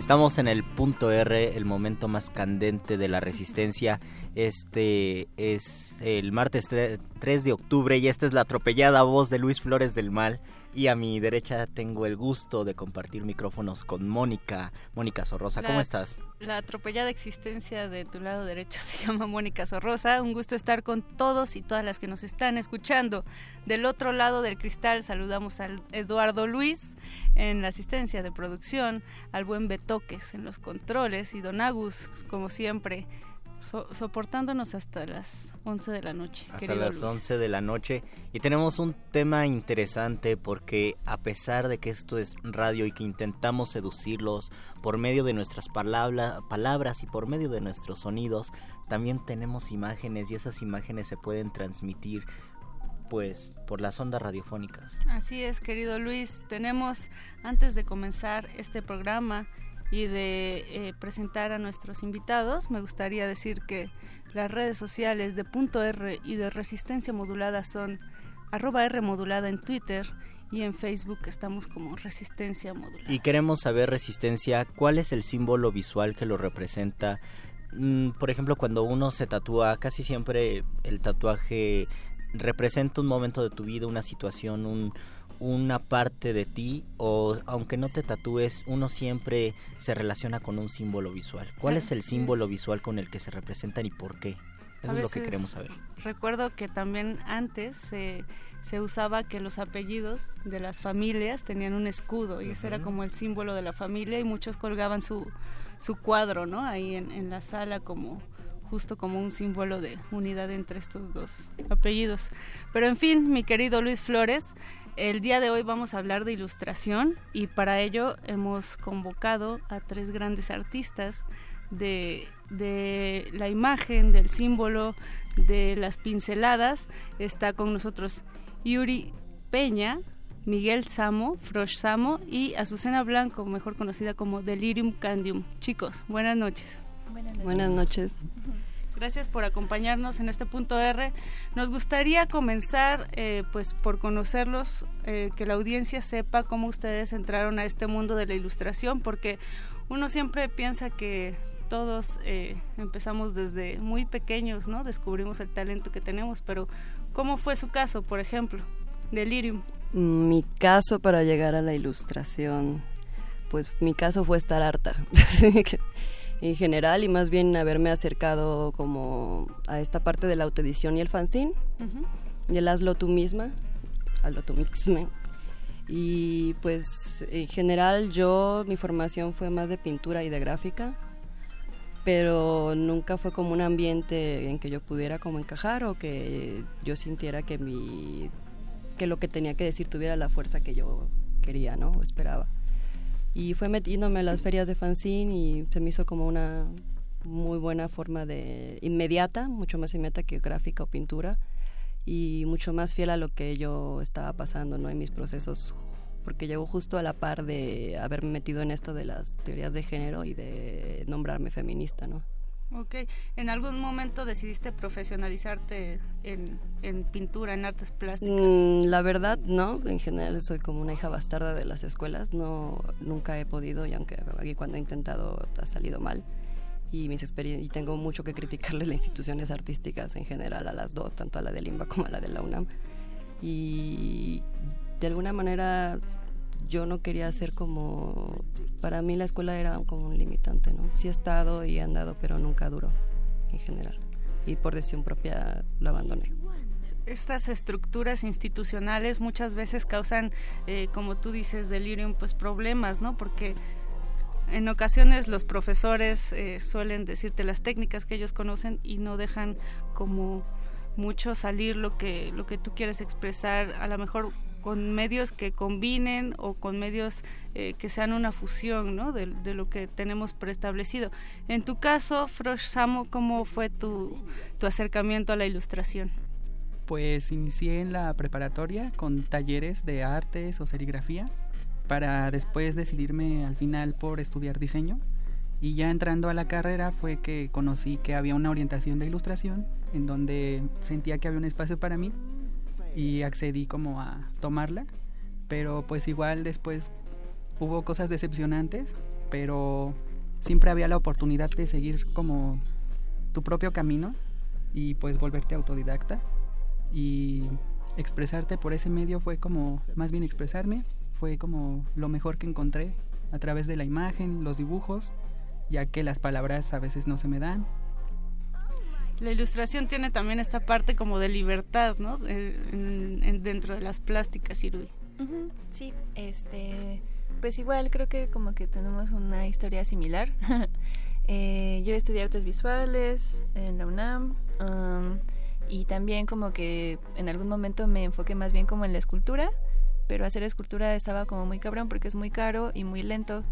Estamos en el punto R, el momento más candente de la resistencia. Este es el martes 3 de octubre y esta es la atropellada voz de Luis Flores del Mal. Y a mi derecha tengo el gusto de compartir micrófonos con Mónica. Mónica Sorrosa, ¿cómo La- estás? La atropellada existencia de tu lado derecho se llama Mónica Sorrosa. Un gusto estar con todos y todas las que nos están escuchando. Del otro lado del cristal saludamos al Eduardo Luis en la asistencia de producción, al buen Betoques en los controles y Don Agus, como siempre, so- soportándonos hasta las 11 de la noche. Hasta las Luis. 11 de la noche. Y tenemos un tema interesante porque a pesar de que esto es radio y que intentamos seducirlos por medio de nuestras palabra- palabras y por medio de nuestros sonidos, también tenemos imágenes y esas imágenes se pueden transmitir pues por las ondas radiofónicas. Así es, querido Luis. Tenemos, antes de comenzar este programa y de eh, presentar a nuestros invitados, me gustaría decir que las redes sociales de Punto R y de Resistencia Modulada son arroba R Modulada en Twitter y en Facebook estamos como Resistencia Modulada. Y queremos saber, Resistencia, cuál es el símbolo visual que lo representa. Mm, por ejemplo, cuando uno se tatúa, casi siempre el tatuaje representa un momento de tu vida, una situación, un, una parte de ti, o aunque no te tatúes, uno siempre se relaciona con un símbolo visual. ¿Cuál es el símbolo visual con el que se representan y por qué? Eso es lo que queremos saber. Recuerdo que también antes se, se usaba que los apellidos de las familias tenían un escudo y ese era como el símbolo de la familia y muchos colgaban su, su cuadro, ¿no? Ahí en, en la sala como justo como un símbolo de unidad entre estos dos apellidos. Pero en fin, mi querido Luis Flores, el día de hoy vamos a hablar de ilustración y para ello hemos convocado a tres grandes artistas de, de la imagen, del símbolo, de las pinceladas. Está con nosotros Yuri Peña, Miguel Samo, Frosh Samo y Azucena Blanco, mejor conocida como Delirium Candium. Chicos, buenas noches. Buenas noches. Gracias por acompañarnos en este punto R. Nos gustaría comenzar eh, pues por conocerlos, eh, que la audiencia sepa cómo ustedes entraron a este mundo de la ilustración, porque uno siempre piensa que todos eh, empezamos desde muy pequeños, ¿no? Descubrimos el talento que tenemos, pero ¿cómo fue su caso, por ejemplo? Delirium. Mi caso para llegar a la ilustración, pues mi caso fue estar harta en general y más bien haberme acercado como a esta parte de la autoedición y el fanzine y el hazlo tú misma, hazlo tú misma. Y pues en general yo, mi formación fue más de pintura y de gráfica, pero nunca fue como un ambiente en que yo pudiera como encajar o que yo sintiera que mi que lo que tenía que decir tuviera la fuerza que yo quería, ¿no? O esperaba. Y fue metiéndome a las ferias de fanzine y se me hizo como una muy buena forma de inmediata, mucho más inmediata que gráfica o pintura y mucho más fiel a lo que yo estaba pasando, ¿no? En mis procesos porque llegó justo a la par de haberme metido en esto de las teorías de género y de nombrarme feminista, ¿no? Ok, ¿en algún momento decidiste profesionalizarte en, en pintura, en artes plásticas? Mm, la verdad, no. En general soy como una hija bastarda de las escuelas. No, nunca he podido y aunque aquí cuando he intentado ha salido mal. Y mis y tengo mucho que criticarle las instituciones artísticas en general, a las dos, tanto a la de Limba como a la de la UNAM. Y de alguna manera yo no quería ser como para mí la escuela era como un limitante, ¿no? Sí he estado y he andado, pero nunca duró en general. Y por decisión propia lo abandoné. Estas estructuras institucionales muchas veces causan, eh, como tú dices, delirium, pues problemas, ¿no? Porque en ocasiones los profesores eh, suelen decirte las técnicas que ellos conocen y no dejan como mucho salir lo que lo que tú quieres expresar a lo mejor con medios que combinen o con medios eh, que sean una fusión ¿no? de, lo que tenemos preestablecido. En tu caso, Frosh Samo, ¿cómo fue tu, tu acercamiento a la ilustración? Pues inicié en la preparatoria con talleres de artes o serigrafía para después decidirme al final por estudiar diseño. Y ya entrando a la carrera fue que conocí que había una orientación de ilustración en donde sentía que había un espacio para mí y accedí como a tomarla. Pero pues igual después hubo cosas decepcionantes pero siempre había la oportunidad de seguir como tu propio camino y pues volverte autodidacta y expresarte por ese medio fue como, más bien expresarme, fue como lo mejor que encontré a través de la imagen, los dibujos, ya que las palabras a veces no se me dan. La ilustración tiene también esta parte como de libertad, ¿no? Eh, dentro de las plásticas, Irui. Sí, este, pues igual creo que como que tenemos una historia similar. eh, yo estudié artes visuales en la UNAM y también como que en algún momento me enfoqué más bien como en la escultura, pero hacer escultura estaba como muy cabrón porque es muy caro y muy lento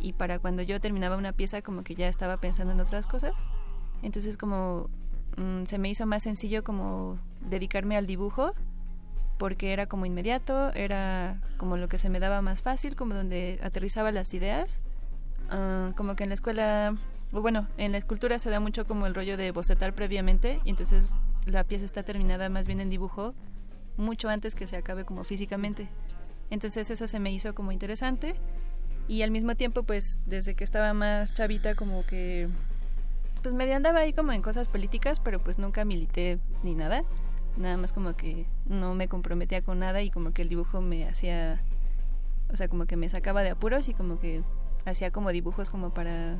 y para cuando yo terminaba una pieza como que ya estaba pensando en otras cosas. Entonces como mm, se me hizo más sencillo como dedicarme al dibujo porque era como inmediato, era como lo que se me daba más fácil, como donde aterrizaba las ideas. Ah, como que en la escuela, bueno, en la escultura se da mucho como el rollo de bocetar previamente y entonces la pieza está terminada más bien en dibujo mucho antes que se acabe como físicamente. Entonces eso se me hizo como interesante y al mismo tiempo pues desde que estaba más chavita como que pues medio andaba ahí como en cosas políticas, pero pues nunca milité ni nada nada más como que no me comprometía con nada y como que el dibujo me hacía, o sea, como que me sacaba de apuros y como que hacía como dibujos como para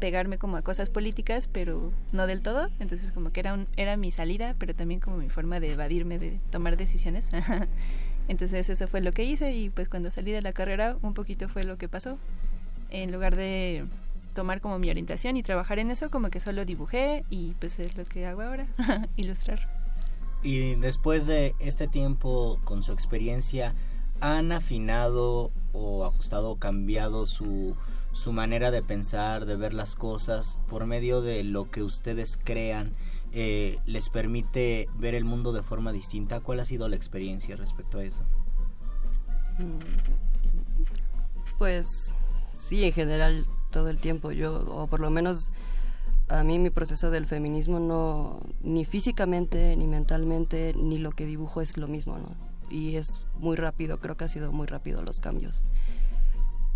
pegarme como a cosas políticas, pero no del todo, entonces como que era un, era mi salida, pero también como mi forma de evadirme de tomar decisiones. entonces eso fue lo que hice y pues cuando salí de la carrera un poquito fue lo que pasó. En lugar de tomar como mi orientación y trabajar en eso, como que solo dibujé y pues es lo que hago ahora, ilustrar. Y después de este tiempo con su experiencia, ¿han afinado o ajustado o cambiado su, su manera de pensar, de ver las cosas por medio de lo que ustedes crean? Eh, ¿Les permite ver el mundo de forma distinta? ¿Cuál ha sido la experiencia respecto a eso? Mm, pues sí, en general todo el tiempo yo, o por lo menos a mí mi proceso del feminismo no, ni físicamente, ni mentalmente, ni lo que dibujo es lo mismo, ¿no? Y es muy rápido, creo que ha sido muy rápido los cambios.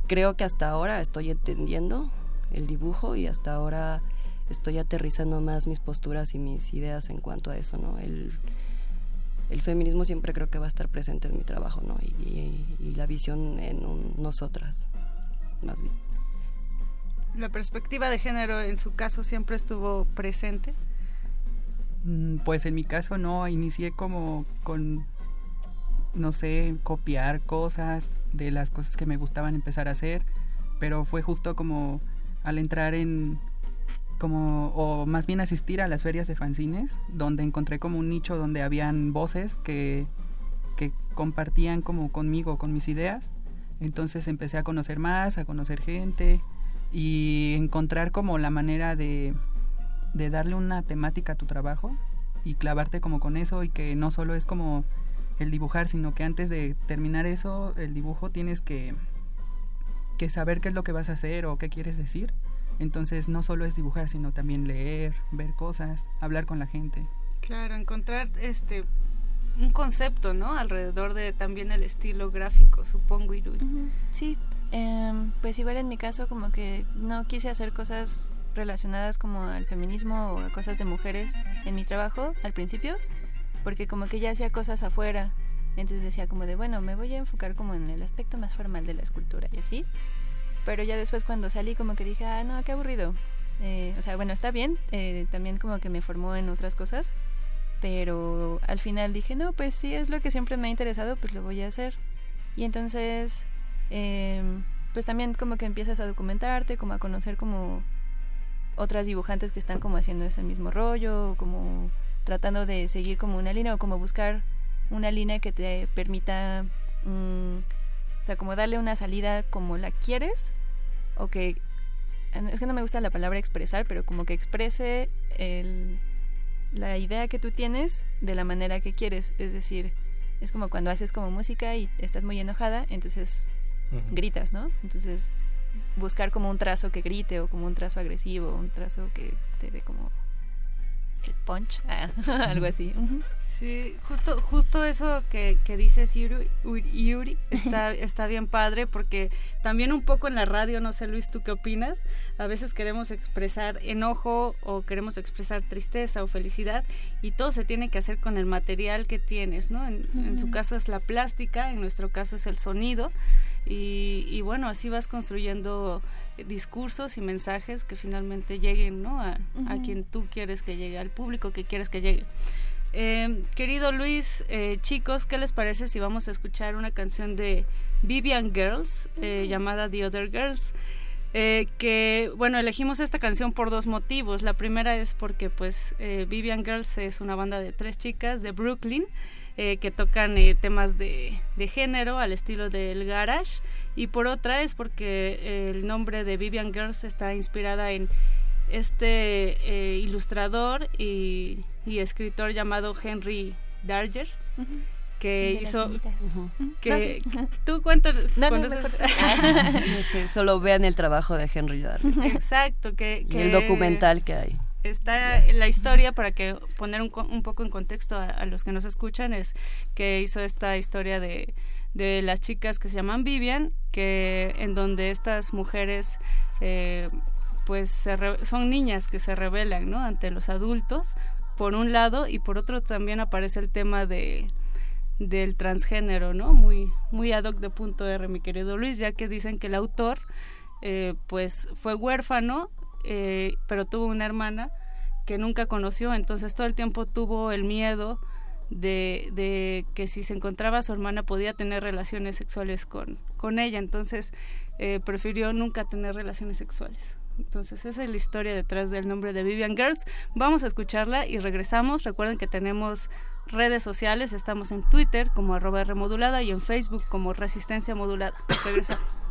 Creo que hasta ahora estoy entendiendo el dibujo y hasta ahora estoy aterrizando más mis posturas y mis ideas en cuanto a eso, ¿no? El, el feminismo siempre creo que va a estar presente en mi trabajo, ¿no? Y, y, la visión en nosotras, más bien la perspectiva de género en su caso siempre estuvo presente? Mm, pues en mi caso no, inicié como con, no sé, copiar cosas de las cosas que me gustaban empezar a hacer, pero fue justo como al entrar en, como, o más bien asistir a las ferias de fanzines, donde encontré como un nicho donde habían voces que, que compartían como conmigo, con mis ideas. Entonces empecé a conocer más, a conocer gente, y encontrar como la manera de, de darle una temática a tu trabajo y clavarte como con eso y que no solo es como el dibujar, sino que antes de terminar eso, el dibujo tienes que, que saber qué es lo que vas a hacer o qué quieres decir. Entonces no solo es dibujar, sino también leer, ver cosas, hablar con la gente. Claro, encontrar este un concepto, ¿no? Alrededor de también el estilo gráfico, supongo, Irui. Sí, Em, pues igual en mi caso como que no quise hacer cosas relacionadas como al feminismo o a cosas de mujeres en mi trabajo al principio, porque como que ya hacía cosas afuera, entonces decía como de, bueno, me voy a enfocar como en el aspecto más formal de la escultura y así, pero ya después cuando salí como que dije, ah, no, qué aburrido. Eh, o sea, bueno, está bien, eh, también como que me formó en otras cosas, pero al final dije, no, pues sí, es lo que siempre me ha interesado, pues lo voy a hacer. Y entonces Em, pues también como que empiezas a documentarte, como a conocer como otras dibujantes que están como haciendo ese mismo rollo, como tratando de seguir como una línea o como buscar una línea que te permita, mm, o sea, como darle una salida como la quieres o que, es que no me gusta la palabra expresar, pero como que exprese el, la idea que tú tienes de la manera que quieres, es decir, es como cuando haces como música y estás muy enojada, entonces gritas, ¿no? Entonces, buscar como un trazo que grite o como un trazo agresivo, un trazo que te dé como el punch, ah, algo así. Sí, justo, justo eso que, que dices, Yuri, Yuri está, está bien padre, porque también un poco en la radio, no sé Luis, ¿tú qué opinas? A veces queremos expresar enojo o queremos expresar tristeza o felicidad y todo se tiene que hacer con el material que tienes, ¿no? En, en su caso es la plástica, en nuestro caso es el sonido y, y bueno, así vas construyendo discursos y mensajes que finalmente lleguen ¿no? a, a quien tú quieres que llegue, al público que quieres que llegue. Eh, querido Luis, eh, chicos, ¿qué les parece si vamos a escuchar una canción de Vivian Girls eh, llamada The Other Girls? Eh, que bueno elegimos esta canción por dos motivos la primera es porque pues Vivian Girls es una banda de tres chicas de Brooklyn eh, que tocan eh, temas de, de, género al estilo del garage y por otra es porque el nombre de Vivian Girls está inspirada en este eh, ilustrador y, y, escritor llamado Henry Darger uh -huh. que hizo uh -huh. que no, sí. tú cuentas no, no, sí, solo vean el trabajo de Henry Darger exacto que, que y el documental que hay está la historia para que poner un, un poco en contexto a, a, los que nos escuchan es que hizo esta historia de, de las chicas que se llaman Vivian que en donde estas mujeres eh, pues se re, son niñas que se rebelan ¿no? ante los adultos por un lado y por otro también aparece el tema de del transgénero no muy muy ad hoc de punto R mi querido Luis ya que dicen que el autor eh, pues fue huérfano eh, pero tuvo una hermana que nunca conoció, entonces todo el tiempo tuvo el miedo de, de, que si se encontraba su hermana podía tener relaciones sexuales con, con ella, entonces eh, prefirió nunca tener relaciones sexuales. Entonces esa es la historia detrás del nombre de Vivian Girls. Vamos a escucharla y regresamos. Recuerden que tenemos redes sociales, estamos en Twitter como arroba remodulada y en Facebook como resistencia modulada. Regresamos.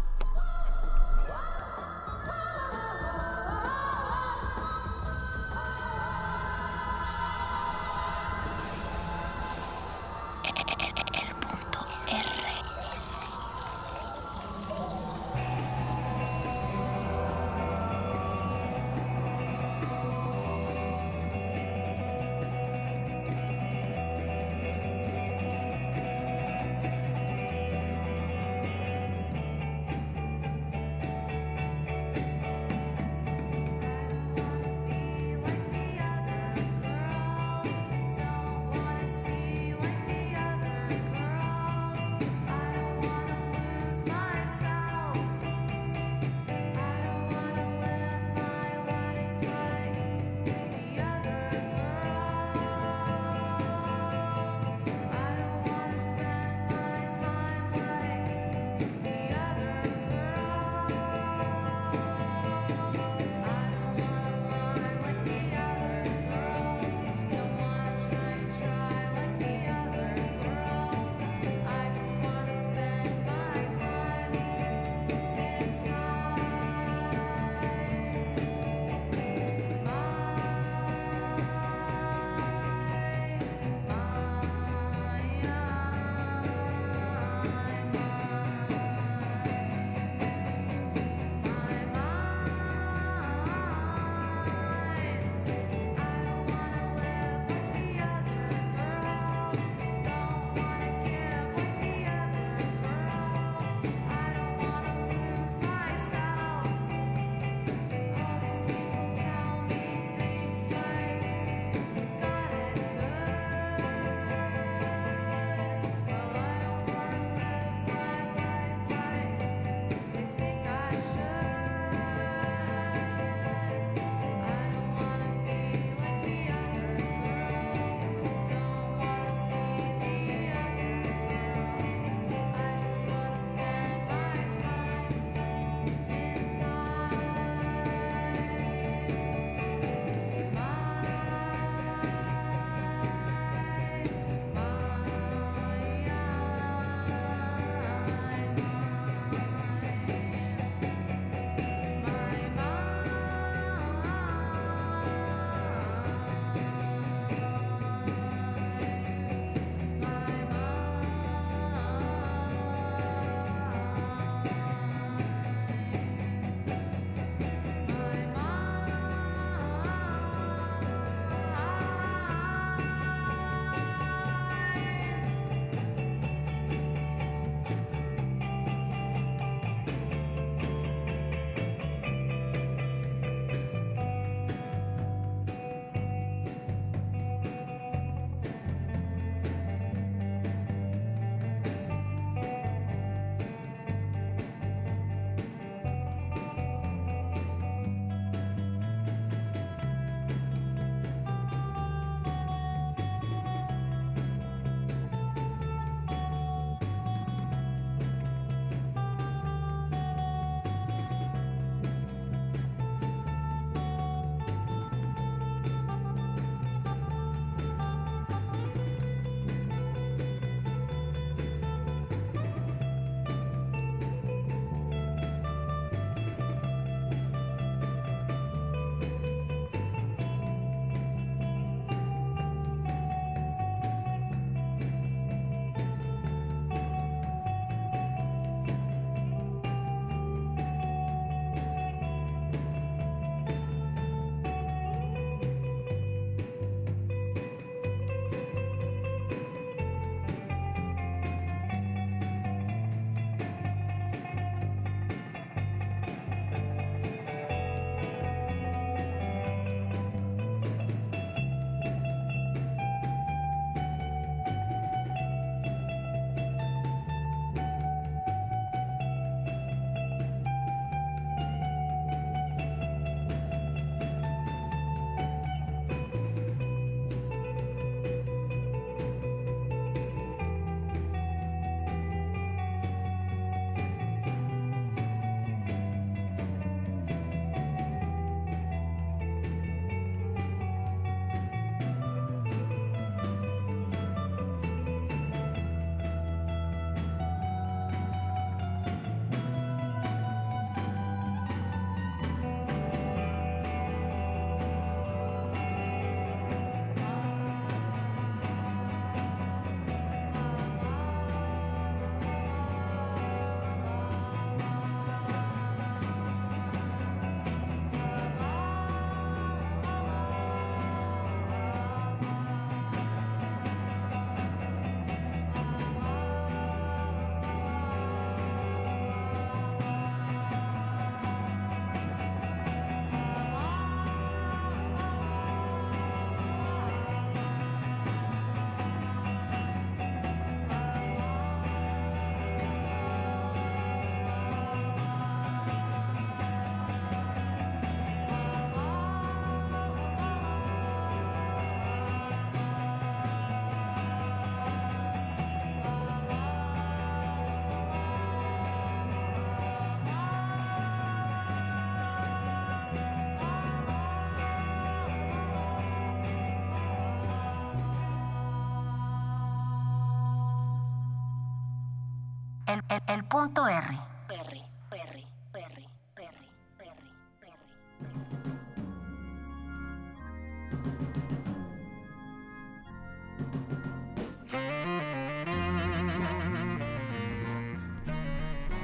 El, el, el punto R.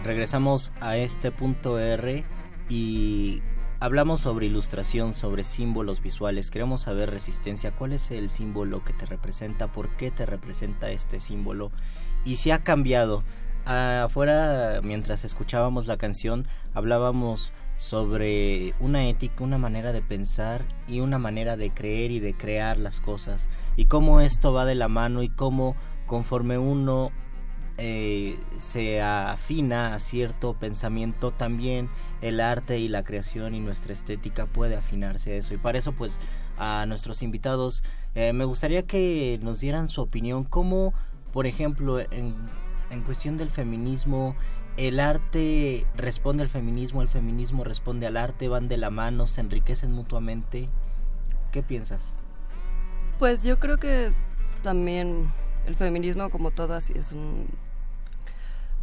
Regresamos a este punto R y hablamos sobre ilustración, sobre símbolos visuales. Queremos saber, Resistencia, cuál es el símbolo que te representa, por qué te representa este símbolo y si ha cambiado. Afuera, mientras escuchábamos la canción, hablábamos sobre una ética, una manera de pensar y una manera de creer y de crear las cosas y cómo esto va de la mano y cómo conforme uno eh, se afina a cierto pensamiento, también el arte y la creación y nuestra estética puede afinarse a eso. Y para eso, pues, a nuestros invitados, eh, me gustaría que nos dieran su opinión, cómo, por ejemplo, en, en cuestión del feminismo, el arte responde al feminismo, el feminismo responde al arte, van de la mano, se enriquecen mutuamente. ¿Qué piensas? Pues yo creo que también el feminismo como todo es un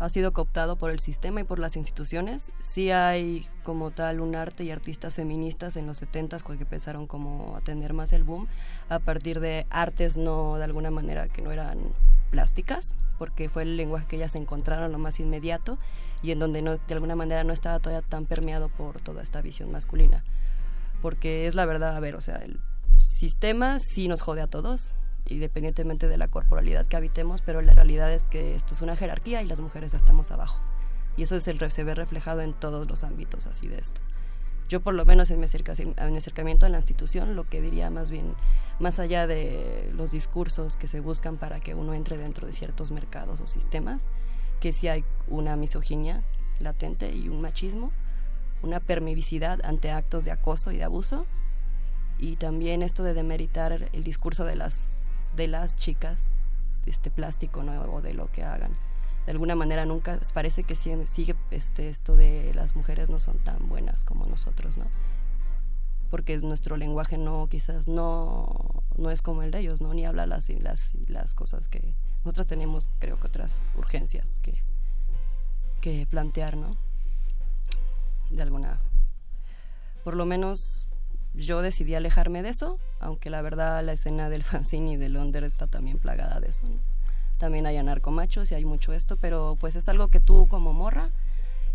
ha sido cooptado por el sistema y por las instituciones. Sí hay como tal un arte y artistas feministas en los 70 que empezaron como a tener más el boom a partir de artes no de alguna manera que no eran plásticas, porque fue el lenguaje que ellas encontraron lo más inmediato y en donde no, de alguna manera no estaba todavía tan permeado por toda esta visión masculina. Porque es la verdad, a ver, o sea, el sistema sí nos jode a todos, independientemente de la corporalidad que habitemos, pero la realidad es que esto es una jerarquía y las mujeres estamos abajo. Y eso es el, se ve reflejado en todos los ámbitos así de esto. Yo por lo menos en en mi acercamiento a la institución, lo que diría más bien, más allá de los discursos que se buscan para que uno entre dentro de ciertos mercados o sistemas, que sí hay una misoginia latente y un machismo, una permisividad ante actos de acoso y de abuso, y también esto de demeritar el discurso de las de las chicas este plástico nuevo de lo que hagan. De alguna manera nunca parece que sigue este esto de las mujeres no son tan buenas como nosotros no porque nuestro lenguaje no quizás no no es como el de ellos no ni habla las las las cosas que nosotros tenemos creo que otras urgencias que que plantear no de alguna por lo menos yo decidí alejarme de eso, aunque la verdad la escena del fanzine y del under está también plagada de eso. También hay anarcomachos y hay mucho esto, pero pues es algo que tú como morra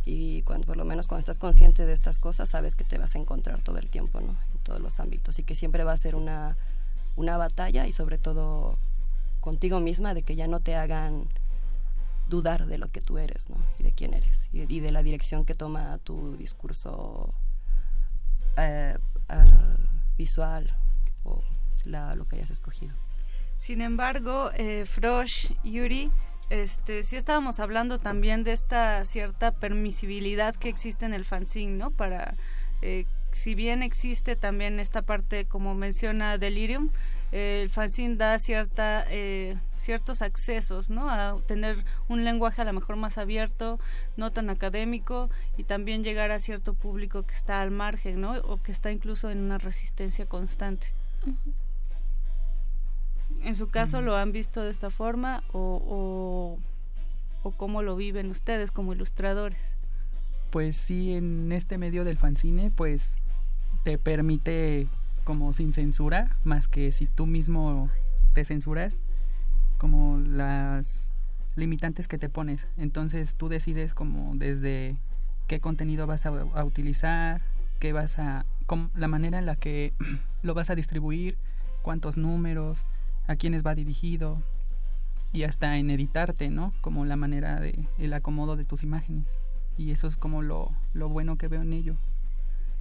y cuando por lo menos cuando estás consciente de estas cosas sabes que te vas a encontrar todo el tiempo, ¿no? En todos los ámbitos y que siempre va a ser una una batalla y sobre todo contigo misma de que ya no te hagan dudar de lo que tú eres, ¿no? Y de quién eres y, de la dirección que toma tu discurso eh, visual o la, lo que hayas escogido. Sin embargo, eh, Frosh, Yuri, este, sí estábamos hablando también de esta cierta permisibilidad que existe en el fanzine, ¿no? Para, eh, si bien existe también esta parte, como menciona Delirium, el fanzine da cierta, eh, ciertos accesos, ¿no? A tener un lenguaje a lo mejor más abierto, no tan académico y también llegar a cierto público que está al margen, ¿no? O que está incluso en una resistencia constante. En su caso, ¿lo han visto de esta forma o, o, o cómo lo viven ustedes como ilustradores? Pues sí, en este medio del fanzine, pues te permite como sin censura, más que si tú mismo te censuras, como las limitantes que te pones. Entonces tú decides como desde qué contenido vas a, utilizar, qué vas a, la manera en la que lo vas a distribuir, cuántos números, a quiénes va dirigido y hasta en editarte, ¿no? Como la manera de el acomodo de tus imágenes. Y eso es como lo, lo bueno que veo en ello.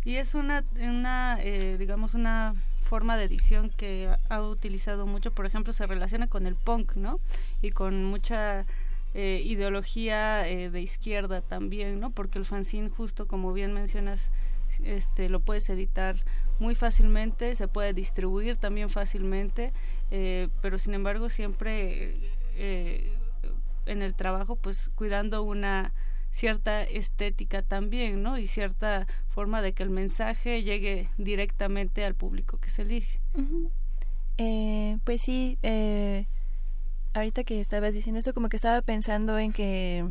Y es una, una eh, digamos, una forma de edición que ha utilizado mucho, por ejemplo, se relaciona con el punk, ¿no? Y con mucha eh, ideología eh, de izquierda también, ¿no? Porque el fanzine, justo como bien mencionas, este, lo puedes editar muy fácilmente, se puede distribuir también fácilmente, pero sin embargo siempre en el trabajo, pues cuidando una cierta estética también, ¿no? Y cierta forma de que el mensaje llegue directamente al público que se elige. eh, pues sí, eh, ahorita que estabas diciendo esto, como que estaba pensando en que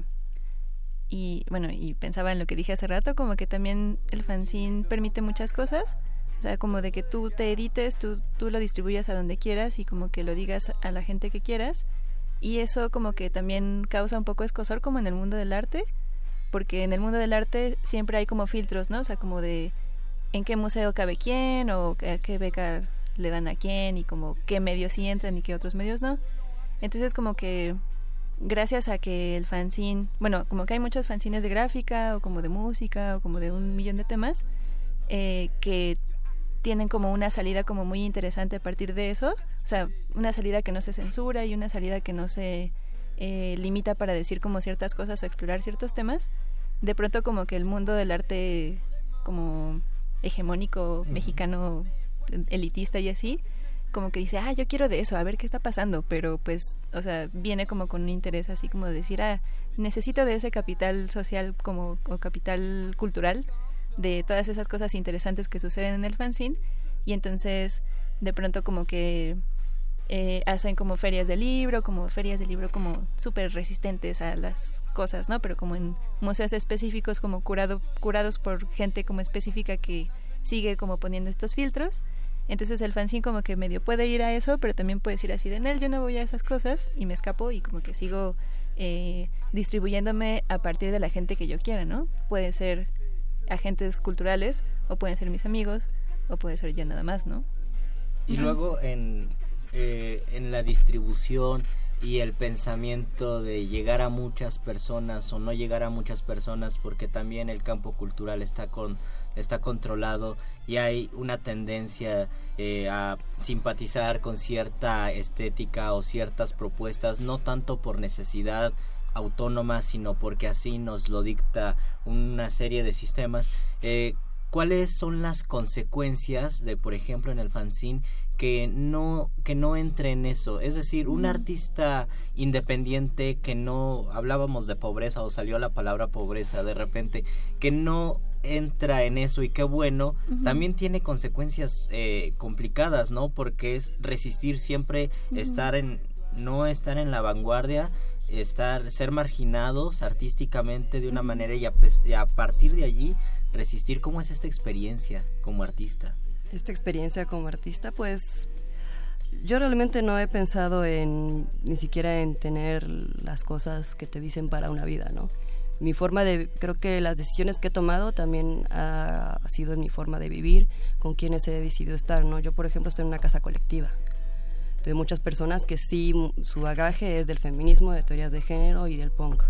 y bueno, y pensaba en lo que dije hace rato, como que también el fanzine permite muchas cosas. O sea, como de que tú te edites, tú, tú lo distribuyas a donde quieras y como que lo digas a la gente que quieras. Y eso como que también causa un poco escosor como en el mundo del arte, porque en el mundo del arte siempre hay como filtros, ¿no? O sea, como de en qué museo cabe quién o qué, qué beca le dan a quién y como qué medios sí entran y qué otros medios no. Entonces como que gracias a que el fanzine, bueno, como que hay muchos fanzines de gráfica o como de música o como de un millón de temas eh, que tienen como una salida como muy interesante a partir de eso, o sea, una salida que no se censura y una salida que no se eh, limita para decir como ciertas cosas o explorar ciertos temas, de pronto como que el mundo del arte como hegemónico mexicano elitista y así, como que dice, ah, yo quiero de eso, a ver qué está pasando, pero pues, o sea, viene como con un interés así como de decir, ah, necesito de ese capital social como, o capital cultural, de todas esas cosas interesantes que suceden en el fanzine, y entonces de pronto como que eh, hacen como ferias de libro, como ferias de libro como súper resistentes a las cosas, ¿no? Pero como en museos específicos, como curado, curados por gente como específica que sigue como poniendo estos filtros entonces el fanzine como que medio puede ir a eso, pero también puedes ir así de él, yo no voy a esas cosas y me escapo y como que sigo eh, distribuyéndome a partir de la gente que yo quiera, ¿no? Puede ser agentes culturales o pueden ser mis amigos o puede ser yo nada más, ¿no? Y luego en, eh, en la distribución y el pensamiento de llegar a muchas personas o no llegar a muchas personas porque también el campo cultural está con está controlado y hay una tendencia eh, a simpatizar con cierta estética o ciertas propuestas, no tanto por necesidad autónoma, sino porque así nos lo dicta una serie de sistemas. Eh, ¿Cuáles son las consecuencias de, por ejemplo, en el fanzine que no que no entre en eso es decir un artista independiente que no hablábamos de pobreza o salió la palabra pobreza de repente que no entra en eso y qué bueno, también tiene consecuencias eh, complicadas, ¿no? Porque es resistir siempre, estar en, no estar en la vanguardia, estar, ser marginados artísticamente de una manera y a, y a partir de allí resistir. ¿Cómo es esta experiencia como artista? Esta experiencia como artista, pues yo realmente no he pensado en ni siquiera en tener las cosas que te dicen para una vida, ¿no? mi forma de, creo que las decisiones que he tomado también ha, sido en mi forma de vivir, con quienes he decidido estar, ¿no? Yo, por ejemplo, estoy en una casa colectiva de muchas personas que sí, su bagaje es del feminismo, de teorías de género y del punk,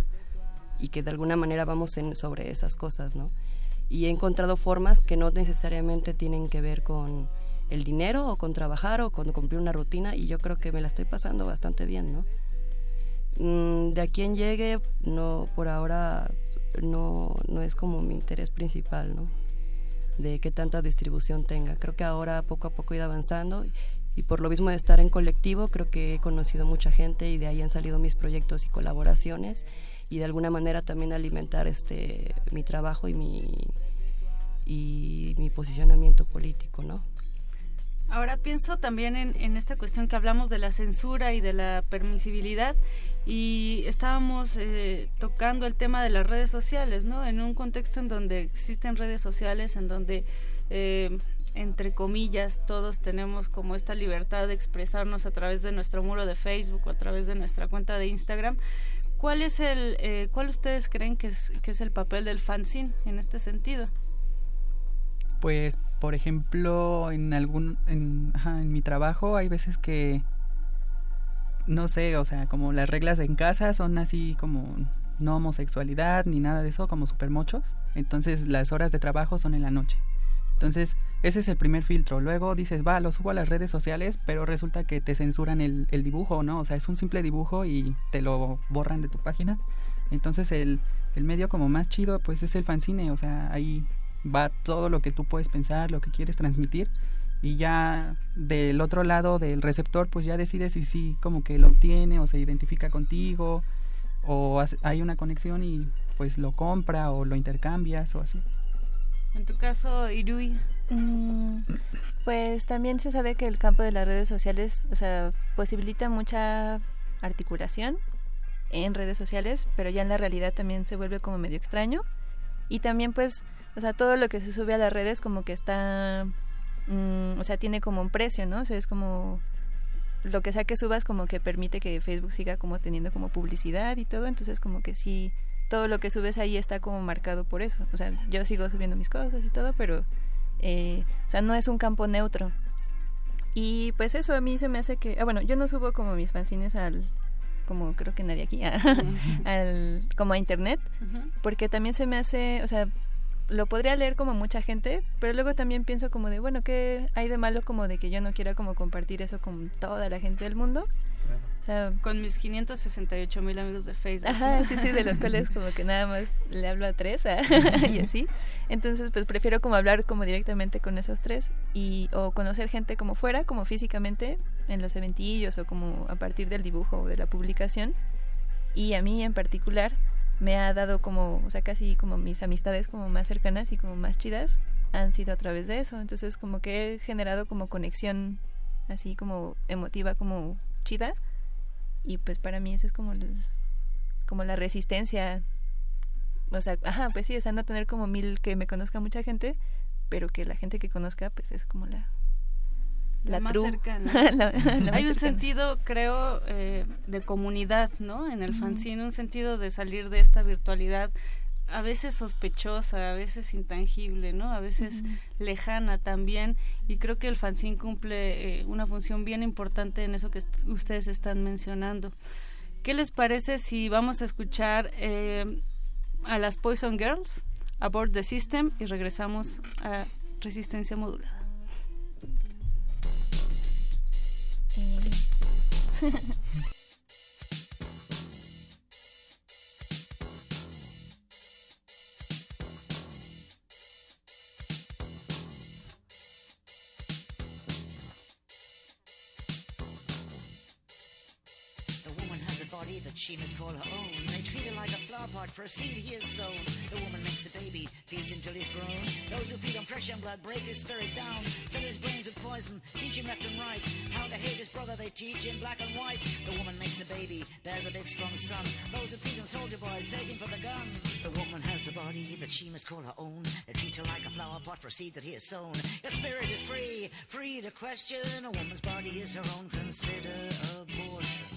y que de alguna manera vamos en, sobre esas cosas, ¿no? Y he encontrado formas que no necesariamente tienen que ver con el dinero o con trabajar o con cumplir una rutina, y yo creo que me la estoy pasando bastante bien, ¿no? Mm, de a quién llegue, no, por ahora no, no es como mi interés principal, ¿no? De qué tanta distribución tenga. Creo que ahora poco a poco he ido avanzando y por lo mismo de estar en colectivo, creo que he conocido mucha gente y de ahí han salido mis proyectos y colaboraciones y de alguna manera también alimentar este mi trabajo y mi y mi posicionamiento político, ¿no? Ahora pienso también en, esta cuestión que hablamos de la censura y de la permisibilidad y estábamos eh, tocando el tema de las redes sociales, ¿no? En un contexto en donde existen redes sociales, en donde, eh, entre comillas, todos tenemos como esta libertad de expresarnos a través de nuestro muro de Facebook o a través de nuestra cuenta de Instagram. ¿Cuál es el, eh, cuál ustedes creen que es, que es el papel del fanzine en este sentido? Pues, por ejemplo, en algún, en, en mi trabajo hay veces que no sé, o sea, como las reglas en casa son así como no homosexualidad ni nada de eso, como super mochos. Entonces las horas de trabajo son en la noche. Entonces ese es el primer filtro. Luego dices, va, lo subo a las redes sociales, pero resulta que te censuran el, el dibujo, ¿no? O sea, es un simple dibujo y te lo borran de tu página. Entonces el, el medio como más chido pues es el fanzine, o sea, ahí va todo lo que tú puedes pensar, lo que quieres transmitir y ya del otro lado del receptor pues ya decide si sí como que lo obtiene o se identifica contigo o hay una conexión y pues lo compra o lo intercambias o así. En tu caso, Irui. Mm, pues también se sabe que el campo de las redes sociales, o sea, posibilita mucha articulación en redes sociales, pero ya en la realidad también se vuelve como medio extraño. Y también pues, o sea, todo lo que se sube a las redes como que está, mm, o sea, tiene como un precio, ¿no? O sea, es como lo que sea que subas como que permite que Facebook siga como teniendo como publicidad y todo, entonces como que sí, todo lo que subes ahí está como marcado por eso. O sea, yo sigo subiendo mis cosas y todo, pero, eh, o sea, no es un campo neutro. Y pues eso a mí se me hace que, ah, bueno, yo no subo como mis fanzines al, como creo que nadie aquí, al, como a internet, porque también se me hace, o sea, lo podría leer como mucha gente, pero luego también pienso como de, bueno, ¿qué hay de malo como de que yo no quiera como compartir eso con toda la gente del mundo? Con mis 568 mil amigos de Facebook. Ajá, sí, sí, de los cuales como que nada más le hablo a tres y así. Entonces, pues prefiero como hablar como directamente con esos tres y o conocer gente como fuera, como físicamente, en los eventillos o como a partir del dibujo o de la publicación. Y a mí en particular me ha dado como, o sea, casi como mis amistades como más cercanas y como más chidas han sido a través de eso. Entonces, como que he generado como conexión así como emotiva, como chida y pues para mí eso es como como la resistencia o sea ajá pues sí sea no tener como mil que me conozca mucha gente pero que la gente que conozca pues es como la la, más cercana. Hay un sentido, creo, eh, de comunidad, ¿no? En el fanzine, un sentido de salir de esta virtualidad a veces sospechosa, a veces intangible, ¿no? A veces lejana también. Y creo que el fanzine cumple eh, una función bien importante en eso que ustedes están mencionando. ¿Qué les parece si vamos a escuchar eh, a las Poison Girls, Aboard the System, y regresamos a Resistencia Modulada? she must call her own. They treat her like a flower pot for a seed he has sown. The woman makes a baby, feeds him till he's grown. Those who feed on fresh young blood break his spirit down, fill his brains with poison, teach him left and right. How to hate his brother they teach him black and white. The woman makes a baby, there's a big strong son. Those who feed on soldier boys take him for the gun. The woman has a body that she must call her own. They treat her like a flower pot for a seed that he has sown. Your spirit is free, free to question. A woman's body is her own. Consider abortion.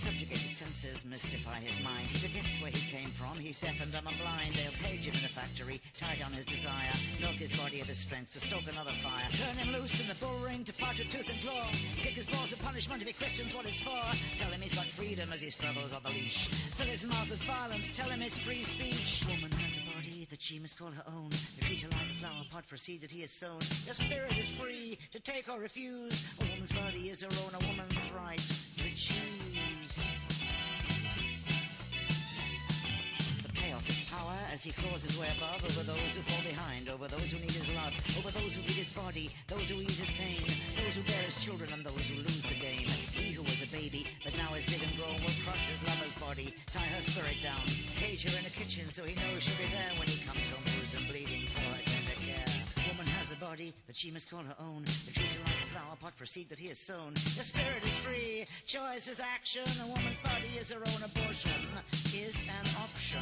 Subjugate his senses, mystify his mind. He forgets where he came from. He's deaf and dumb and blind. They'll cage him in a factory, tie down his desire, milk his body of his strength to stoke another fire. Turn him loose in the bull ring to part with tooth and claw. Kick his balls of punishment if he questions what it's for. Tell him he's got freedom as he struggles on the leash. Fill his mouth with violence. Tell him it's free speech. Woman has a body that she must call her own. Treat her like a flower pot for seed that he has sown. Your spirit is free to take or refuse. A woman's body is her own. A woman's right to choose. Power as he claws his way above over those who fall behind, over those who need his love, over those who feed his body, those who ease his pain, those who bear his children, and those who lose the game. He who was a baby, but now is big and grown, will crush his lover's body, tie her spirit down, cage her in a kitchen so he knows she'll be there when he comes home bruised and bleeding body that she must call her own, the treat her like a flower pot for seed that he has sown. The spirit is free, choice is action, a woman's body is her own abortion, is an option.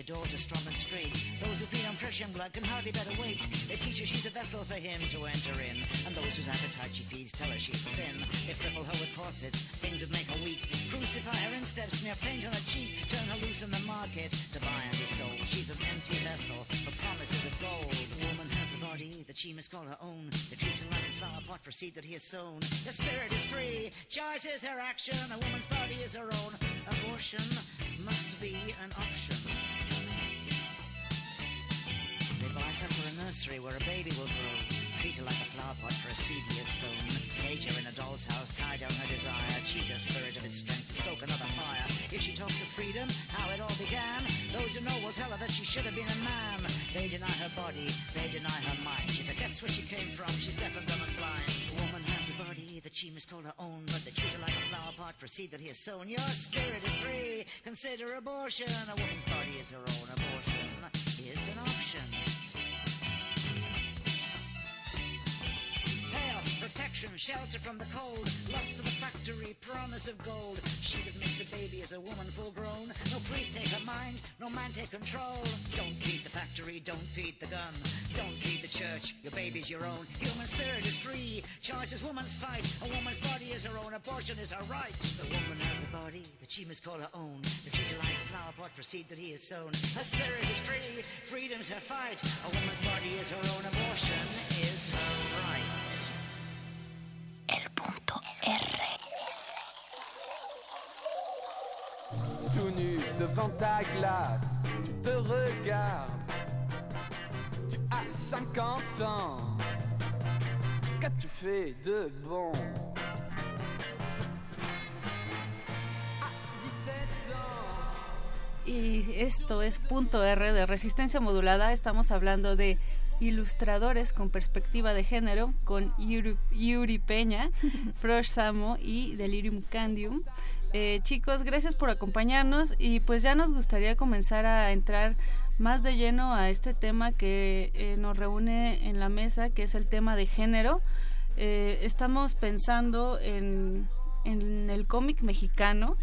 Baby, a daughter strong and straight. Those who feed on fresh young blood can hardly better wait. They teach her she's a vessel for him to enter in. And those whose appetite she feeds tell her she's sin. They cripple her with corsets, things that make her weak. Crucify her instead, smear paint on her cheek. Turn her loose in the market to buy and be sold. She's an empty vessel for promises of gold. The woman has a body that she must call her own. They treat her like a flower pot for seed that he has sown. The spirit is free, choice is her action. A woman's body is her own. Abortion must be an option. Nursery where a baby will grow. Treat her like a flower pot for a seed he has sown. Cage her in a doll's house, tie down her desire. Cheat her spirit of its strength to stoke another fire. If she talks of freedom, how it all began, those who know will tell her that she should have been a man. They deny her body, they deny her mind. She forgets where she came from, she's deaf and dumb and blind. A woman has a body that she must call her own, but they treat her like a flower pot for seed that he has sown. Your spirit is free, consider abortion. A woman's body is her own, abortion is an option. Protection, shelter from the cold. Lost to the factory, promise of gold. She that makes a baby is a woman full grown. No priest take her mind, no man take control. Don't feed the factory, don't feed the gun. Don't feed the church, your baby's your own. Human spirit is free, choice is woman's fight. A woman's body is her own, abortion is her right. The woman has a body that she must call her own. The future like a flower pot for seed that he has sown. Her spirit is free, freedom's her fight. A woman's body is her own, abortion is her right. El punto R. Tout nu devant ta glace, tu te regardes. Tu as 50 ans. Qu'as-tu fait de bon Y esto es punto R de resistencia modulada. Estamos hablando de ilustradores con perspectiva de género con Yuri, Yuri Peña, Frosh Samo y Delirium Candium. Eh, chicos, gracias por acompañarnos y pues ya nos gustaría comenzar a entrar más de lleno a este tema que eh, nos reúne en la mesa, que es el tema de género. Eh, estamos pensando en, en el cómic mexicano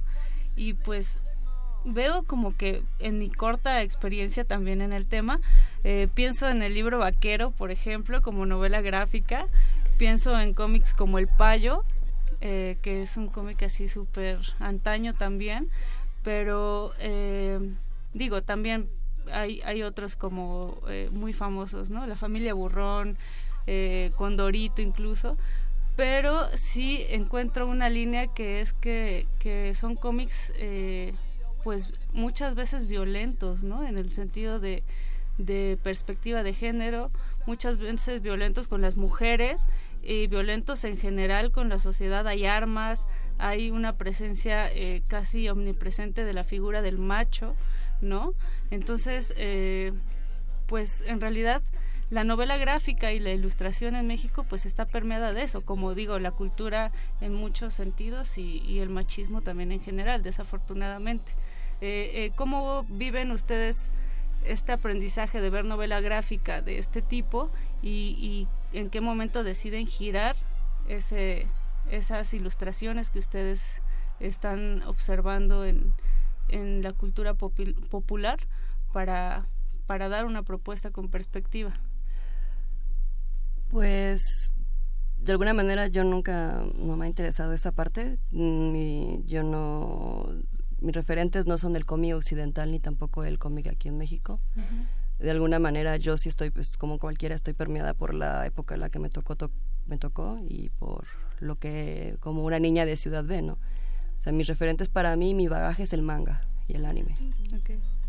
y pues veo como que en mi corta experiencia también en el tema, eh, pienso en el libro Vaquero, por ejemplo, como novela gráfica, pienso en cómics como El Payo, eh, que es un cómic así súper antaño también, pero eh, digo, también hay, hay otros como muy famosos, ¿no? La familia Burrón, Condorito incluso, pero sí encuentro una línea que es que, que son cómics pues muchas veces violentos, ¿no? En el sentido de, perspectiva de género, muchas veces violentos con las mujeres y violentos en general con la sociedad. Hay armas, hay una presencia eh, casi omnipresente de la figura del macho, ¿no? Entonces, eh, pues en realidad la novela gráfica y la ilustración en México pues está permeada de eso, como digo, la cultura en muchos sentidos y el machismo también en general, desafortunadamente. Eh, eh, ¿Cómo viven ustedes este aprendizaje de ver novela gráfica de este tipo y, en qué momento deciden girar esas ilustraciones que ustedes están observando en, la cultura popular para, dar una propuesta con perspectiva? Pues de alguna manera yo nunca no me ha interesado esa parte. yo no mis referentes no son el cómic occidental ni tampoco el cómic aquí en México. De alguna manera yo sí estoy, pues como cualquiera, estoy permeada por la época en la que me tocó, me tocó y por lo que, como una niña de Ciudad B, ¿no? O sea, mis referentes para mí, mi bagaje es el manga y el anime.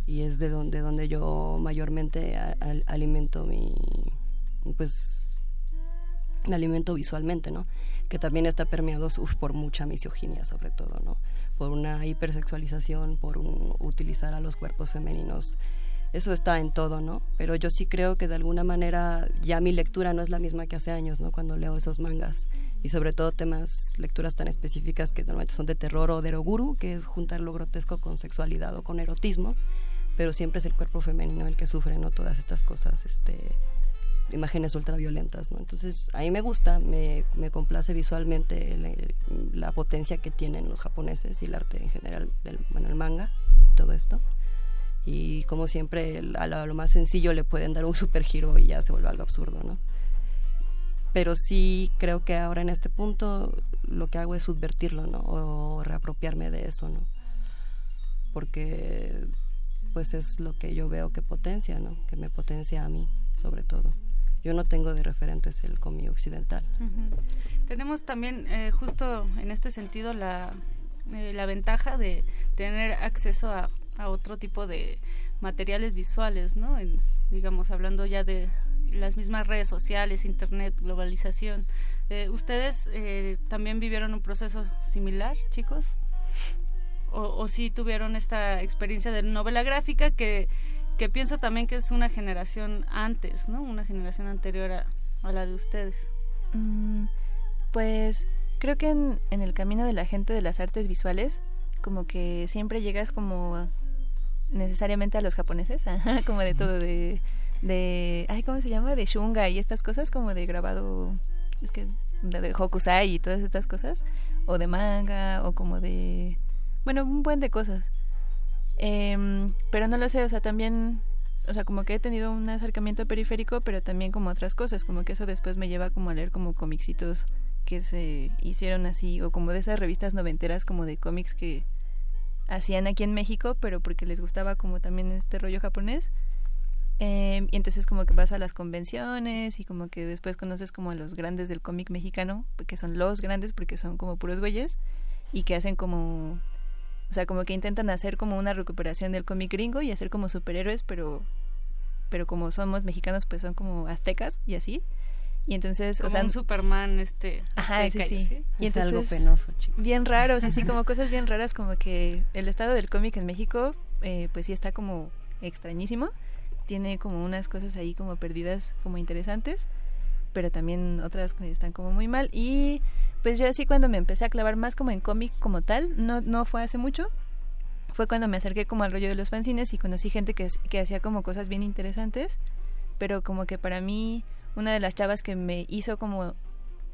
Y es de donde, donde yo mayormente alimento mi, pues, me alimento visualmente, ¿no? Que también está permeado por mucha misoginia, sobre todo, ¿no? Por una hipersexualización, por utilizar a los cuerpos femeninos. Eso está en todo, ¿no? Pero yo sí creo que de alguna manera ya mi lectura no es la misma que hace años, ¿no? Cuando leo esos mangas y sobre todo temas, lecturas tan específicas que normalmente son de terror o de eroguru, que es juntar lo grotesco con sexualidad o con erotismo, pero siempre es el cuerpo femenino el que sufre, ¿no? Todas estas cosas, este, imágenes ultraviolentas, ¿no? Entonces, a mí me gusta, me, me complace visualmente la, potencia que tienen los japoneses y el arte en general, del, bueno, el manga, todo esto. Y como siempre, a lo, más sencillo le pueden dar un super giro y ya se vuelve algo absurdo, ¿no? Pero sí creo que ahora en este punto lo que hago es subvertirlo, ¿no? O reapropiarme de eso, ¿no? Porque pues es lo que yo veo que potencia, ¿no? Que me potencia a mí, sobre todo yo no tengo de referentes el cómic occidental. Tenemos también eh, justo en este sentido la, eh, la ventaja de tener acceso a, a, otro tipo de materiales visuales, ¿no? En, digamos, hablando ya de las mismas redes sociales, internet, globalización. Eh, ¿Ustedes también vivieron un proceso similar, chicos? O, o si tuvieron esta experiencia de novela gráfica que que pienso también que es una generación antes, ¿no? Una generación anterior a, la de ustedes. Mm, pues creo que en, el camino de la gente de las artes visuales, como que siempre llegas como necesariamente a los japoneses, como de todo, de, de, ay, ¿cómo se llama? De shunga y estas cosas como de grabado, es que de, de Hokusai y todas estas cosas, o de manga, o como de, bueno, un buen de cosas. Em, pero no lo sé, o sea, también, o sea, como que he tenido un acercamiento periférico, pero también como otras cosas, como que eso después me lleva como a leer como comicitos que se hicieron así, o como de esas revistas noventeras como de cómics que hacían aquí en México, pero porque les gustaba como también este rollo japonés. Eh, y entonces como que vas a las convenciones y como que después conoces como a los grandes del cómic mexicano, que son los grandes porque son como puros güeyes y que hacen como, o sea, como que intentan hacer como una recuperación del cómic gringo y hacer como superhéroes, pero pero como somos mexicanos pues son como aztecas y así. Y entonces, como o sea, un Superman este Ajá, sí, azteca y sí. así. Y Es entonces, algo penoso, chicos. Bien raro, o sea, así como cosas bien raras, como que el estado del cómic en México, eh, pues sí está como extrañísimo. Tiene como unas cosas ahí como perdidas, como interesantes, pero también otras que están como muy mal. Y pues yo así cuando me empecé a clavar más como en cómic como tal, no, no fue hace mucho, fue cuando me acerqué como al rollo de los fanzines y conocí gente que, que hacía como cosas bien interesantes, pero como que para mí una de las chavas que me hizo como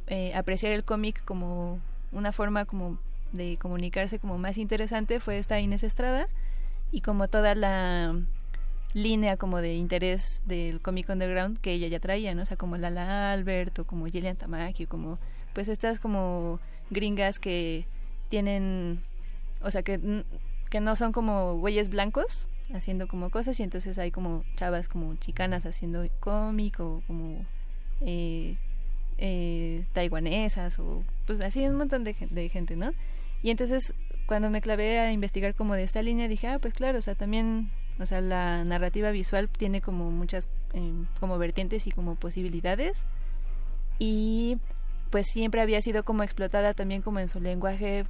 eh, apreciar el cómic como una forma como de comunicarse como más interesante fue esta Inés Estrada. Y como toda la línea como de interés del cómic underground que ella ya traía, ¿no? O sea, como Lala Albert o como Gillian Tamaki como pues estas como gringas que tienen o sea, que que no son como güeyes blancos haciendo como cosas y entonces hay como chavas como chicanas haciendo cómic o como eh, eh, taiwanesas o pues así un montón de, gen- de gente, ¿no? Y entonces cuando me clavé a investigar como de esta línea dije, ah, pues claro, o sea, también, o sea, la narrativa visual tiene como muchas eh, como vertientes y como posibilidades y pues siempre había sido como explotada también como en su lenguaje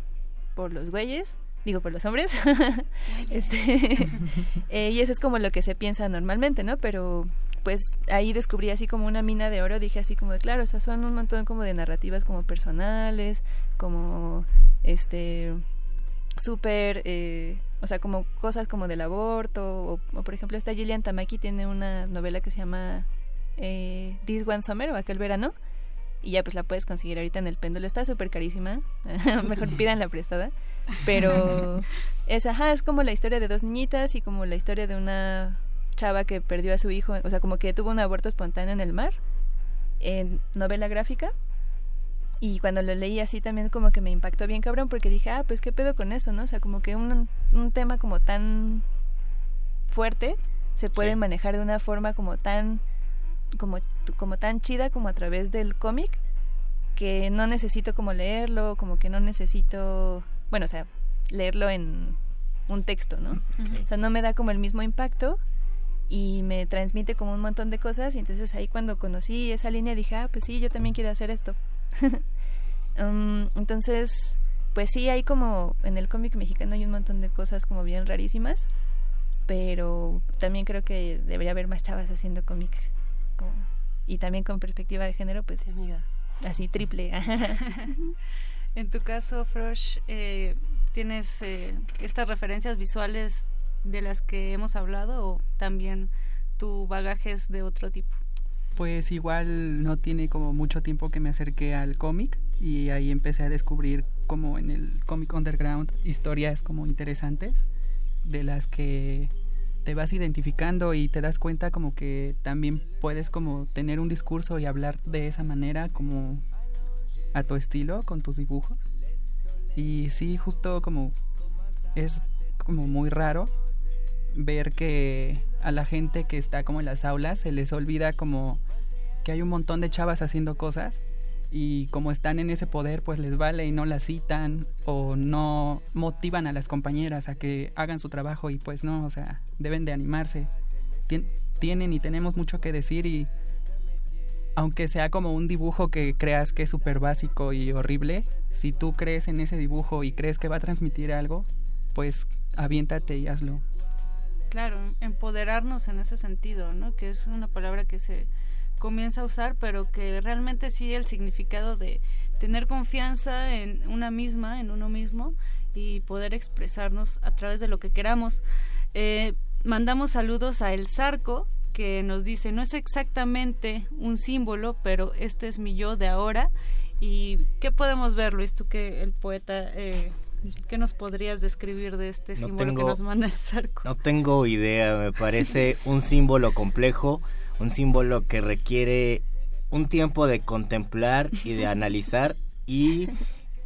por los güeyes, digo por los hombres, este, eh, y eso es como lo que se piensa normalmente, ¿no? Pero pues ahí descubrí así como una mina de oro, dije así como de claro, o sea, son un montón como de narrativas como personales, como este súper, eh, o sea, como cosas como del aborto, o, o, por ejemplo esta Gillian Tamaki tiene una novela que se llama eh, This One Summer o aquel verano, y ya pues la puedes conseguir ahorita en el péndulo, está súper carísima, mejor pidan la prestada, pero es, ajá, es como la historia de dos niñitas y como la historia de una chava que perdió a su hijo, o sea, como que tuvo un aborto espontáneo en el mar, en novela gráfica, y cuando lo leí así también como que me impactó bien cabrón porque dije, ah, pues qué pedo con eso, ¿no? O sea, como que un, un tema como tan fuerte se puede Sí. manejar de una forma como tan como como tan chida como a través del cómic que no necesito como leerlo, como que no necesito, bueno, o sea, leerlo en un texto, ¿no? Sí. O sea, no me da como el mismo impacto y me transmite como un montón de cosas y entonces ahí cuando conocí esa línea dije, ah, pues sí, yo también quiero hacer esto. Um, entonces, pues sí, hay como en el cómic mexicano hay un montón de cosas como bien rarísimas, pero también creo que debería haber más chavas haciendo cómic como- y también con perspectiva de género, pues así triple. En tu caso, Frosh, eh, ¿tienes eh, estas referencias visuales de las que hemos hablado o también tu bagaje es de otro tipo? Pues igual no tiene como mucho tiempo que me acerqué al cómic y ahí empecé a descubrir como en el cómic underground historias como interesantes de las que te vas identificando y te das cuenta como que también puedes como tener un discurso y hablar de esa manera como a tu estilo con tus dibujos. Y sí justo como es como muy raro ver que a la gente que está como en las aulas se les olvida como que hay un montón de chavas haciendo cosas y como están en ese poder pues les vale y no las citan o no motivan a las compañeras a que hagan su trabajo y pues no, o sea, deben de animarse. Tien- tienen y tenemos mucho que decir y aunque sea como un dibujo que creas que es súper básico y horrible, si tú crees en ese dibujo y crees que va a transmitir algo, pues aviéntate y hazlo. Claro, empoderarnos en ese sentido, ¿no? Que es una palabra que se comienza a usar, pero que realmente sí el significado de tener confianza en una misma, en uno mismo y poder expresarnos a través de lo que queramos. Eh, mandamos saludos a El Zarco, que nos dice, no es exactamente un símbolo, pero este es mi yo de ahora ¿Y qué podemos ver, Luis, tú que el poeta, eh, qué nos podrías describir de este símbolo que nos manda el zarco? No tengo idea, me parece un símbolo complejo, un símbolo que requiere un tiempo de contemplar y de analizar y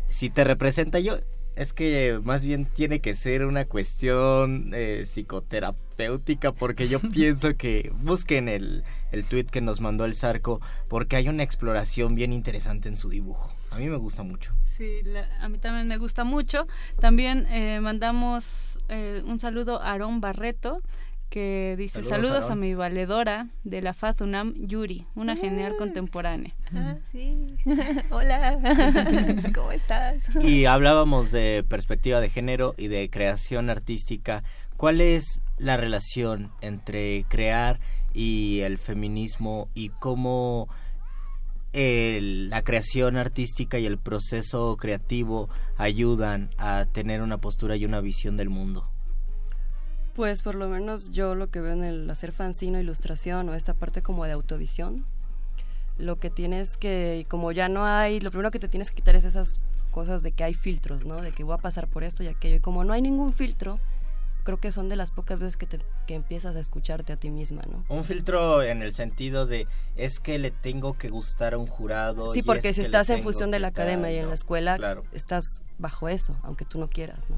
si te representa yo es que más bien tiene que ser una cuestión eh, psicoterapéutica porque yo pienso que busquen el, el tweet que nos mandó el Zarco porque hay una exploración bien interesante en su dibujo. A mí me gusta mucho. Sí, a mí también me gusta mucho. También eh, mandamos eh, un saludo a Aarón Barreto que dice saludos, a mi valedora de la FAZUNAM, Yuri, una genial contemporánea. Ah, sí. Hola, ¿cómo estás? Y hablábamos de perspectiva de género y de creación artística. ¿Cuál es la relación entre crear y el feminismo y cómo la creación artística y el proceso creativo ayudan a tener una postura y una visión del mundo? Pues por lo menos yo lo que veo en el hacer fanzino, ilustración o esta parte como de autovisión, lo que tienes que, como ya no hay, lo primero que te tienes que quitar es esas cosas de que hay filtros, ¿no? De que voy a pasar por esto y aquello. Y como no hay ningún filtro, creo que son de las pocas veces que, te, que empiezas a escucharte a ti misma, ¿no? Un filtro en el sentido de es que le tengo que gustar a un jurado. Sí, porque si estás en función de la academia y en la escuela, estás bajo eso, aunque tú no quieras, ¿no?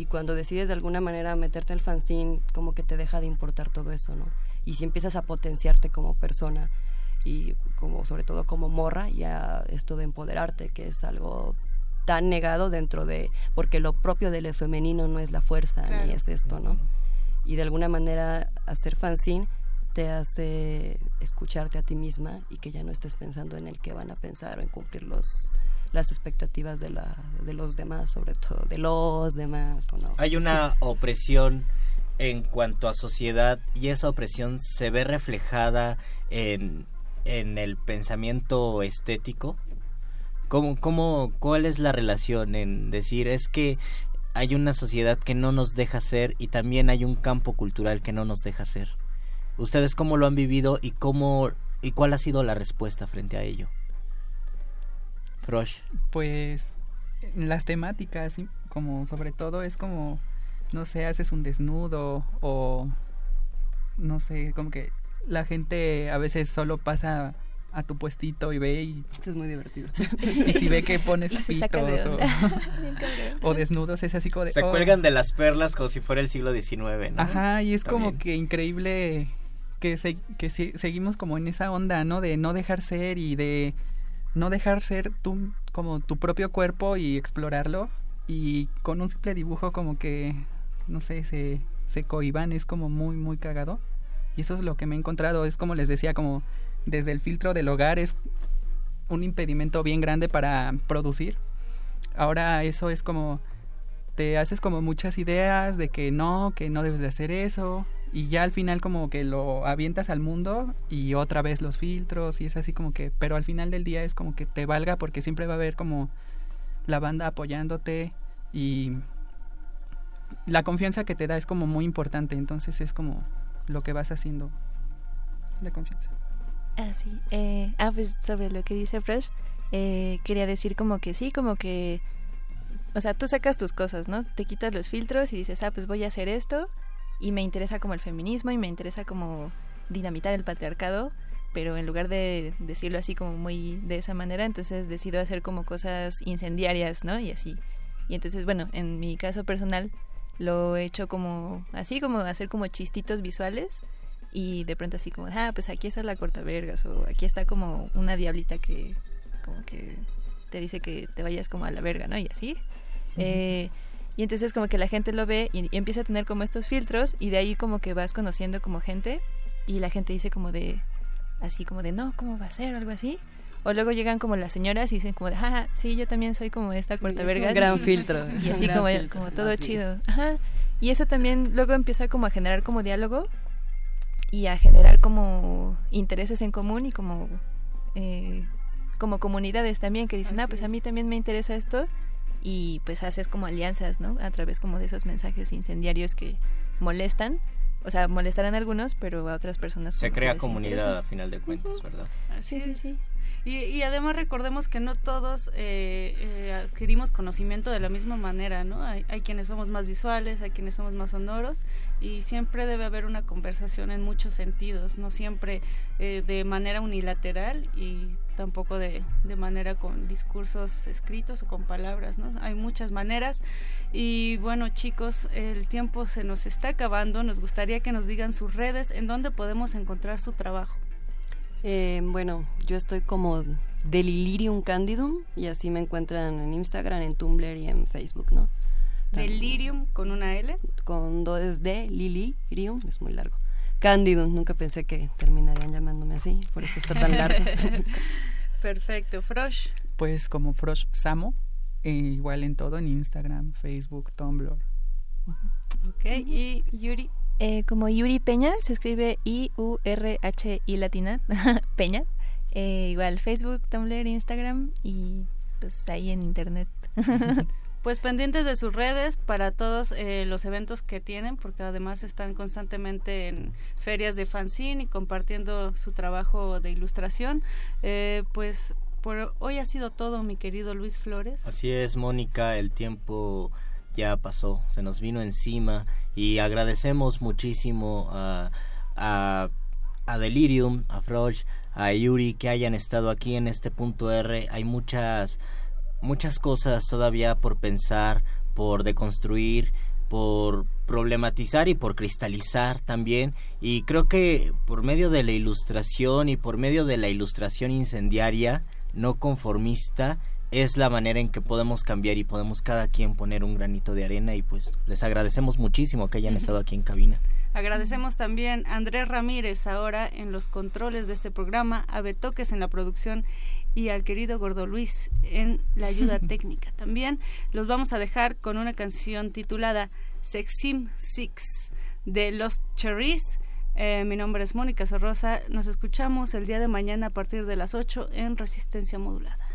Y cuando decides de alguna manera meterte al fanzine, como que te deja de importar todo eso, ¿no? Y si empiezas a potenciarte como persona y como sobre todo como morra, ya esto de empoderarte, que es algo tan negado dentro de, porque lo propio del femenino no es la fuerza, ni es esto, ¿no? Y de alguna manera hacer fanzine te hace escucharte a ti misma y que ya no estés pensando en el que van a pensar o en cumplir los, las expectativas de, la, de los demás, sobre todo de los demás. Hay una opresión en cuanto a sociedad y esa opresión se ve reflejada en, en el pensamiento estético. ¿Cómo, cómo, ¿Cuál es la relación en decir es que hay una sociedad que no nos deja ser y también hay un campo cultural que no nos deja ser? ¿Ustedes cómo lo han vivido y cómo y cuál ha sido la respuesta frente a ello? Pues las temáticas, como sobre todo es como, no sé, haces un desnudo o no sé, como que la gente a veces solo pasa a tu puestito y ve y esto es muy divertido. y si ve que pones pitos o, desnudos es así como de se oh". cuelgan de las perlas como si fuera el siglo XIX ¿no? ajá y es como que increíble que que seguimos como en esa onda no de no dejar ser y de no dejar ser tú como tu propio cuerpo y explorarlo. Y con un simple dibujo como que no sé se se cohiban es como muy muy cagado. Y eso es lo que me he encontrado. Es como les decía como desde el filtro del hogar es un impedimento bien grande para producir. Ahora eso es como te haces como muchas ideas de que no que no debes de hacer eso y ya al final como que lo avientas al mundo y otra vez los filtros y es así como que, pero al final del día es como que te valga porque siempre va a haber como la banda apoyándote y la confianza que te da es como muy importante, entonces es como lo que vas haciendo, la confianza. Ah, sí. Eh, ah, pues sobre lo que dice Fresh, eh, quería decir como que sí, como que, o sea, tú sacas tus cosas, ¿no? Te quitas los filtros y dices, ah, pues voy a hacer esto y me interesa como el feminismo y me interesa como dinamitar el patriarcado, pero en lugar de decirlo así como muy de esa manera, entonces decido hacer como cosas incendiarias, ¿no? Y así. Y entonces, bueno, en mi caso personal lo he hecho como así, como hacer como chistitos visuales y de pronto así como, ah, pues aquí está la corta vergas o aquí está como una diablita que como que te dice que te vayas como a la verga, ¿no? Y así. eh, y entonces como que la gente lo ve y, empieza a tener como estos filtros y de ahí como que vas conociendo como gente y la gente dice como de, así como de, no, ¿cómo va a ser? O algo así. O luego llegan como las señoras y dicen como de, ajá, sí, yo también soy como esta corta verga. un gran filtro. Y así como, como todo chido. Ajá. Y eso también luego empieza como a generar como diálogo y a generar como intereses en común y como, eh, como comunidades también que dicen, ah, pues a mí también me interesa esto y pues haces como alianzas, ¿no? A través como de esos mensajes incendiarios que molestan, o sea, molestarán a algunos, pero a otras personas. Se crea comunidad a final de cuentas, ¿verdad? Sí, sí, sí. Y, y, además recordemos que no todos eh, eh, adquirimos conocimiento de la misma manera, ¿no? Hay, hay, quienes somos más visuales, hay quienes somos más sonoros y siempre debe haber una conversación en muchos sentidos, no siempre eh, de manera unilateral y tampoco de, de, manera con discursos escritos o con palabras, ¿no? Hay muchas maneras y bueno chicos, el tiempo se nos está acabando, nos gustaría que nos digan sus redes, en dónde podemos encontrar su trabajo. Eh, bueno, yo estoy como Delirium Candidum y así me encuentran en Instagram, en Tumblr y en Facebook, ¿no? Delirium con una L. Con dos D, Lilirium, es muy largo. Candidum, nunca pensé que terminarían llamándome así, por eso está tan largo. Perfecto, Frosh. Pues como Frosh Samo, e igual en todo, en Instagram, Facebook, Tumblr. Ok, y Yuri. Eh, como Yuri Peña, se escribe I-U-R-H-I latina, Peña. Eh, igual Facebook, Tumblr, Instagram y pues ahí en internet. pues pendientes de sus redes para todos eh, los eventos que tienen, porque además están constantemente en ferias de fanzine y compartiendo su trabajo de ilustración. Eh, pues por hoy ha sido todo, mi querido Luis Flores. Así es, Mónica, el tiempo ya pasó, se nos vino encima y agradecemos muchísimo a, a, a Delirium, a Frosh, a Yuri que hayan estado aquí en este punto R. Hay muchas muchas cosas todavía por pensar, por deconstruir, por problematizar y por cristalizar también. Y creo que por medio de la ilustración y por medio de la ilustración incendiaria no conformista es la manera en que podemos cambiar y podemos cada quien poner un granito de arena. Y pues les agradecemos muchísimo que hayan estado aquí en cabina. Agradecemos también a Andrés Ramírez ahora en los controles de este programa, a Betoques en la producción y al querido Gordo Luis en la ayuda técnica. También los vamos a dejar con una canción titulada Sexim Six de Los Cherries. Eh, mi nombre es Mónica Sorrosa. Nos escuchamos el día de mañana a partir de las 8 en Resistencia Modulada.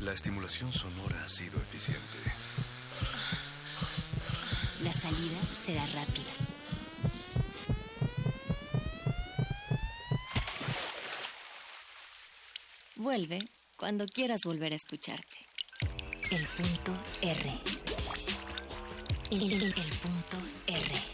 La estimulación sonora ha sido eficiente. La salida será rápida. Vuelve cuando quieras volver a escucharte. El punto R. El, punto R.